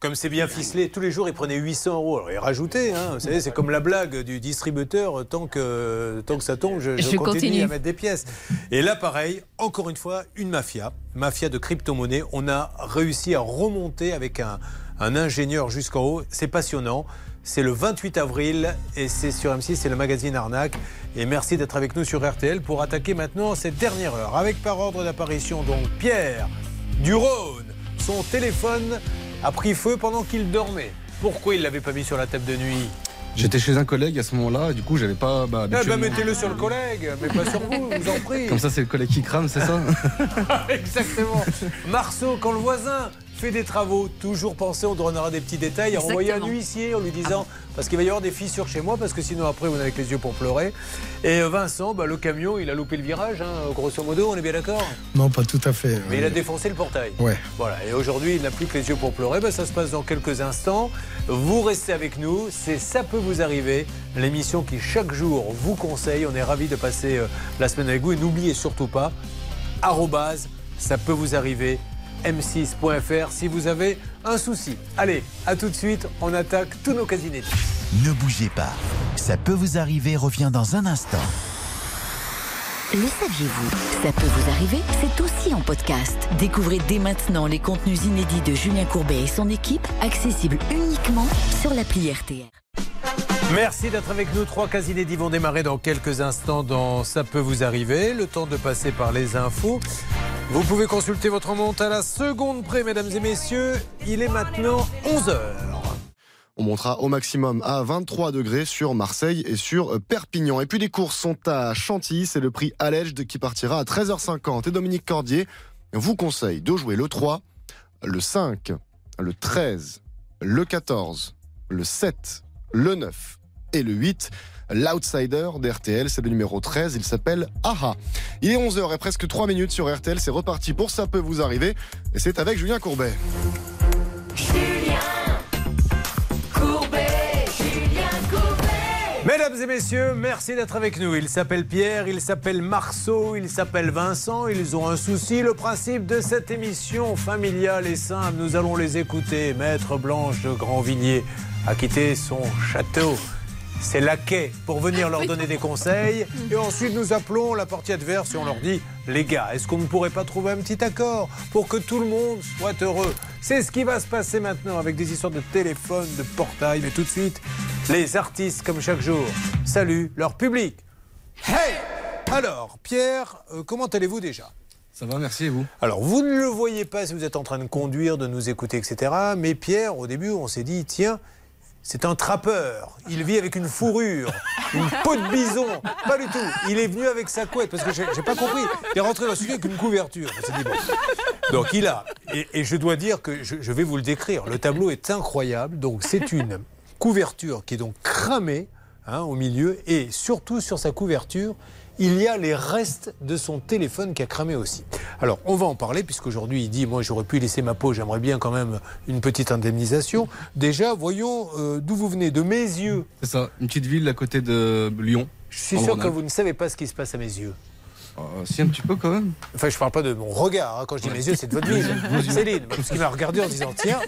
Comme c'est bien ficelé, tous les jours il prenait 800 euros. Alors il rajoutait, hein, vous savez, c'est comme la blague du distributeur, tant que, tant que ça tombe, je, je Je continue, continue. à mettre des pièces. Et là pareil, encore une fois, une mafia, mafia de crypto-monnaie. On a réussi à remonter avec un, un ingénieur jusqu'en haut, c'est passionnant. C'est le 28 avril et c'est sur M6, c'est le magazine Arnaque. Et merci d'être avec nous sur RTL pour attaquer maintenant cette dernière heure. Avec par ordre d'apparition donc Pierre du Rhône. Son téléphone a pris feu pendant qu'il dormait. Pourquoi il l'avait pas mis sur la table de nuit? J'étais chez un collègue à ce moment-là, du coup, j'avais pas. Bah, ben, habituellement- mettez-le sur le collègue, mais pas sur vous, vous en prie. Comme ça, c'est le collègue qui crame, c'est ça? Exactement. Marceau, quand le voisin fait des travaux, toujours penser, on donnera des petits détails, à envoyer un huissier en lui disant, parce qu'il va y avoir des fissures chez moi, parce que sinon après on est avec les yeux pour pleurer. Et euh, Vincent, bah, le camion, il a loupé le virage, hein, grosso modo, on est bien d'accord? Non, pas tout à fait. Mais il a défoncé le portail. Ouais. Voilà, et aujourd'hui, il n'a plus que les yeux pour pleurer. Ben, ça se passe dans quelques instants. Vous restez avec nous. C'est Ça peut vous arriver, l'émission qui chaque jour vous conseille. On est ravis de passer euh, la semaine avec vous. Et n'oubliez surtout pas, arrobase, ça peut vous arriver, m6.fr si vous avez un souci. Allez, à tout de suite. On attaque tous nos cas inédits. Ne bougez pas. Ça peut vous arriver revient dans un instant. Le saviez-vous? Ça peut vous arriver, c'est aussi en podcast. Découvrez dès maintenant les contenus inédits de Julien Courbet et son équipe, accessibles uniquement sur l'appli RTR. Merci d'être avec nous. Trois cas inédits vont démarrer dans quelques instants dans Ça peut vous arriver. Le temps de passer par les infos. Vous pouvez consulter votre montre à la seconde près, mesdames et messieurs. Il est maintenant 11h. On montera au maximum à 23 degrés sur Marseille et sur Perpignan. Et puis les courses sont à Chantilly, c'est le prix Alleged qui partira à 13h50. Et Dominique Cordier vous conseille de jouer le 3, le 5, le 13, le 14, le 7, le 9 et le 8. L'outsider d'RTL, c'est le numéro 13, il s'appelle Aha. Il est 11h et presque 3 minutes sur RTL, c'est reparti pour Ça peut vous arriver. Et c'est avec Julien Courbet. Courbet, Julien Courbet. Mesdames et messieurs, merci d'être avec nous. Il s'appelle Pierre, il s'appelle Marceau, il s'appelle Vincent. Ils ont un souci. Le principe de cette émission familiale est simple. Nous allons les écouter. Maître Blanche de Grandvilliers a quitté son château. C'est laquais pour venir leur donner des conseils. Et ensuite, nous appelons la partie adverse et on leur dit Les gars, est-ce qu'on ne pourrait pas trouver un petit accord pour que tout le monde soit heureux? C'est ce qui va se passer maintenant avec des histoires de téléphone, de portail. Mais tout de suite, les artistes, comme chaque jour, saluent leur public. Hey Alors, Pierre, euh, comment allez-vous déjà? Ça va, merci et vous? Alors, vous ne le voyez pas si vous êtes en train de conduire, de nous écouter, etc. Mais Pierre, au début, on s'est dit, tiens, c'est un trappeur. Il vit avec une fourrure, une peau de bison. Pas du tout. Il est venu avec sa couette, parce que j'ai pas compris. Il est rentré dans le studio avec une couverture. Donc, il a. Et, je dois dire que je, je vais vous le décrire. Le tableau est incroyable. Donc, c'est une couverture qui est donc cramée hein, au milieu. Et surtout, sur sa couverture, il y a les restes de son téléphone qui a cramé aussi. Alors, on va en parler, puisqu'aujourd'hui, il dit Moi, j'aurais pu laisser ma peau, j'aimerais bien quand même une petite indemnisation. Déjà, voyons euh, d'où vous venez, de mes yeux. C'est ça, une petite ville à côté de Lyon. Je suis sûr que vous ne savez pas ce qui se passe à mes yeux. Si, un petit peu quand même. Enfin, je parle pas de mon regard. hein. Quand je dis mes yeux, c'est de votre yeux. Céline, parce qu'il m'a regardé en disant Tiens,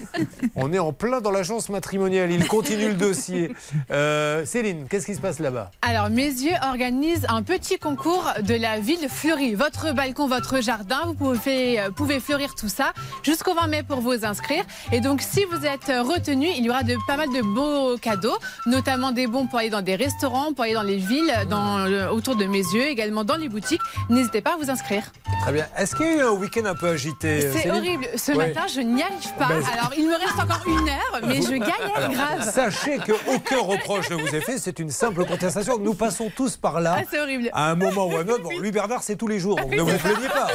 on est en plein dans l'agence matrimoniale. Il continue le dossier. Euh, Céline, qu'est-ce qui se passe là-bas? Alors, Mes Yeux organise un petit concours de la ville fleurie. Votre balcon, votre jardin, vous pouvez, euh, pouvez fleurir tout ça jusqu'au 20 mai pour vous inscrire. Et donc, si vous êtes euh, retenu, il y aura de, pas mal de beaux cadeaux, notamment des bons pour aller dans des restaurants, pour aller dans les villes, dans, autour de Mes Yeux, également dans les boutiques. N'hésitez pas à vous inscrire. Très bien. Est-ce qu'il y a eu un week-end un peu agité euh, C'est horrible. Ce Ouais. matin, je n'y arrive pas. Ben, Alors, il me reste encore une heure, mais je galère Alors, grave. Sachez qu'aucun reproche ne vous est fait, c'est une simple contestation. Nous passons tous par là. Ah, c'est horrible. À un moment ou à un autre. Bon, lui, Bernard, c'est tous les jours, donc ne vous plaignez pas.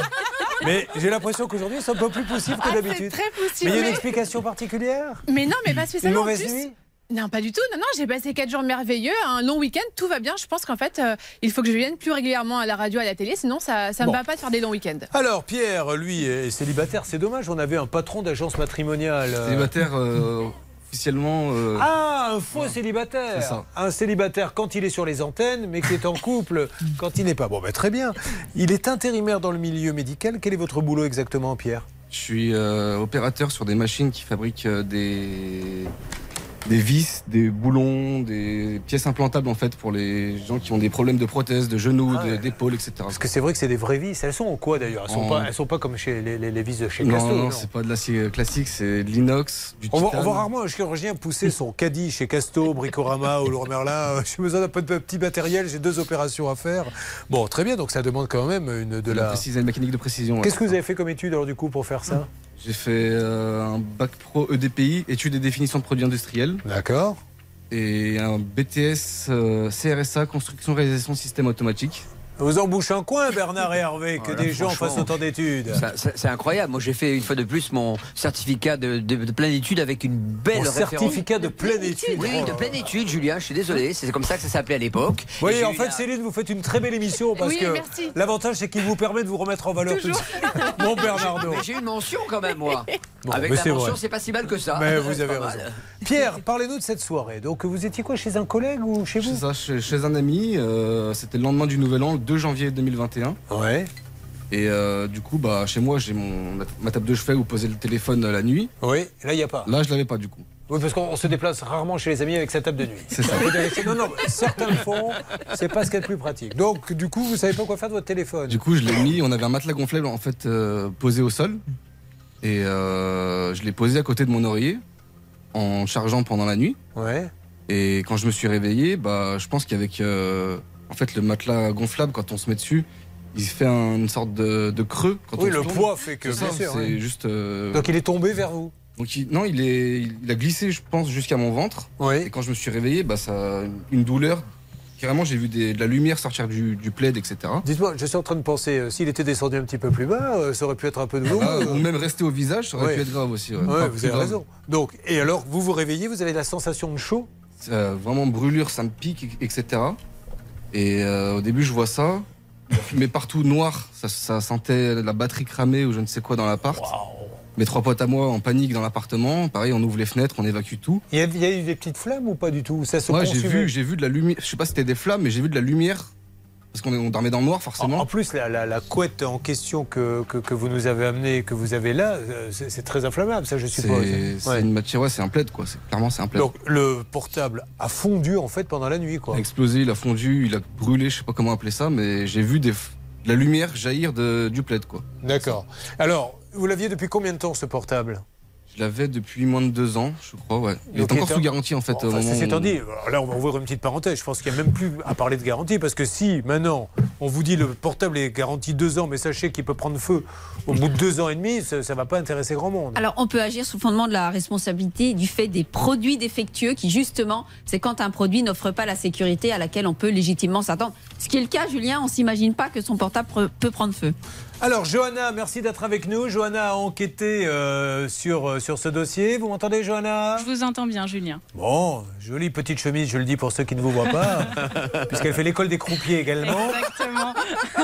Mais j'ai l'impression qu'aujourd'hui, c'est un peu plus possible que Ah, d'habitude. très possible, Mais il y a une explication particulière? Mais non, mais pas spécialement. Une mauvaise nuit? Non, pas du tout. Non, non, j'ai passé quatre jours merveilleux, un long week-end, tout va bien. Je pense qu'en fait, euh, il faut que je vienne plus régulièrement à la radio, à la télé, sinon ça, Bon. me va pas de faire des longs week-ends. Alors, Pierre, lui, est célibataire. C'est dommage, on avait un patron d'agence matrimoniale. euh, Célibataire euh, officiellement. euh, Ah, un faux célibataire. C'est ça. Un célibataire quand il est sur les antennes, mais qui est en couple quand il n'est pas. Bon, ben, très bien. Il est intérimaire dans le milieu médical. Quel est votre boulot exactement, Pierre? Je suis euh, opérateur sur des machines qui fabriquent euh, des des vis, des boulons, des pièces implantables en fait pour les gens qui ont des problèmes de prothèses, de genoux, Ah d'épaules, etc. Parce que c'est vrai que c'est des vraies vis. Elles sont en quoi d'ailleurs? Elles, sont En- pas- elles sont pas comme chez les, les- les vis de chez non, Casto. non, non? c'est pas de l'acier classique, c'est de l'inox, du On voit, titane. on voit rarement un chirurgien pousser son caddie chez Casto, Bricorama ou Leroy Merlin. Euh, J'ai besoin d'un peu de petit matériel, j'ai deux opérations à faire. Bon, très bien, donc ça demande quand même une, de la. précision, une mécanique de précision. Qu'est-ce que vous avez fait comme étude alors du coup pour faire ça? J'ai fait euh, un bac pro EDPI, études et définitions de produits industriels. D'accord. Et un BTS euh, CRSA, construction réalisation système automatique. Vous embouchez un coin, Bernard et Hervé, que Voilà, des gens fassent autant d'études. C'est incroyable. Moi, j'ai fait une fois de plus mon certificat de, de, de pleine étude avec une belle Mon référence. certificat de pleine étude. Oui, de pleine étude, Julien. Je suis désolé. C'est comme ça que ça s'appelait à l'époque. Vous voyez, en fait, la- Céline, vous faites une très belle émission parce Oui, que merci. l'avantage, c'est qu'il vous permet de vous remettre en valeur tout de suite. Mon Bernardo. J'ai une mention quand même, moi. Bon, avec mais la mention, c'est pas si mal que ça. Mais vous avez raison. mal. Pierre, parlez-nous de cette soirée. Donc, vous étiez quoi chez un collègue ou chez vous? C'est ça, chez, chez un ami. euh, C'était le lendemain du Nouvel An, le 2 janvier 2021. Ouais. Et euh, du coup, bah, chez moi, j'ai mon ma table de chevet où poser le téléphone la nuit. Oui, là, il n'y a pas. Là, je l'avais pas du coup. Oui, parce qu'on se déplace rarement chez les amis avec sa table de nuit. C'est ça. Non, non, certains le font, c'est pas ce qu'il y a de plus pratique. Donc, du coup, vous savez pas quoi faire de votre téléphone. Du coup, je l'ai mis. On avait un matelas gonflable en fait euh, posé au sol. Et euh, je l'ai posé à côté de mon oreiller en chargeant pendant la nuit. Ouais. Et quand je me suis réveillé, bah, je pense qu'avec euh, en fait le matelas gonflable, quand on se met dessus, il fait un- une sorte de, de creux. Quand Oui, on le poids fait que, C'est ça, bien sûr, C'est ouais. juste. euh, Donc, il est tombé vers vous. donc il- non, il, est, il a glissé, je pense, jusqu'à mon ventre. Et quand je me suis réveillé, bah, ça, une douleur. Carrément, j'ai vu des- de la lumière sortir du, du plaid, etc. Dites-moi, je suis en train de penser, euh, s'il était descendu un petit peu plus bas, euh, ça aurait pu être un peu de Ah, ou même rester au visage, ça aurait Ouais. pu être grave aussi. ouais. Ouais, vous avez grave. raison. Donc, et alors, vous vous réveillez, vous avez la sensation de chaud? Euh, vraiment brûlure, ça me pique, etc. Et euh, au début, je vois ça. Fumée partout, noir. Ça, ça sentait la batterie cramée ou je ne sais quoi dans l'appart. Mes trois potes à moi en panique dans l'appartement. Pareil, on ouvre les fenêtres, on évacue tout. il y, a, il y a eu des petites flammes ou pas du tout? Ça se Ouais, j'ai vu, j'ai vu de la lumière. Je sais pas si c'était des flammes, mais j'ai vu de la lumière. Parce qu'on dormait dans le noir, forcément. En, en plus, la, la- la couette en question que, que, que vous nous avez amenée, que vous avez là, euh, c'est très inflammable, ça, je suppose. C'est Ouais. une matière, ouais, c'est un plaid, quoi. Clairement, c'est un plaid. Donc, le portable a fondu, en fait, pendant la nuit, quoi. Il a explosé, il a fondu, il a brûlé, je sais pas comment appeler ça, mais j'ai vu des, de la lumière jaillir de, du plaid, quoi. D'accord. Alors, vous l'aviez depuis combien de temps, ce portable? Je l'avais depuis moins de deux ans, je crois, ouais. Il Donc, est encore sous en- garantie, en fait. au Enfin, moment c'est où- étant dit, alors là on va ouvrir une petite parenthèse, je pense qu'il n'y a même plus à parler de garantie, parce que si maintenant on vous dit le portable est garanti deux ans, mais sachez qu'il peut prendre feu au bout de deux ans et demi, ça ne va pas intéresser grand monde. Alors, on peut agir sous fondement de la responsabilité du fait des produits défectueux qui, justement, c'est quand un produit n'offre pas la sécurité à laquelle on peut légitimement s'attendre. Ce qui est le cas, Julien, on s'imagine pas que son portable peut prendre feu. Alors Johanna, merci d'être avec nous. Johanna a enquêté euh, sur, euh, sur ce dossier. Vous m'entendez Johanna? Je vous entends bien, Julien. Bon, jolie petite chemise, je le dis pour ceux qui ne vous voient pas, puisqu'elle fait l'école des croupiers également. Exactement.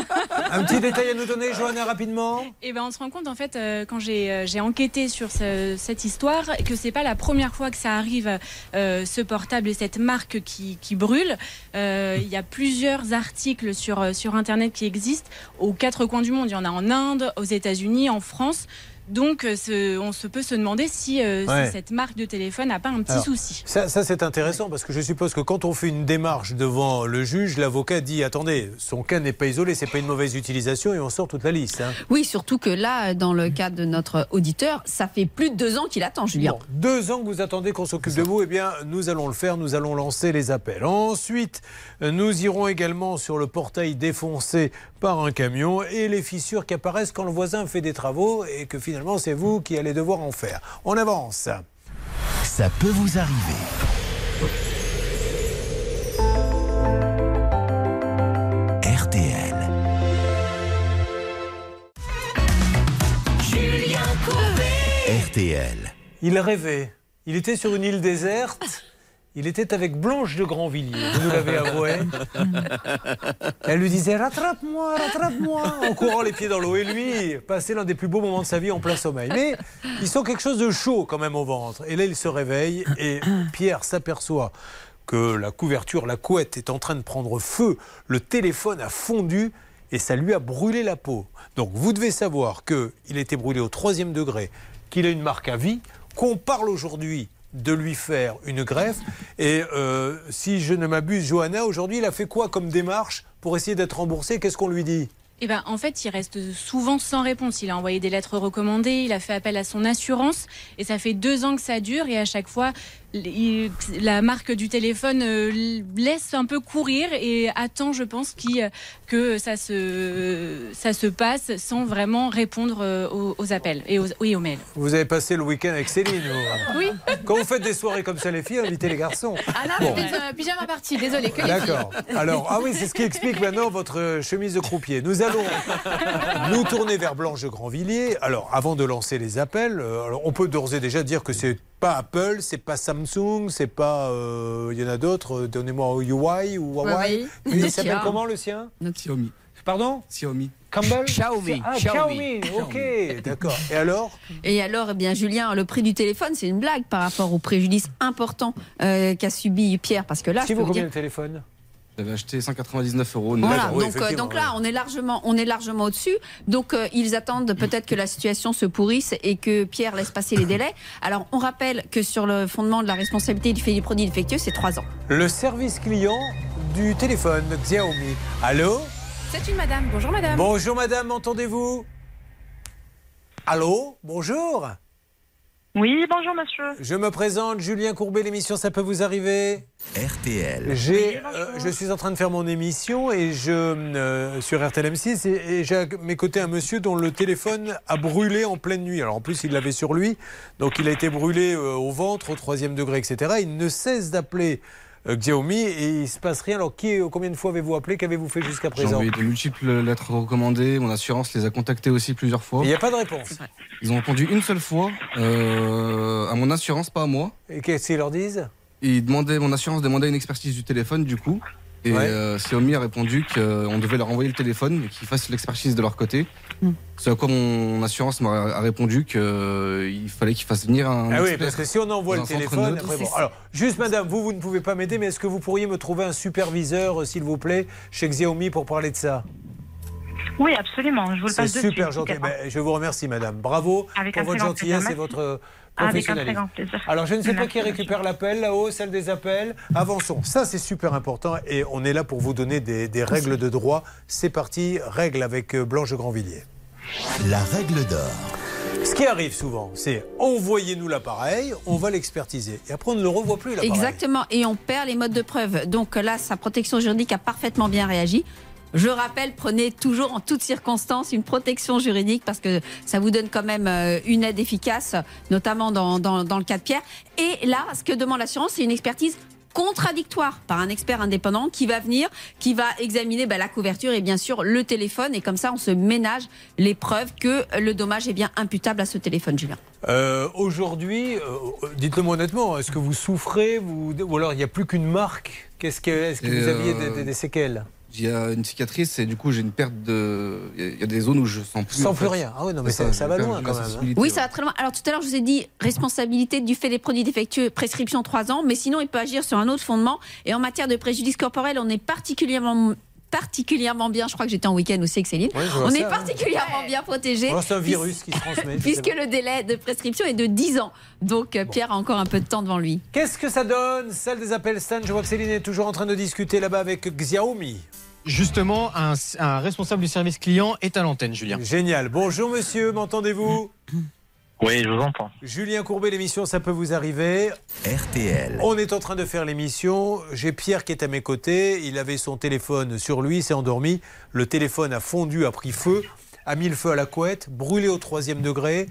Un petit détail à nous donner, Johanna, rapidement? Et ben on se rend compte en fait euh, quand j'ai euh, enquêté sur ce- cette histoire que c'est pas la première fois que ça arrive ce portable et cette marque qui, qui brûle. Il y a plusieurs articles sur sur internet qui existent aux quatre coins du monde. Il y en a en Inde, aux États-Unis, en France. Donc euh, ce- on se peut se demander si, euh, si cette marque de téléphone n'a pas un petit Alors, souci. Ça, ça, c'est intéressant parce que je suppose que quand on fait une démarche devant le juge, l'avocat dit attendez, son cas n'est pas isolé, c'est pas une mauvaise utilisation et on sort toute la liste. hein. Oui, surtout que là, dans le cas de notre auditeur, ça fait plus de deux ans qu'il attend, Julien. Bon, deux ans que vous attendez qu'on s'occupe de vous, eh bien, nous allons le faire, nous allons lancer les appels. Ensuite, nous irons également sur le portail défoncé par un camion et les fissures qui apparaissent quand le voisin fait des travaux et que finalement c'est vous qui allez devoir en faire. On avance. Ça peut vous arriver. RTL. Julien Courbet. RTL. Il rêvait. Il était sur une île déserte. Il était avec Blanche de Grandvilliers, vous l'avez avoué. Elle lui disait Rattrape-moi, rattrape-moi en courant les pieds dans l'eau. Et lui, passait l'un des plus beaux moments de sa vie en plein sommeil. Mais il sent quelque chose de chaud quand même au ventre. Et là, il se réveille et Pierre s'aperçoit que la couverture, la couette est en train de prendre feu. Le téléphone a fondu et ça lui a brûlé la peau. Donc vous devez savoir qu'il était brûlé au troisième degré, qu'il a une marque à vie, qu'on parle aujourd'hui de lui faire une greffe. Et euh, si je ne m'abuse, Johanna, aujourd'hui, il a fait quoi comme démarche pour essayer d'être remboursé? Qu'est-ce qu'on lui dit? Eh ben, en fait, il reste souvent sans réponse. Il a envoyé des lettres recommandées, il a fait appel à son assurance, et ça fait deux ans que ça dure. Et à chaque fois, la marque du téléphone euh, laisse un peu courir et attend, je pense, qu'il- que ça se, ça se passe sans vraiment répondre euh, aux, aux appels et aux, oui, aux mails. Vous avez passé le week-end avec Céline vous Oui. Quand vous faites des soirées comme ça, les filles, invitez les garçons. Ah là, Bon. c'était euh, pyjama party, désolé. D'accord. Alors, ah oui, c'est ce qui explique maintenant votre chemise de croupier. Nous allons nous tourner vers Blanche de Grandvilliers. Alors, avant de lancer les appels, euh, alors, on peut d'ores et déjà dire que c'est pas Apple, c'est pas Samsung, c'est pas. euh, Il y en a d'autres. euh, Donnez-moi UI ou Huawei. Il s'appelle comment le sien? Xiaomi. Pardon? Xiaomi. Campbell? Xiaomi. Ah, Xiaomi. Xiaomi. Ok, d'accord. Et alors? Et alors, eh bien, Julien, le prix du téléphone, c'est une blague par rapport au préjudice important euh, qu'a subi Pierre. Parce que là, Si je vous vous combien dire. le téléphone J'avais acheté 199 euros. Voilà, donc, euh, donc là, on est largement, on est largement au-dessus. Donc, euh, ils attendent peut-être que la situation se pourrisse et que Pierre laisse passer les délais. Alors, on rappelle que sur le fondement de la responsabilité du fait du produit défectueux, c'est trois ans. Le service client du téléphone Xiaomi. Allô C'est une madame. Bonjour madame. Bonjour madame, m'entendez-vous Allô? Bonjour Oui, bonjour monsieur. Je me présente, Julien Courbet, l'émission Ça peut vous arriver RTL. J'ai, euh, je suis en train de faire mon émission et je euh, sur RTL M6 et, et j'ai à mes côtés un monsieur dont le téléphone a brûlé en pleine nuit. Alors en plus il l'avait sur lui, donc il a été brûlé euh, au ventre, au troisième degré, etc. Il ne cesse d'appeler euh, Xiaomi et il se passe rien. Alors qui, euh, combien de fois avez-vous appelé? Qu'avez-vous fait jusqu'à J'ai présent? envoyé de multiples lettres recommandées. Mon assurance les a contactés aussi plusieurs fois. Il n'y a pas de réponse. Ils ont répondu une seule fois euh, à mon assurance, pas à moi. Et qu'est-ce qu'ils leur disent? Ils demandaient, mon assurance demandait une expertise du téléphone, du coup. Et Ouais. euh, Xiaomi a répondu qu'on devait leur envoyer le téléphone et qu'ils fassent l'expertise de leur côté. C'est à quoi mon assurance m'a répondu qu'il fallait qu'ils fassent venir un. Ah oui, parce que si on envoie le téléphone, neutre. après, bon. Alors, juste madame, vous, vous ne pouvez pas m'aider, mais est-ce que vous pourriez me trouver un superviseur, euh, s'il vous plaît, chez Xiaomi pour parler de ça? Oui, absolument. Je vous le C'est passe de super gentil. Ben, je vous remercie, madame. Bravo Avec pour votre gentillesse et votre euh, Avec un très grand plaisir. Alors, je ne sais pas qui récupère l'appel là-haut, celle des appels. Avançons. Ça, c'est super important et on est là pour vous donner des, des règles de droit. C'est parti, règle avec euh, Blanche Grandvilliers. La règle d'or. Ce qui arrive souvent, c'est envoyez-nous l'appareil, on va l'expertiser. Et après, on ne le revoit plus, l'appareil. Exactement, et on perd les modes de preuve. Donc là, sa protection juridique a parfaitement bien réagi. Je rappelle, prenez toujours en toutes circonstances une protection juridique parce que ça vous donne quand même euh, une aide efficace, notamment dans, dans, dans le cas de Pierre. Et là, ce que demande l'assurance, c'est une expertise contradictoire par un expert indépendant qui va venir, qui va examiner bah, la couverture et bien sûr le téléphone. Et comme ça, on se ménage les preuves que le dommage est bien imputable à ce téléphone, Julien. Euh, Aujourd'hui, euh, dites-le moi honnêtement, est-ce que vous souffrez vous, ou alors il n'y a plus qu'une marque? Qu'est-ce que, Est-ce que vous aviez des, des- des séquelles? Il y a une cicatrice et du coup j'ai une perte de. Il y a- des zones où je sens plus. Sans plus fait. rien. Ah oui, non, mais ça- ça va loin, quand même, hein. Oui, ça va très loin. Alors tout à l'heure, je vous ai dit responsabilité du fait des produits défectueux, prescription 3 ans, mais sinon il peut agir sur un autre fondement. Et en matière de préjudice corporel, on est particulièrement particulièrement bien, je crois que j'étais en week-end aussi avec Céline, Oui, on ça, est particulièrement bien protégé. Oh, c'est un virus qui se transmet. Puisque le délai de prescription est de 10 ans. Donc euh, Pierre a encore un peu de temps devant lui. Qu'est-ce que ça donne Celle des appels Stan, je vois que Céline est toujours en train de discuter là-bas avec Xiaomi. Justement, un, un responsable du service client est à l'antenne, Julien. Génial. Bonjour monsieur, m'entendez-vous? Oui, je vous entends. Julien Courbet, l'émission Ça peut vous arriver. RTL. On est en train de faire l'émission. J'ai Pierre qui est à mes côtés. Il avait son téléphone sur lui, s'est endormi. Le téléphone a fondu, a pris feu, a mis le feu à la couette, brûlé au troisième degré.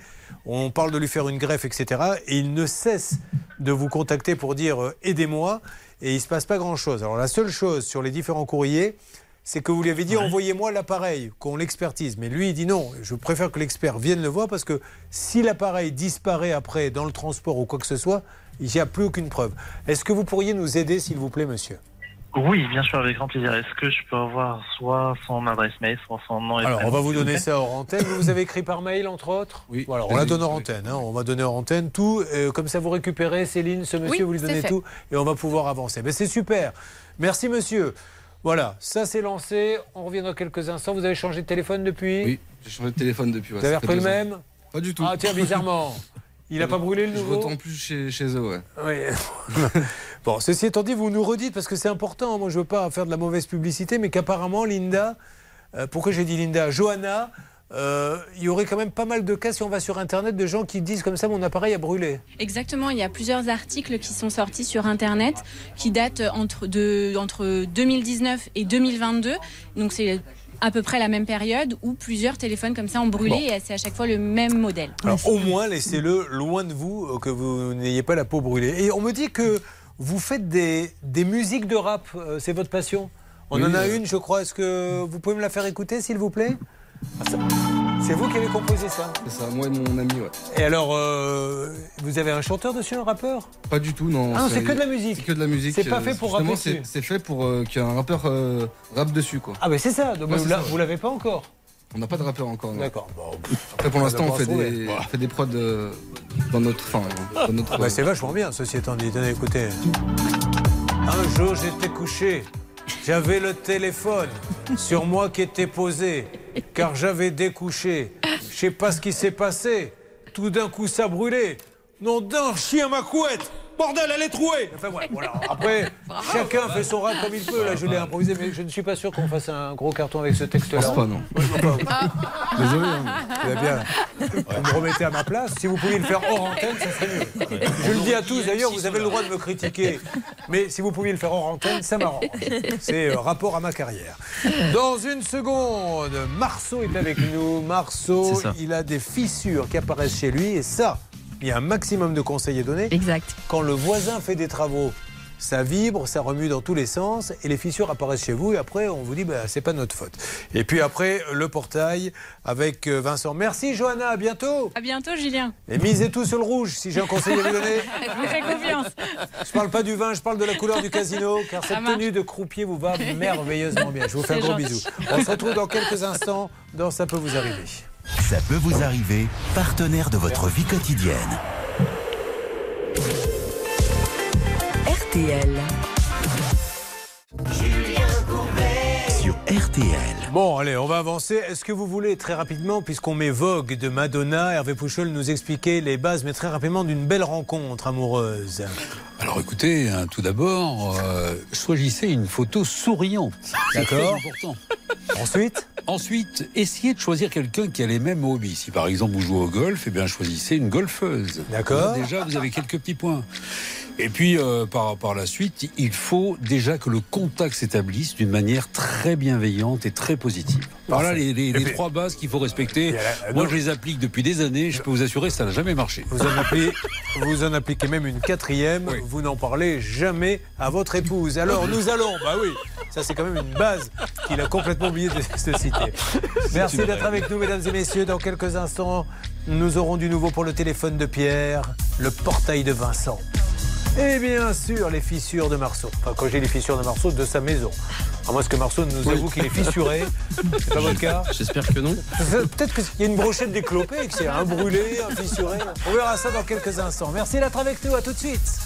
On parle de lui faire une greffe, etc. Et il ne cesse de vous contacter pour dire euh, aidez-moi. Et il ne se passe pas grand-chose. Alors la seule chose sur les différents courriers, c'est que vous lui avez dit envoyez-moi l'appareil, qu'on l'expertise. Mais lui, il dit non, je préfère que l'expert vienne le voir parce que si l'appareil disparaît après dans le transport ou quoi que ce soit, il n'y a plus aucune preuve. Est-ce que vous pourriez nous aider, s'il vous plaît, monsieur? Oui, bien sûr, avec grand plaisir. Est-ce que je peux avoir soit son adresse mail, soit son nom et Alors, on va vous donner ça hors antenne. Vous vous avez écrit par mail, entre autres? Oui. Bon, alors, on la donne hors antenne. hein. On va donner hors antenne tout. Euh, comme ça, vous récupérez, Céline, ce monsieur, Oui, vous lui donnez tout. Et on va pouvoir avancer. Mais c'est super. Merci, monsieur. Voilà, ça c'est lancé. On revient dans quelques instants. Vous avez changé de téléphone depuis Oui, j'ai changé de téléphone depuis. ouais, Vous avez repris le ans. même Pas du tout. Ah, tiens, bizarrement. Il n'a pas brûlé le Je nouveau vote en plus chez, chez eux, ouais. Oui. bon, ceci étant dit, vous nous redites parce que c'est important. Moi, je veux pas faire de la mauvaise publicité, mais qu'apparemment, Linda, euh, pourquoi j'ai dit Linda? Johanna, euh, il y aurait quand même pas mal de cas si on va sur Internet de gens qui disent comme ça mon appareil a brûlé. Exactement, il y a plusieurs articles qui sont sortis sur Internet qui datent entre, de, entre 2019 et 2022. Donc c'est à peu près la même période où plusieurs téléphones comme ça ont brûlé Bon. et c'est à chaque fois le même modèle. Alors au moins, laissez-le loin de vous, euh, que vous n'ayez pas la peau brûlée. Et on me dit que vous faites des, des musiques de rap, euh, c'est votre passion On Oui, en a une, je crois. Est-ce que vous pouvez me la faire écouter, s'il vous plaît? C'est vous qui avez composé ça C'est ça, moi et mon ami, ouais. Et alors, euh, vous avez un chanteur dessus, un rappeur? Pas du tout, non. Ah non, c'est que de la musique. C'est que de la musique. C'est pas euh, fait pour justement, rapper dessus. C'est fait pour euh, qu'il y ait un rappeur euh, rap dessus, quoi. Ah, mais c'est ça. Donc, Ouais, vous l'avez pas encore On n'a pas de rappeur encore. non. D'accord. Après, pour l'instant, on fait des, on fait des prods euh, dans notre. Enfin, dans notre. Ah bah c'est vachement bien, ceci étant dit. Tenez, écoutez. Un jour, j'étais couché. J'avais le téléphone sur moi qui était posé, car j'avais découché. Je sais pas ce qui s'est passé. Tout d'un coup, ça brûlait. Non d'un chien ma couette. Bordel, elle est trouée. Enfin voilà. voilà. Après, chacun fait son rap comme il peut. Là, je l'ai improvisé, mais je ne suis pas sûr qu'on fasse un gros carton avec ce texte-là. Je pense pas, non. Désolé. Vous avez bien. Vous me remettez à ma place. Si vous pouviez le faire hors antenne, ça serait mieux. Je le dis à tous, d'ailleurs, vous avez le droit de me critiquer. Mais si vous pouviez le faire hors antenne, ça m'arrange. C'est euh, rapport à ma carrière. Dans une seconde, Marceau est avec nous. Marceau, il a des fissures qui apparaissent chez lui. Et ça, il y a un maximum de conseils à donner. Exact. Quand le voisin fait des travaux, ça vibre, ça remue dans tous les sens et les fissures apparaissent chez vous et après on vous dit bah, c'est pas notre faute. Et puis après le portail avec euh, Vincent. Merci Johanna, à bientôt. À bientôt, Julien. Et misez tout sur le rouge si j'ai un conseil à vous donner. Je vous fais confiance. Je parle pas du vin, je parle de la couleur du casino car cette tenue de croupier vous va merveilleusement bien. Je vous fais un gros gentil. bisou. On se retrouve dans quelques instants dans Ça peut vous arriver. Ça peut vous arriver, partenaire de votre vie quotidienne. RTL. RTL. Bon, allez, on va avancer. Est-ce que vous voulez très rapidement, puisqu'on met Vogue de Madonna, Hervé Pouchol nous expliquer les bases, mais très rapidement, d'une belle rencontre amoureuse Alors écoutez, hein, tout d'abord, euh, choisissez une photo souriante. C'est D'accord. important. Ensuite? Ensuite, essayez de choisir quelqu'un qui a les mêmes hobbies. Si par exemple vous jouez au golf, eh bien choisissez une golfeuse. D'accord. Déjà, vous avez quelques petits points. Et puis, euh, par, par la suite, il faut déjà que le contact s'établisse d'une manière très bienveillante et très positive. Voilà les, les- Et les puis- trois bases qu'il faut respecter. La- Moi, non. je les applique depuis des années. Je peux vous assurer, ça n'a jamais marché. Vous en, appliquez, vous en appliquez même une quatrième. Vous n'en parlez jamais à votre épouse. Alors nous allons, bah oui, ça c'est quand même une base qu'il a complètement oublié de, de citer. Merci d'être avec nous, mesdames et messieurs. Dans quelques instants, nous aurons du nouveau pour le téléphone de Pierre, le portail de Vincent. Et bien sûr, les fissures de Marceau. Enfin, quand j'ai les fissures de Marceau, de sa maison. À moins que Marceau nous avoue qu'il est fissuré. C'est pas votre cas J'espère que non. Peut-être qu'il y a une brochette déclopée que c'est un brûlé, un fissuré. On verra ça dans quelques instants. Merci d'être avec nous. À tout de suite.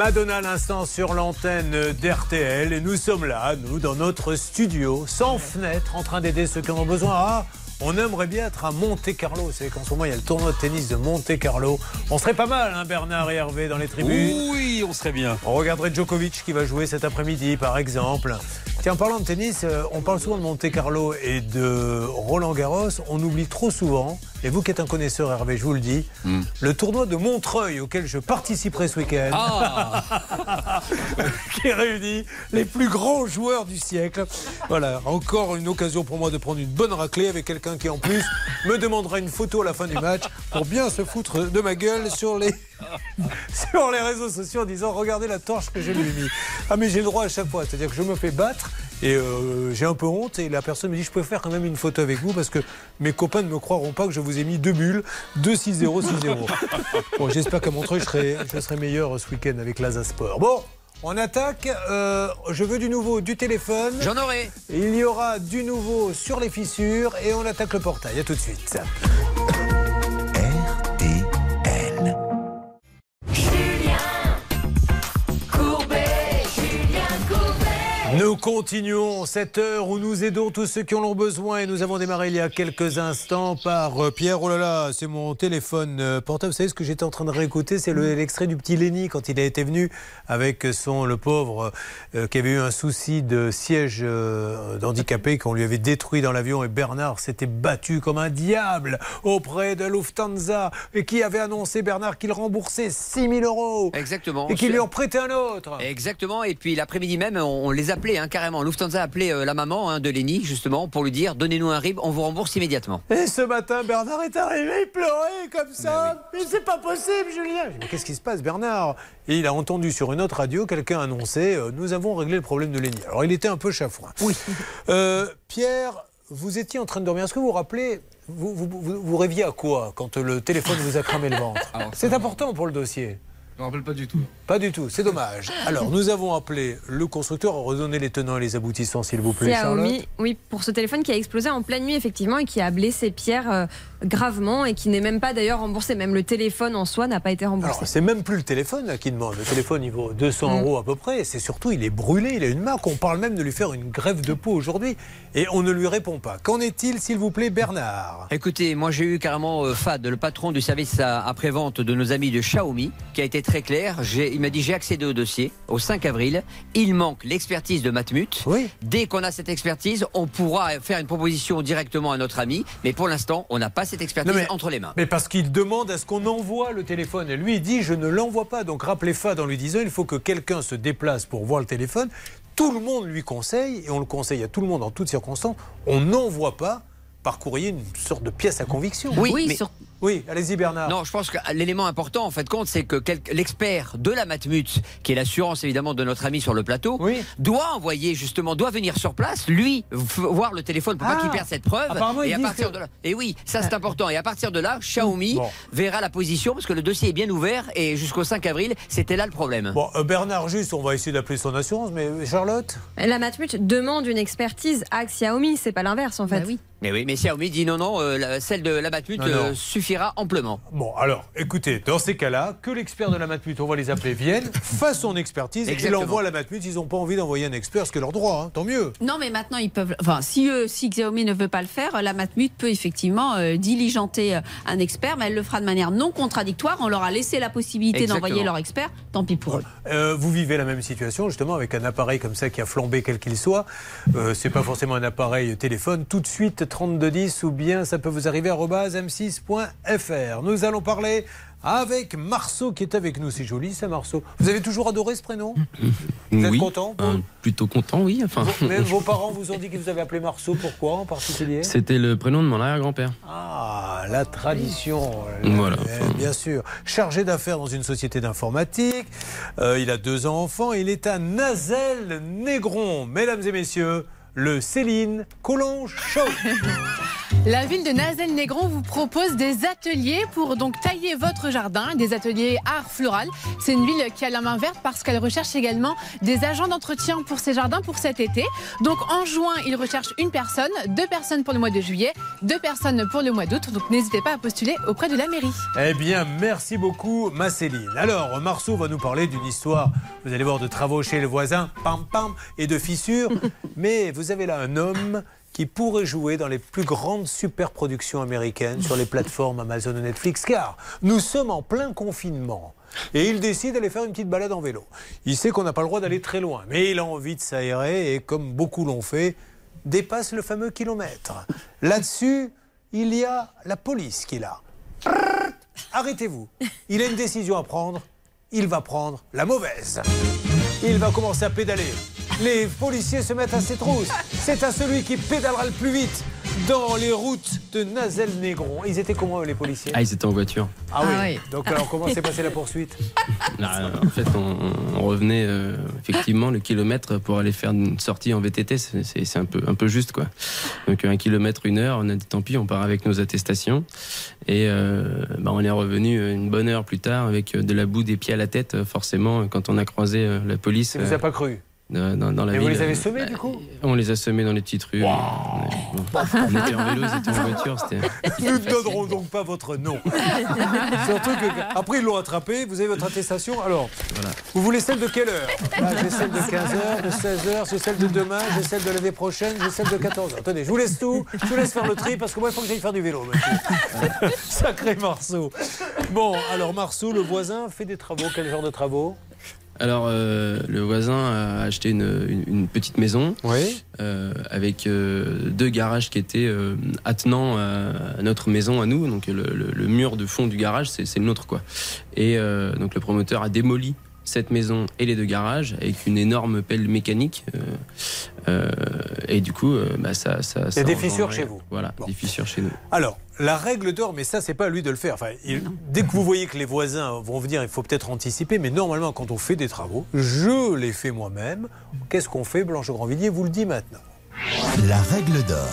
Madonna à l'instant sur l'antenne d'RTL et nous sommes là, nous, dans notre studio, sans fenêtre, en train d'aider ceux qui en ont besoin. Ah, on aimerait bien être à Monte Carlo. Vous savez qu'en ce moment, il y a le tournoi de tennis de Monte Carlo. On serait pas mal, hein, Bernard et Hervé, dans les tribunes. Oui, on serait bien. On regarderait Djokovic qui va jouer cet après-midi, par exemple. Tiens, en parlant de tennis, euh, on parle souvent de Monte Carlo et de Roland Garros. On oublie trop souvent, et vous qui êtes un connaisseur, Hervé, je vous le dis, le tournoi de Montreuil auquel je participerai ce week-end. qui réunit les plus grands joueurs du siècle. Voilà, encore une occasion pour moi de prendre une bonne raclée avec quelqu'un qui en plus me demandera une photo à la fin du match pour bien se foutre de ma gueule sur les, sur les réseaux sociaux en disant regardez la torche que je lui ai mis. Ah mais j'ai le droit à chaque fois, c'est-à-dire que je me fais battre et euh, j'ai un peu honte et la personne me dit je peux faire quand même une photo avec vous parce que mes copains ne me croiront pas que je vous ai mis deux bulles 2-6-0, 6-0. Bon, j'espère qu'à Montreuil je serai, je serai meilleur ce week-end avec l'Asa Sport. Bon, on attaque. euh, je veux du nouveau du téléphone. J'en aurai. Il y aura du nouveau sur les fissures et on attaque le portail. À tout de suite. Nous continuons cette heure où nous aidons tous ceux qui en ont besoin et nous avons démarré il y a quelques instants par euh, Pierre. Oh là là, c'est mon téléphone euh, portable. Vous savez ce que j'étais en train de réécouter? C'est le- l'extrait du petit Lenny quand il a été venu avec son, le pauvre, euh, qui avait eu un souci de siège euh, d'handicapé qu'on lui avait détruit dans l'avion et Bernard s'était battu comme un diable auprès de Lufthansa et qui avait annoncé Bernard qu'il remboursait 6 000 euros. Exactement. Et qu'il lui en prêtait un autre. Exactement. Et puis l'après-midi même, on, on les appelait hein, carrément. Lufthansa a appelé euh, la maman hein, de Lenny justement pour lui dire donnez-nous un RIB, on vous rembourse immédiatement. Et ce matin, Bernard est arrivé, il pleurait comme ça. Mais c'est pas possible, Julien. Mais qu'est-ce qui se passe, Bernard? Et il a entendu sur une autre radio quelqu'un annoncer euh, Nous avons réglé le problème de Lenny. Alors il était un peu chafouin. Oui. Pierre, vous étiez en train de dormir. Est-ce que vous vous rappelez vous, vous, vous- vous rêviez à quoi quand le téléphone vous a cramé le ventre? C'est important pour le dossier. Je me rappelle pas du tout. Pas du tout, c'est dommage. Alors, nous avons appelé le constructeur, redonnez les tenants et les aboutissants, s'il vous plaît. Xiaomi, oui, pour ce téléphone qui a explosé en pleine nuit, effectivement, et qui a blessé Pierre euh, gravement et qui n'est même pas d'ailleurs remboursé. Même le téléphone en soi n'a pas été remboursé. Alors, c'est même plus le téléphone là, qui demande. Le téléphone, il vaut 200 Mm. euros à peu près. C'est surtout, il est brûlé, il a une marque. On parle même de lui faire une grève de peau aujourd'hui. Et on ne lui répond pas. Qu'en est-il, s'il vous plaît, Bernard? Écoutez, moi j'ai eu carrément euh, Fad, le patron du service après-vente de nos amis de Xiaomi, qui a été très clair. Il m'a dit j'ai accédé au dossier au 5 avril. Il manque l'expertise de Matmut. Dès qu'on a cette expertise, on pourra faire une proposition directement à notre ami. Mais pour l'instant, on n'a pas cette expertise mais- entre les mains. Mais parce qu'il demande à ce qu'on envoie le téléphone. Et lui, il dit Je ne l'envoie pas. Donc rappelez Fad en lui disant Il faut que quelqu'un se déplace pour voir le téléphone. Tout le monde lui conseille, et on le conseille à tout le monde en toutes circonstances on n'envoie pas par courrier une sorte de pièce à conviction. Oui, mais- Oui, allez-y, Bernard. Non, je pense que l'élément important, en fait, compte, c'est que l'expert de la Matmut, qui est l'assurance évidemment de notre ami sur le plateau, doit envoyer justement, doit venir sur place, lui, voir le téléphone pour pas Ah. qu'il perde cette preuve. Apparemment, et ils à disent partir que- de là, et oui, ça c'est important. Et à partir de là, Xiaomi Bon. verra la position parce que le dossier est bien ouvert et jusqu'au 5 avril, c'était là le problème. Bon, euh, Bernard, juste, on va essayer d'appeler son assurance, mais euh, Charlotte? La Matmut demande une expertise à Xiaomi, c'est pas l'inverse en fait. Mais oui, mais Xiaomi dit non, non, euh, celle de la Matmut Non, non. Euh, suffira amplement. Bon, alors, écoutez, dans ces cas-là, que l'expert de la Matmut, on va les appeler, vienne, fasse son expertise l'envoie à la Matmut. Ils n'ont pas envie d'envoyer un expert, ce qui est leur droit, hein, tant mieux. Non, mais maintenant, ils peuvent. Enfin, si, eux- si Xiaomi ne veut pas le faire, la Matmut peut effectivement euh, diligenter euh, un expert, mais elle le fera de manière non contradictoire. On leur a laissé la possibilité d'envoyer leur expert. Tant pis pour eux. Euh, vous vivez la même situation, justement, avec un appareil comme ça qui a flambé, quel qu'il soit. Euh, c'est pas forcément un appareil téléphone. Tout de suite, 3210 ou bien ça peut vous arriver arobase m6.fr. Nous allons parler avec Marceau qui est avec nous. C'est joli, ça, Marceau. Vous avez toujours adoré ce prénom? Vous êtes oui, content? Euh, Plutôt content, oui. Enfin, Mais vos parents vous ont dit qu'ils vous avaient appelé Marceau. Pourquoi en particulier? C'était le prénom de mon arrière-grand-père. Ah, la tradition. Voilà. Euh, bien sûr. Chargé d'affaires dans une société d'informatique. Euh, il a deux enfants. Il est à Nazel-Négron. Mesdames et messieurs, le Céline Collonge Show. La ville de Nazel-Négron vous propose des ateliers pour donc tailler votre jardin, des ateliers art floral. C'est une ville qui a la main verte parce qu'elle recherche également des agents d'entretien pour ses jardins pour cet été. Donc en juin, ils recherchent une personne, deux personnes pour le mois de juillet, deux personnes pour le mois d'août. Donc n'hésitez pas à postuler auprès de la mairie. Eh bien, merci beaucoup, ma Céline. Alors, Marceau va nous parler d'une histoire, vous allez voir, de travaux chez le voisin, pam pam, et de fissures. Mais vous avez là un homme qui pourrait jouer dans les plus grandes superproductions américaines sur les plateformes Amazon et Netflix, car nous sommes en plein confinement. Et il décide d'aller faire une petite balade en vélo. Il sait qu'on n'a pas le droit d'aller très loin, mais il a envie de s'aérer et, comme beaucoup l'ont fait, dépasse le fameux kilomètre. Là-dessus, il y a la police qui est là. Arrêtez-vous. Il a une décision à prendre. Il va prendre la mauvaise. Il va commencer à pédaler. Les policiers se mettent à ses trousses. C'est à celui qui pédalera le plus vite dans les routes de Nazel-Négron. Ils étaient comment, eux, les policiers? Ah, ils étaient en voiture. Ah oui. Donc, alors, comment s'est passée la poursuite? En fait, on, on revenait euh, effectivement le kilomètre pour aller faire une sortie en VTT. C'est- un peu, un peu juste, quoi. Donc, un kilomètre, une heure, on a dit tant pis, on part avec nos attestations. Et euh, bah, on est revenu une bonne heure plus tard avec euh, de la boue des pieds à la tête, euh, forcément, quand on a croisé euh, la police. Il vous euh, a pas cru dans, dans- dans la Et vous les avez semés, du coup On les a semés dans les petites rues. On, était en vélo, ils étaient en voiture. Nous ne donnerons donc pas votre nom. Surtout que après ils l'ont attrapé, vous avez votre attestation. Alors, Voilà. vous voulez celle de quelle heure? Là, J'ai celle de 15h, de 16h, j'ai celle de demain, j'ai celle de l'année prochaine, j'ai celle de 14h. Attendez, je vous laisse tout, je vous laisse faire le tri parce que moi il faut que j'aille faire du vélo. Sacré Marceau. Bon, alors Marceau, le voisin, fait des travaux. Quel genre de travaux? Alors, euh, le voisin a acheté une, une- une petite maison euh, avec euh, deux garages qui étaient euh, attenants à, à notre maison, à nous. Donc, le, le- le mur de fond du garage, c'est c'est le nôtre, quoi. Et euh, donc, le promoteur a démoli cette maison et les deux garages avec une énorme pelle mécanique. Euh, et du coup, euh, bah, ça, ça, Il y a des fissures chez vous. Voilà, des fissures chez nous. Alors, la règle d'or, mais ça, c'est pas à lui de le faire. Enfin, il- dès que vous voyez que les voisins vont venir, il faut peut-être anticiper. Mais normalement, quand on fait des travaux, je les fais moi-même. Qu'est-ce qu'on fait Blanche Grandvilliers? Vous le dit maintenant. La règle d'or.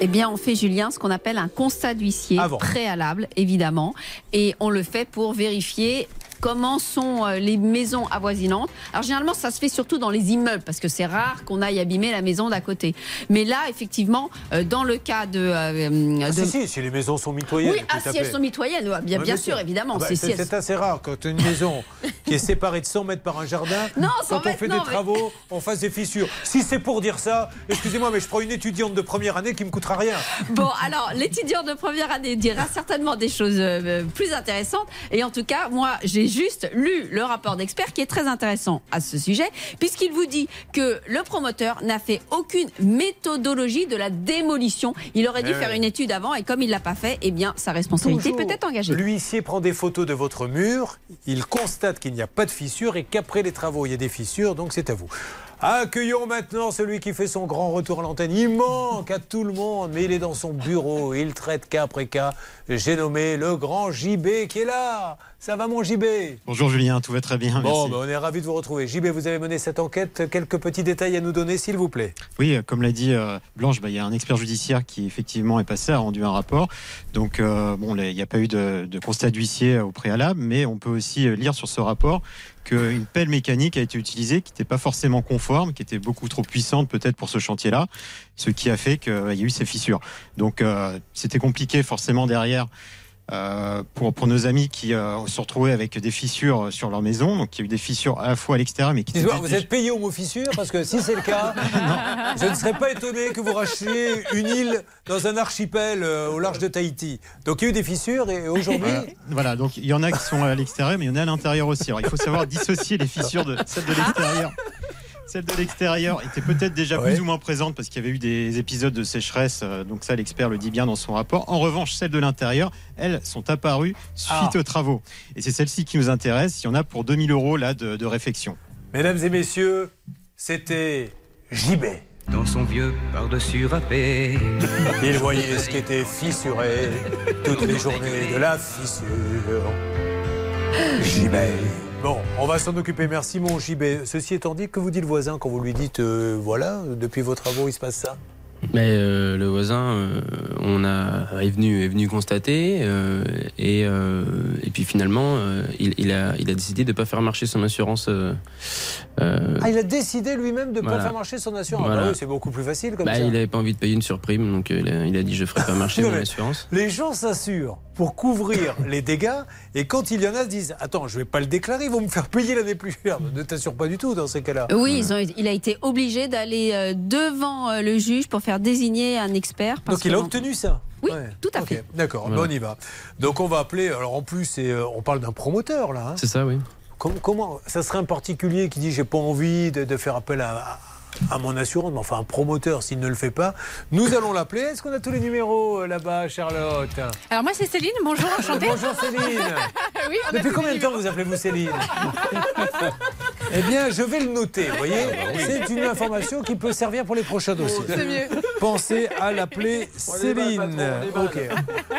Eh bien, on fait, Julien, ce qu'on appelle un constat d'huissier préalable, évidemment. Et on le fait pour vérifier comment sont euh, les maisons avoisinantes. Alors, généralement, ça se fait surtout dans les immeubles, parce que c'est rare qu'on aille abîmer la maison d'à côté. Mais là, effectivement, euh, dans le cas de... euh, Ah, de- si, si, si les maisons sont mitoyennes. Oui, ah, si elles sont mitoyennes, ouais, bien, Ouais, bien sûr, c'est- évidemment. Ah bah, c'est- elles- assez rare quand une maison qui est séparée de 100 mètres par un jardin, Non, 100 quand on mètres, fait non, des mais- travaux, on fasse des fissures. Si c'est pour dire ça, excusez-moi, mais je prends une étudiante de première année qui me coûtera rien. Bon, alors, l'étudiant de première année dira certainement des choses plus intéressantes. Et en tout cas, moi, j'ai juste lu le rapport d'expert qui est très intéressant à ce sujet, puisqu'il vous dit que le promoteur n'a fait aucune méthodologie de la démolition. Il aurait dû Eh faire ouais. une étude avant, et comme il l'a pas fait, eh bien, sa responsabilité Toujours, peut être engagée. L'huissier prend des photos de votre mur, il constate qu'il n'y a pas de fissures et qu'après les travaux, il y a des fissures, donc c'est à vous. Accueillons maintenant celui qui fait son grand retour à l'antenne. Il manque à tout le monde, mais il est dans son bureau, il traite cas après cas. J'ai nommé le grand JB qui est là. Ça va mon JB Bonjour Julien, tout va très bien. Bon, merci. ben, on est ravis de vous retrouver. JB, vous avez mené cette enquête. Quelques petits détails à nous donner, s'il vous plaît. Oui, euh, comme l'a dit euh, Blanche, bah, il y a un expert judiciaire qui effectivement est passé, a rendu un rapport. Donc, euh, bon, il n'y a pas eu de, de constat d'huissier au préalable, mais on peut aussi lire sur ce rapport qu'une pelle mécanique a été utilisée qui n'était pas forcément conforme, qui était beaucoup trop puissante peut-être pour ce chantier-là, ce qui a fait qu'il y a eu ces fissures. Donc, euh, c'était compliqué forcément derrière. Euh, pour, pour nos amis qui euh, se retrouvaient avec des fissures sur leur maison, donc il y a eu des fissures à la fois à l'extérieur, mais qui vous êtes payé au mot fissure Parce que si c'est le cas, je ne serais pas étonné que vous rachetiez une île dans un archipel euh, au large de Tahiti. Donc il y a eu des fissures et aujourd'hui. Voilà. Voilà, donc il y en a qui sont à l'extérieur, mais il y en a à l'intérieur aussi. Alors il faut savoir dissocier les fissures de celles de l'extérieur. Celles de l'extérieur étaient peut-être déjà Ouais. plus ou moins présentes parce qu'il y avait eu des épisodes de sécheresse, euh, donc ça l'expert le dit bien dans son rapport. En revanche, celles de l'intérieur, elles sont apparues suite Ah. aux travaux. Et c'est celle-ci qui nous intéresse. Il y en a pour 2000 euros là de, de réfection. Mesdames et messieurs, c'était JB. Dans son vieux par-dessus râpé. Il voyait ce qui était fissuré toutes les journées de la fissure. JB. Bon, on va s'en occuper. Merci, mon JB. Ceci étant dit, que vous dit le voisin quand vous lui dites euh, voilà, depuis vos travaux, il se passe ça? Mais euh, le voisin, euh, on a est venu est venu constater euh, et euh, et puis finalement euh, il, il a il a décidé de pas faire marcher son assurance. Ah, il a décidé lui-même de ne pas faire marcher son assurance. Voilà. Bah oui, c'est beaucoup plus facile comme bah, ça. il avait pas envie de payer une surprime, donc euh, il, a, il a dit je ferai pas marcher mon assurance. Les gens s'assurent pour couvrir les dégâts et quand il y en a, se disent Attends, je vais pas le déclarer, ils vont me faire payer l'année plus chère. Ne t'assure pas du tout dans ces cas-là. Oui, ils ont- il a été obligé d'aller devant le juge pour faire désigner un expert. parce Donc il a obtenu ça Oui, Ouais. tout à fait. D'accord, Voilà. ben, on y va. Donc on va appeler. Alors en plus, euh, on parle d'un promoteur là. hein. C'est ça, oui. Com- comment Ça serait un particulier qui dit J'ai pas envie de, de faire appel à, à mon assurance, mais enfin un promoteur s'il ne le fait pas. Nous allons l'appeler. Est-ce qu'on a tous les numéros euh, là-bas, Charlotte? Alors moi c'est Céline, bonjour, enchantée. Bonjour Céline. oui, on a Depuis combien de temps vous appelez-vous Céline? Eh bien, je vais le noter, vous voyez C'est une information qui peut servir pour les prochains dossiers. C'est mieux. Pensez à l'appeler Céline. Ok.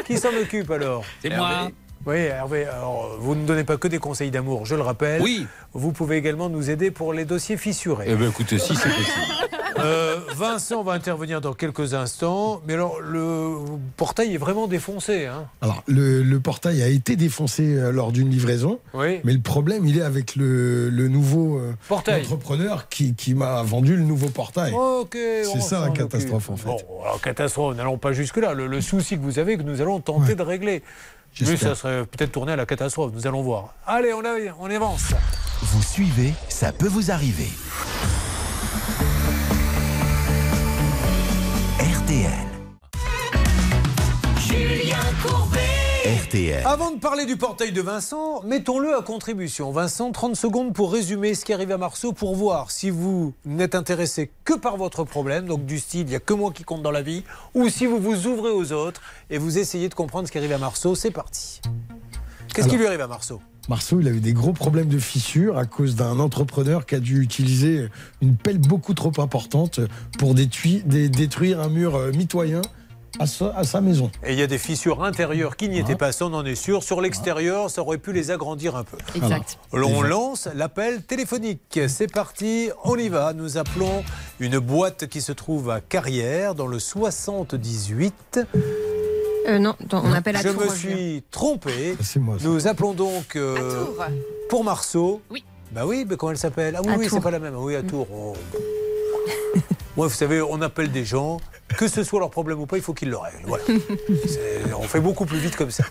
Qui s'en occupe alors C'est moi. Oui, Hervé, alors, vous ne donnez pas que des conseils d'amour, je le rappelle. Oui. Vous pouvez également nous aider pour les dossiers fissurés. Eh bien, écoutez, si c'est possible. Euh, Vincent va intervenir dans quelques instants, mais alors le portail est vraiment défoncé. Hein Alors, le, le portail a été défoncé euh, lors d'une livraison, Oui. mais le problème, il est avec le, le nouveau euh, Portail. entrepreneur qui, qui m'a vendu le nouveau portail. Ok. on C'est ça la catastrophe, occupe. en fait. Bon, alors catastrophe, n'allons pas jusque-là. Le, le souci que vous avez, que nous allons tenter de régler. Mais ça serait peut-être tourné à la catastrophe, nous allons voir. Allez, on, a- on avance. Vous suivez, ça peut vous arriver. RTL. Julien Courbet. RTL. Avant de parler du portail de Vincent, mettons-le à contribution. Vincent, 30 secondes pour résumer ce qui arrive à Marceau pour voir si vous n'êtes intéressé que par votre problème, donc du style il n'y a que moi qui compte dans la vie, ou si vous vous ouvrez aux autres et vous essayez de comprendre ce qui arrive à Marceau. C'est parti. Qu'est-ce qui lui arrive à Marceau? Marceau, il a eu des ggros problèmes de fissures à cause d'un entrepreneur qui a dû utiliser une pelle beaucoup trop importante pour détruire, dé- détruire un mur euh, mitoyen à sa, à sa maison. Et il y a des fissures intérieures qui n'y étaient pas, ça on en est sûr. Sur l'extérieur, ça aurait pu les agrandir un peu. Exact. On lance l'appel téléphonique. C'est parti, on y va. Nous appelons une boîte qui se trouve à Carrière, dans le 78. Euh, non, on appelle à Je Tours, me suis trompé. C'est moi. ça. Nous appelons donc euh, pour Marceau. Oui. Bah oui, mais comment elle s'appelle? Ah oui, oui, c'est Tours. pas la même. Oui, à Tours. Oh. Moi, vous savez, on appelle des gens, que ce soit leur problème ou pas, il faut qu'ils le règlent. Voilà. On fait beaucoup plus vite comme ça.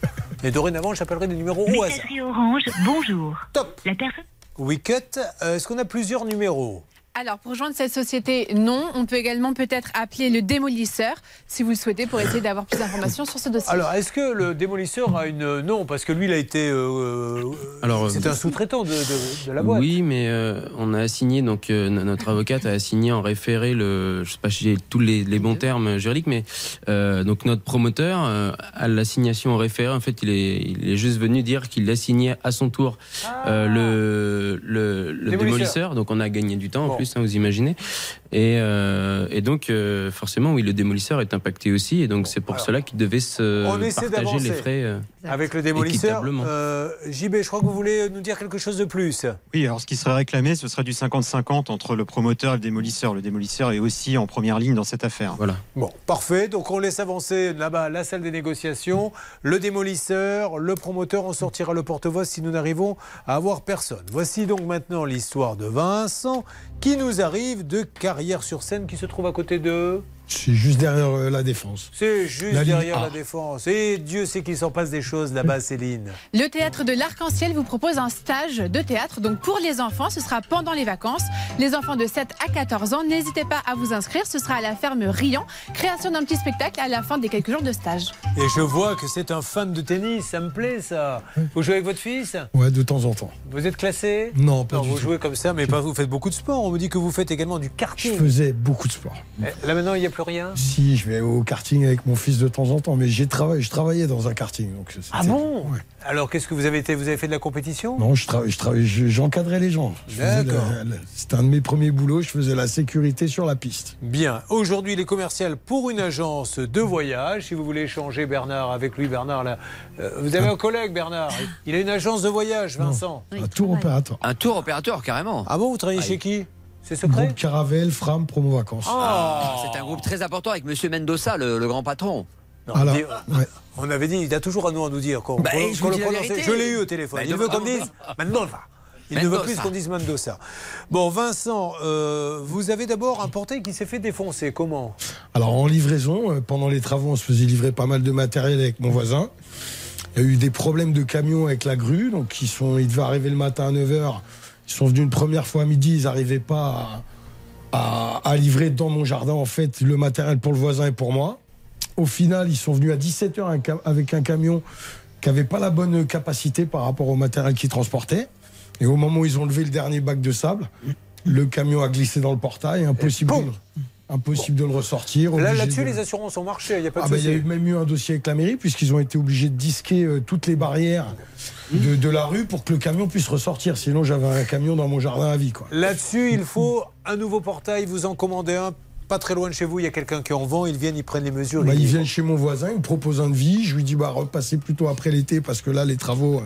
Et dorénavant, j'appellerai des numéros au hasard. Orange, bonjour. Top. La personne. Wicket, euh, est-ce qu'on a plusieurs numéros? Alors, pour rejoindre cette société, non. On peut également peut-être appeler le démolisseur, si vous le souhaitez, pour essayer d'avoir plus d'informations sur ce dossier. Alors, est-ce que le démolisseur a une. Non, parce que lui, il a été. euh, Alors, c'est euh, un sous-traitant de, de- de la boîte. Oui, mais euh, on a assigné, donc euh, no- notre avocate a assigné en référé le, je sais pas si j'ai tous les, les bons termes juridiques, mais euh, donc notre promoteur euh, à l'assignation en référé, en fait, il est, il est juste venu dire qu'il assignait à son tour euh, le, le, le Démolisseur. démolisseur. Donc on a gagné du temps Bon. en plus, hein, vous imaginez. Et, euh, et donc euh, forcément, oui, le démolisseur est impacté aussi, et donc c'est pour alors, cela qu'il devait se on essaie partager les frais. Avec le démolisseur. Euh, JB, je crois que vous voulez nous dire quelque chose de plus. Oui, alors ce qui serait réclamé, ce serait du 50-50 entre le promoteur et le démolisseur. Le démolisseur est aussi en première ligne dans cette affaire. Voilà. Bon, parfait. Donc on laisse avancer là-bas la salle des négociations, le démolisseur, le promoteur. On sortira le porte-voix si nous n'arrivons à avoir personne. Voici donc maintenant l'histoire de Vincent qui nous arrive de Carrière-sur-Seine qui se trouve à côté de. C'est juste derrière euh, la défense. C'est juste La derrière la défense. Et Dieu sait qu'il s'en passe des choses là-bas, Céline. Le théâtre de l'Arc-en-Ciel vous propose un stage de théâtre. Donc pour les enfants, ce sera pendant les vacances. Les enfants de 7 à 14 ans, n'hésitez pas à vous inscrire. Ce sera à la ferme Riant. Création d'un petit spectacle à la fin des quelques jours de stage. Et je vois que c'est un fan de tennis. Ça me plaît, ça. Vous jouez avec votre fils? Ouais, de temps en temps. Vous êtes classé? Non, pas Non, du vous tout. jouez comme ça, mais pas, vous faites beaucoup de sport. On me dit que vous faites également du Je karting. faisais beaucoup de sport. Eh, Là maintenant, il n'y a plus rien Si, je vais au karting avec mon fils de temps en temps, mais j'ai travaillé, je travaillais dans un karting. Donc Ah bon Alors, qu'est-ce que vous avez été Vous avez fait de la compétition? Non, je travaillais, je travaillais, je- j'encadrais les gens. D'accord. C'était un de mes premiers boulots. Je faisais la sécurité sur la piste. Bien. Aujourd'hui, il est commercial pour une agence de voyage. Si vous voulez échanger Bernard avec lui, Bernard, là, euh, vous avez un collègue, Bernard. Il a une agence de voyage, Vincent. un tour opérateur. Un tour opérateur, carrément. Ah bon, vous travaillez chez qui? C'est secret Groupe Caravelle, Fram, Promo Vacances. Ah, c'est un groupe très important avec Monsieur Mendoza, le, le grand patron. Non, Alors, dis- On avait dit, il a toujours un nom à nous dire. qu'on- Bah, je le la. Je l'ai eu au téléphone. Bah, il veut qu'on dise Mendoza. Il ne veut plus qu'on dise Mendoza. Bon, Vincent, euh, vous avez d'abord un portail qui s'est fait défoncer. Comment? Alors en livraison, euh, pendant les travaux, on se faisait livrer pas mal de matériel avec mon voisin. Il y a eu des problèmes de camions avec la grue, donc ils, sont, ils devaient arriver le matin à 9h. Ils sont venus une première fois à midi, ils n'arrivaient pas à, à- à livrer dans mon jardin en fait le matériel pour le voisin et pour moi. Au final, ils sont venus à 17h un cam- avec un camion qui n'avait pas la bonne capacité par rapport au matériel qu'ils transportaient. Et au moment où ils ont levé le dernier bac de sable, le camion a glissé dans le portail, impossible, impossible de le ressortir. Là, Là-dessus, de- les assurances ont marché. Il n'y a pas de ah bah, il y a même eu un dossier avec la mairie puisqu'ils ont été obligés de disquer euh, toutes les barrières de, de la rue pour que le camion puisse ressortir. Sinon, j'avais un camion dans mon jardin à vie. Quoi. Là-dessus, il faut un nouveau portail. Vous en commandez un pas très loin de chez vous. Il y a quelqu'un qui en vend. Ils viennent, ils prennent les mesures. Bah, ils ils y viennent chez mon voisin, ils me proposent un devis. Je lui dis bah repassez plutôt après l'été parce que là les travaux, euh,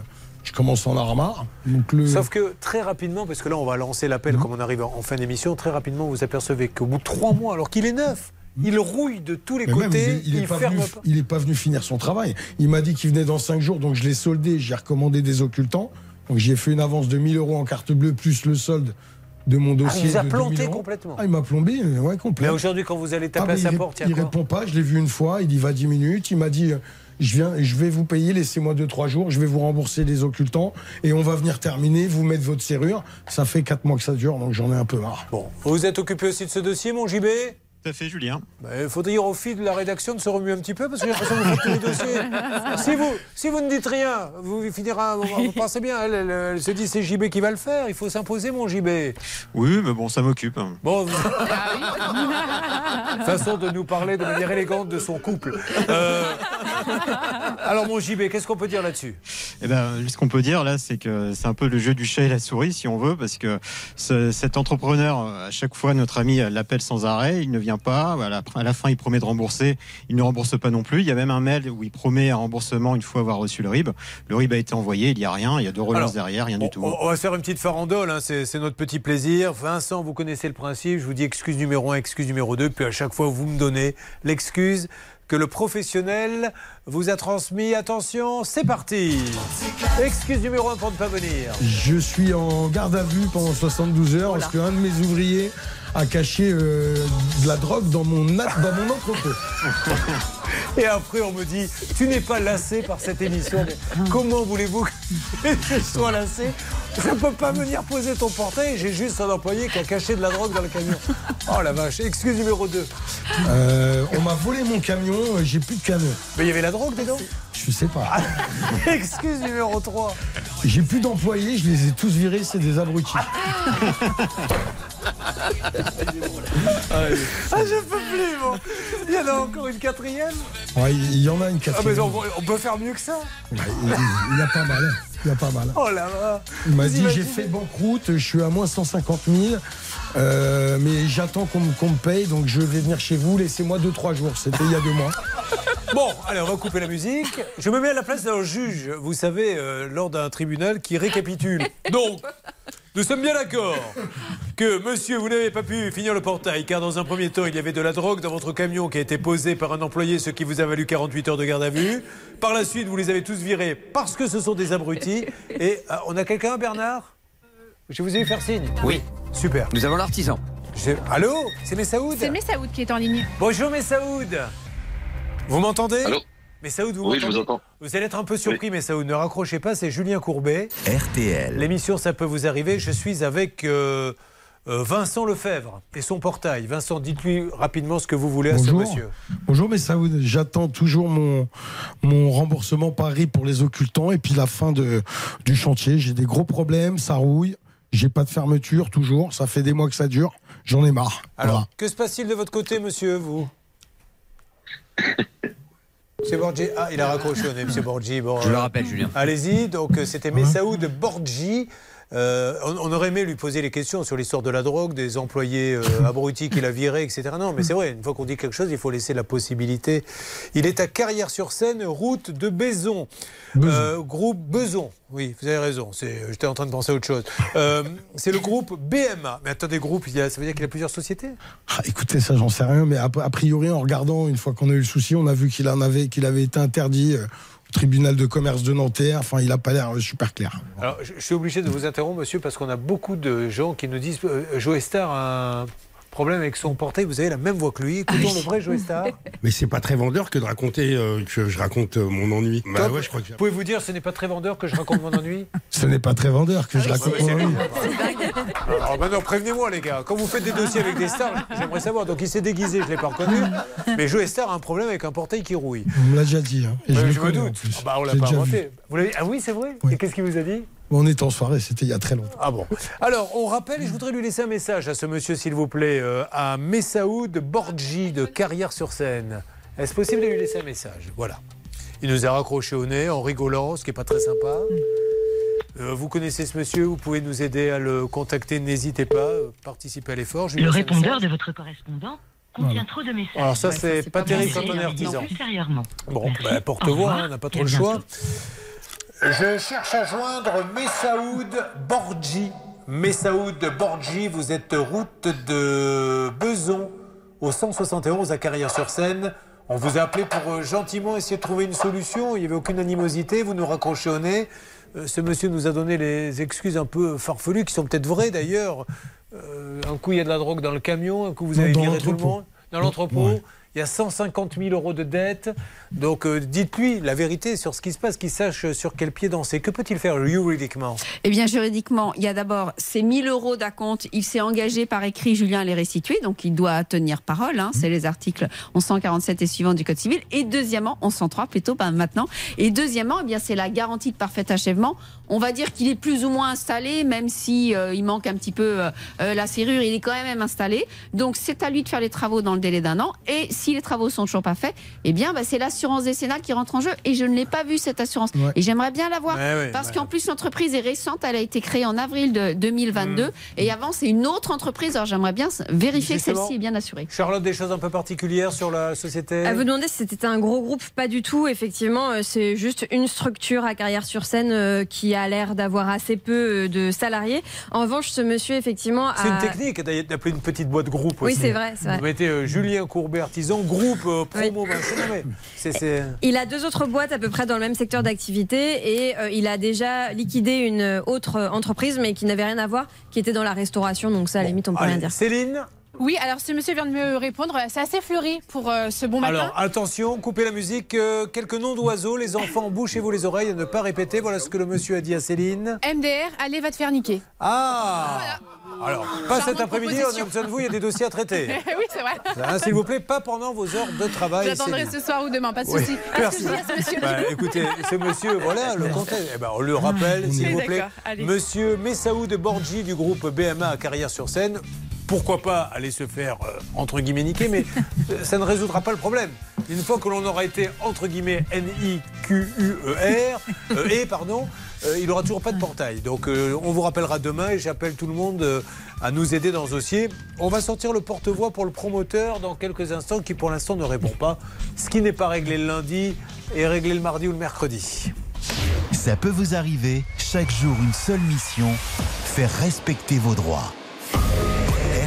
je commence à en avoir marre. Donc le... Sauf que très rapidement, parce que là on va lancer l'appel comme on arrive en fin d'émission, très rapidement vous apercevez qu'au bout de trois mois, alors qu'il est neuf, il rouille de tous les Mais même, côtés, il, est- il pas pas. il est pas venu finir son travail. Il m'a dit qu'il venait dans 5 jours, donc je l'ai soldé. J'ai recommandé des occultants. Donc j'ai fait une avance de 1000 euros en carte bleue plus le solde de mon Ah, dossier. il vous a de planté 2000 euros. complètement. Ah, il m'a plombé, ouais, complet. Mais aujourd'hui, quand vous allez Ah, taper mais à sa il, porte, il il répond pas. Je l'ai vu une fois. Il y va 10 minutes. Il m'a dit euh, je viens, je vais vous payer. Laissez-moi 2-3 jours. Je vais vous rembourser les occultants et on va venir terminer. Vous mettre votre serrure. Ça fait 4 mois que ça dure, donc j'en ai un peu marre. Bon, vous êtes occupé aussi de ce dossier, mon JB Tout à fait, Julien. Il faudrait dire au fil de la rédaction de se remuer un petit peu parce que j'ai l'impression que vous faites tous les dossiers. Si vous, si vous ne dites rien, vous finira. Vous pensez bien, elle, elle- elle se dit c'est JB qui va le faire. Il faut s'imposer, mon JB. Oui, mais bon, ça m'occupe. Bon, vous- façon de nous parler de manière élégante de son couple. Euh, Alors, mon JB, qu'est-ce qu'on peut dire là-dessus? Eh ben, ce qu'on peut dire là, c'est que c'est un peu le jeu du chat et la souris, si on veut, parce que ce- cet entrepreneur, à chaque fois, notre ami l'appelle sans arrêt, il ne vient pas. Voilà, à la fin, il promet de rembourser, il ne rembourse pas non plus. Il y a même un mail où il promet un remboursement une fois avoir reçu le RIB. Le RIB a été envoyé, il n'y a rien, il y a deux relances Alors, derrière, rien du tout. On va faire une petite farandole, hein, c'est c'est notre petit plaisir. Vincent, vous connaissez le principe, je vous dis excuse numéro 1, excuse numéro 2, puis à chaque fois vous me donnez l'excuse que le professionnel vous a transmis. Attention, c'est parti Excuse numéro 1 pour ne pas venir. Je suis en garde à vue pendant 72 heures parce qu'un de mes ouvriers a caché euh, de la drogue dans mon, na- dans mon entrepôt. Et après, on me dit, tu n'es pas lassé par cette émission. Mais comment voulez-vous que je sois lassé? Je ne peux pas venir poser ton portail. J'ai juste un employé qui a caché de la drogue dans le camion. Oh la vache. Excuse numéro 2. Euh, on m'a volé mon camion, euh, j'ai plus de camion. Mais il y avait la drogue dedans Je sais pas. Excuse numéro 3. J'ai plus d'employés, je les ai tous virés, c'est des abrutis. Ah, je peux plus, bon. Il y en a encore une quatrième Ouais, il y en a une Ah, mais quatrième. on, on peut faire mieux que ça il, y a pas mal. hein. Il y a pas mal. Oh là là Il m'a dit j'ai fait banqueroute, je suis à moins 150 000, euh, mais j'attends qu'on me, paye, donc je vais venir chez vous, laissez-moi 2-3 jours. C'était il y a deux mois. Bon, allez, on va couper la musique. Je me mets à la place d'un juge, vous savez, euh, lors d'un tribunal qui récapitule. Donc, nous sommes bien d'accord que, monsieur, vous n'avez pas pu finir le portail, car dans un premier temps, il y avait de la drogue dans votre camion qui a été posé par un employé, ce qui vous a valu 48 heures de garde à vue. Par la suite, vous les avez tous virés parce que ce sont des abrutis. Et euh, on a quelqu'un, Bernard? Je vous ai vu faire signe Oui. Super. Nous avons l'artisan. Allô C'est Messaoud C'est Messaoud qui est en ligne. Bonjour Messaoud Vous m'entendez Allô Messaoud, vous Oui, je vous entends. Vous allez être un peu surpris, Messaoud. Ne raccrochez pas, c'est Julien Courbet. RTL. L'émission Ça peut vous arriver. Je suis avec euh, euh, Vincent Lefebvre et son portail. Vincent, dites-lui rapidement ce que vous voulez à Bonjour. ce monsieur. Bonjour, mais Saoud, j'attends toujours mon, mon remboursement Paris pour les occultants et puis la fin de, du chantier. J'ai des gros problèmes, ça rouille, j'ai pas de fermeture toujours, ça fait des mois que ça dure, j'en ai marre. Alors, Voilà. que se passe-t-il de votre côté, monsieur, vous C'est Borgi. Ah, il a raccroché, on est monsieur Borgi. Bon, Je le euh, rappelle, Julien. Allez-y, donc euh, c'était Messaoud Borgi. Euh, on, on aurait aimé lui poser les questions sur l'histoire de la drogue, des employés euh, abrutis qu'il a virés, etc. Non, mais c'est vrai, une fois qu'on dit quelque chose, il faut laisser la possibilité. Il est à Carrière-sur-Seine, route de Baison. Euh, groupe Beson. Oui, vous avez raison. J'étais en train de penser à autre chose. C'est le groupe BMA. Mais attendez, groupe, il y a- ça veut dire qu'il y a plusieurs sociétés? Ah, écoutez, ça, j'en sais rien, mais a, a priori, en regardant, une fois qu'on a eu le souci, on a vu qu'il en avait, qu'il avait été interdit tribunal de commerce de Nanterre. Enfin, il a pas l'air euh, super clair. Alors, je, suis obligé de vous interrompre, monsieur, parce qu'on a beaucoup de gens qui nous disent euh, Joe Star a un problème avec son portail. Vous avez la même voix que lui. Écoutons le vrai Joe Star. Mais c'est pas très vendeur que de raconter euh, que je raconte euh, mon ennui. Bah Top. ouais, je crois que j'ai- Pouvez-vous dire ce n'est pas très vendeur que je raconte mon ennui Ce n'est pas très vendeur que je raconte mon ennui. Alors maintenant, prévenez-moi, les gars. Quand vous faites des dossiers avec des stars, j'aimerais savoir. Donc il s'est déguisé, je ne l'ai pas reconnu. Mais Joe Star a un problème avec un portail qui rouille. On me l'a déjà dit. hein, et je Ouais, le je me doute. Ah bah, on l'a pas déjà inventé. Vous ah oui, c'est vrai Et qu'est-ce qu'il vous a dit? On est en soirée, c'était il y a très longtemps. Ah bon. Alors, on rappelle, et je voudrais lui laisser un message à ce monsieur, s'il vous plaît, euh, à Messaoud Borgi de Carrière-sur-Seine. Est-ce possible de lui laisser un message? Voilà. Il nous a raccroché au nez en rigolant, ce qui n'est pas très sympa. Euh, vous connaissez ce monsieur, vous pouvez nous aider à le contacter, n'hésitez pas, euh, participez à l'effort. Le répondeur de votre correspondant contient trop de messages. Alors ça, c'est pas terrible quand on est artisan. Bon, bah, Au porte-voix, on n'a pas trop le bientôt. Je cherche à joindre Messaoud Borgi. Messaoud Borgi, vous êtes route de Beson au 171 à Carrière-sur-Seine. On vous a appelé pour euh, gentiment essayer de trouver une solution. Il n'y avait aucune animosité. Vous nous raccrochez au nez. Euh, ce monsieur nous a donné les excuses un peu farfelues, qui sont peut-être vraies d'ailleurs. Euh, un coup, il y a de la drogue dans le camion. Un coup, vous avez viré tout le monde. Dans l'entrepôt. Il y a 150 000 euros de dette. Donc euh, dites-lui la vérité sur ce qui se passe, qu'il sache sur quel pied danser. Que peut-il faire juridiquement? Eh bien, juridiquement, il y a d'abord ces 1000 euros d'acompte. Il s'est engagé par écrit, Julien, à les restituer. Donc, il doit tenir parole. hein. C'est les articles 1147 et suivants du Code civil. Et deuxièmement, 1103 plutôt, ben, maintenant. Et deuxièmement, eh bien, c'est la garantie de parfait achèvement. On va dire qu'il est plus ou moins installé, même si euh, il manque un petit peu euh, euh, la serrure. Il est quand même installé. Donc, c'est à lui de faire les travaux dans le délai d'un an. Et si les travaux sont toujours pas faits, eh bien, ben, c'est l'assurance décennale qui rentre en jeu. Et je ne l'ai pas vu, cette assurance. Ouais. Et j'aimerais bien la voir. Ouais, ouais, parce ouais. qu'en plus, l'entreprise est récente. Elle a été créée en avril de 2022. Et avant, c'est une autre entreprise. Alors, j'aimerais bien vérifier que celle-ci est bien assurée. Charlotte, des choses un peu particulières sur la société? À vous demander si c'était un gros groupe, pas du tout. Effectivement, c'est juste une structure à Carrière-sur-Seine qui a l'air d'avoir assez peu euh, de salariés. En revanche, ce monsieur, effectivement, C'est une technique d'appeler une petite boîte groupe Oui, aussi. c'est vrai, vrai. Vous mettez euh, Julien Courbet, artisan, groupe, euh, promo, ben, c'est- c'est... Il a deux autres boîtes à peu près dans le même secteur d'activité et euh, il a déjà liquidé une autre euh, entreprise mais qui n'avait rien à voir, qui était dans la restauration. Donc ça, à la limite, on peut rien dire. Céline Oui, alors ce monsieur vient de me répondre. C'est assez fleuri pour euh, ce bon matin. Alors attention, coupez la musique. euh, quelques noms d'oiseaux, les enfants, bouchez-vous les oreilles à ne pas répéter. Voilà ce que le monsieur a dit à Céline. MDR, allez, va te faire niquer. Ah Alors, pas cet après-midi, on a besoin de vous, il y a des dossiers à traiter. oui, c'est vrai. Hein, S'il vous plaît, pas pendant vos heures de travail. J'attendrai ce soir ou demain, pas de Oui, souci. Ah, merci. ce que monsieur Bah, écoutez, ce monsieur, voilà le contexte. Eh ben, on le rappelle, s'il Oui, vous plaît. allez. Monsieur Messaoud Borgi du groupe BMA à Carrière-sur-Seine. Pourquoi pas aller se faire, euh, entre guillemets, niquer, mais euh, ça ne résoudra pas le problème. Une fois que l'on aura été, entre guillemets, N-I-Q-U-E-R, euh, et, pardon, euh, il n'aura toujours pas de portail. Donc, euh, on vous rappellera demain et j'appelle tout le monde euh, à nous aider dans ce dossier. On va sortir le porte-voix pour le promoteur dans quelques instants, qui pour l'instant ne répond pas. Ce qui n'est pas réglé le lundi est réglé le mardi ou le mercredi. Ça peut vous arriver, chaque jour une seule mission, faire respecter vos droits.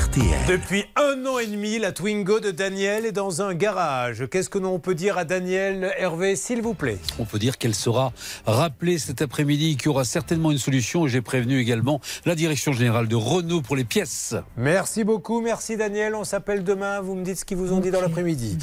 RTL. Depuis un an et demi, la Twingo de Daniel est dans un garage. Qu'est-ce que l'on peut dire à Daniel Hervé, s'il vous plaît? On peut dire qu'elle sera rappelée cet après-midi, qu'il y aura certainement une solution. J'ai prévenu également la direction générale de Renault pour les pièces. Merci beaucoup, merci Daniel. On s'appelle demain. Vous me dites ce qu'ils vous ont dit dans l'après-midi.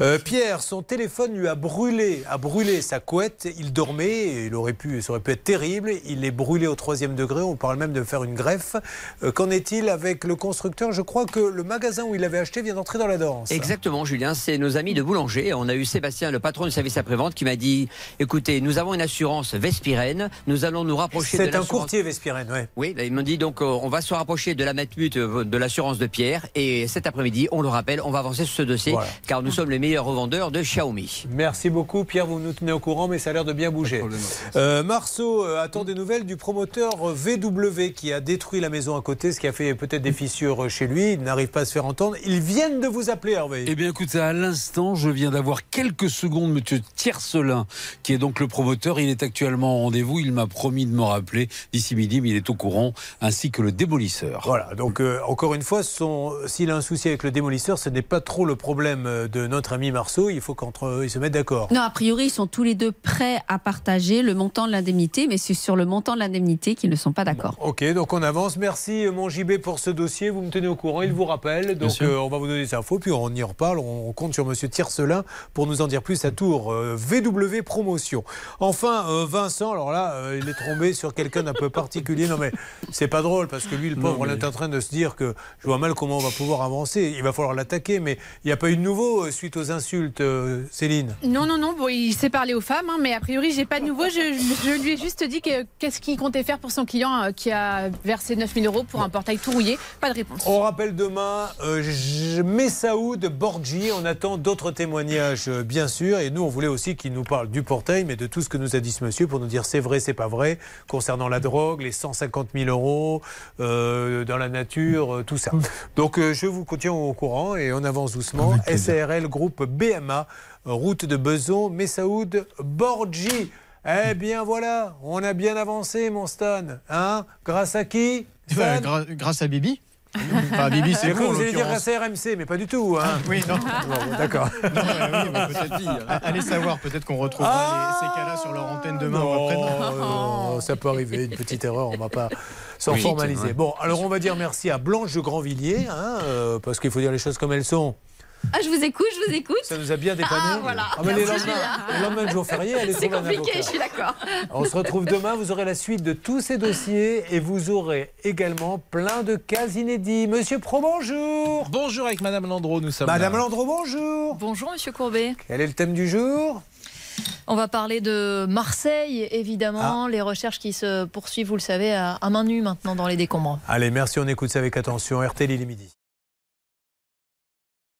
Euh, Pierre, son téléphone lui a brûlé, a brûlé sa couette. Il dormait, et il aurait pu, ça aurait pu être terrible. Il est brûlé au troisième degré. On parle même de faire une greffe. Euh, Qu'en est-il avec le constructeur? Je crois que le magasin où il l'avait acheté vient d'entrer dans la danse. Exactement, Julien. C'est nos amis de Boulanger. On a eu Sébastien, le patron du service après-vente, qui m'a dit écoutez, nous avons une assurance Vespirène. Nous allons nous rapprocher de C'est un courtier Vespirène, ouais. Oui, là, ils m'ont dit donc euh, on va se rapprocher de la Matmut euh, de l'assurance de Pierre et cet après-midi, on le rappelle, on va avancer sur ce dossier Voilà. car nous sommes les meilleurs revendeurs de Xiaomi. Merci beaucoup, Pierre. Vous nous tenez au courant, mais ça a l'air de bien bouger. Euh, Marceau attend des nouvelles du promoteur VW qui a détruit la maison à côté, ce qui a fait peut-être des fissures chez lui. Il n'arrive pas à se faire entendre. Ils viennent de vous appeler, Hervé. Eh bien, écoutez, à l'instant, je viens d'avoir quelques secondes Monsieur Tiercelin, qui est donc le promoteur. Il est actuellement en rendez-vous. Il m'a promis de me rappeler d'ici midi, mais il est au courant, ainsi que le démolisseur. Voilà, donc euh, encore une fois, son- s'il a un souci avec le démolisseur, ce n'est pas trop le problème euh, de notre ami Marceau. Il faut qu'entre eux, ils se mettent d'accord. Non, a priori, ils sont tous les deux prêts à partager le montant de l'indemnité, mais c'est sur le montant de l'indemnité qu'ils ne sont pas d'accord. Ok, donc on avance. Merci euh, mon JB pour ce dossier. Vous me tenez au courant, il vous rappelle. Donc euh, on va vous donner des infos, puis on y reparle. On compte sur Monsieur Tiercelin pour nous en dire plus à Tours. Euh, VW Promotion. Enfin, euh, Vincent, alors là, euh, il est tombé sur quelqu'un d'un peu particulier. Non mais c'est pas drôle parce que lui, le Non, pauvre, mais- il est en train de se dire que je vois mal comment on va pouvoir avancer. Il va falloir l'attaquer, mais il n'y a pas eu de nouveau euh, suite aux insultes, euh, Céline. Non, non, non, bon, il s'est parlé aux femmes, hein, mais a priori, j'ai pas de nouveau. Je, je- je lui ai juste dit que- qu'est-ce qu'il comptait faire pour son client euh, qui a versé 9000 euros pour un portail tout rouillé. Pas de réponse. On rappelle demain euh, Messaoud Borgi. On attend d'autres témoignages, euh, bien sûr. Et nous, on voulait aussi qu'il nous parle du portail, mais de tout ce que nous a dit ce monsieur pour nous dire c'est vrai, c'est pas vrai, concernant la drogue, les 150 000 euros euh, dans la nature, tout ça. Donc, je vous tiens au courant et on avance doucement. SARL Groupe BMA, route de Beson, Messaoud Borgi. Eh bien voilà, on a bien avancé, mon Stan. Hein? Grâce à qui? Stan? grâce à Bibi. Enfin, Bibi, c'est vous, vous allez dire grâce à RMC, mais pas du tout. Hein. Oui, non. Bon, D'accord. Oui, Allez savoir, peut-être qu'on retrouvera les- ces cas-là sur leur antenne demain ou après-demain. Non, ça peut arriver, une petite erreur, on ne va pas s'en Oui, formaliser. Bon, alors on va dire merci à Blanche de Grandvilliers, hein, euh, parce qu'il faut dire les choses comme elles sont. Ah, je vous écoute, je vous écoute. Ça nous a bien dépanné. Ah, voilà. mais les lendemains, Julien. le lendemain de jour férié, allez C'est trouver un compliqué, je suis d'accord. On se retrouve demain, vous aurez la suite de tous ces dossiers et vous aurez également plein de cas inédits. Monsieur Pro, bonjour. Bonjour avec Madame Landreau, nous sommes Madame là. Landreau, bonjour. Bonjour Monsieur Courbet. Quel est le thème du jour? On va parler de Marseille, évidemment. Ah. Les recherches qui se poursuivent, vous le savez, à, à main nue maintenant dans les décombres. Allez, merci, on écoute ça avec attention. RTL, il est midi.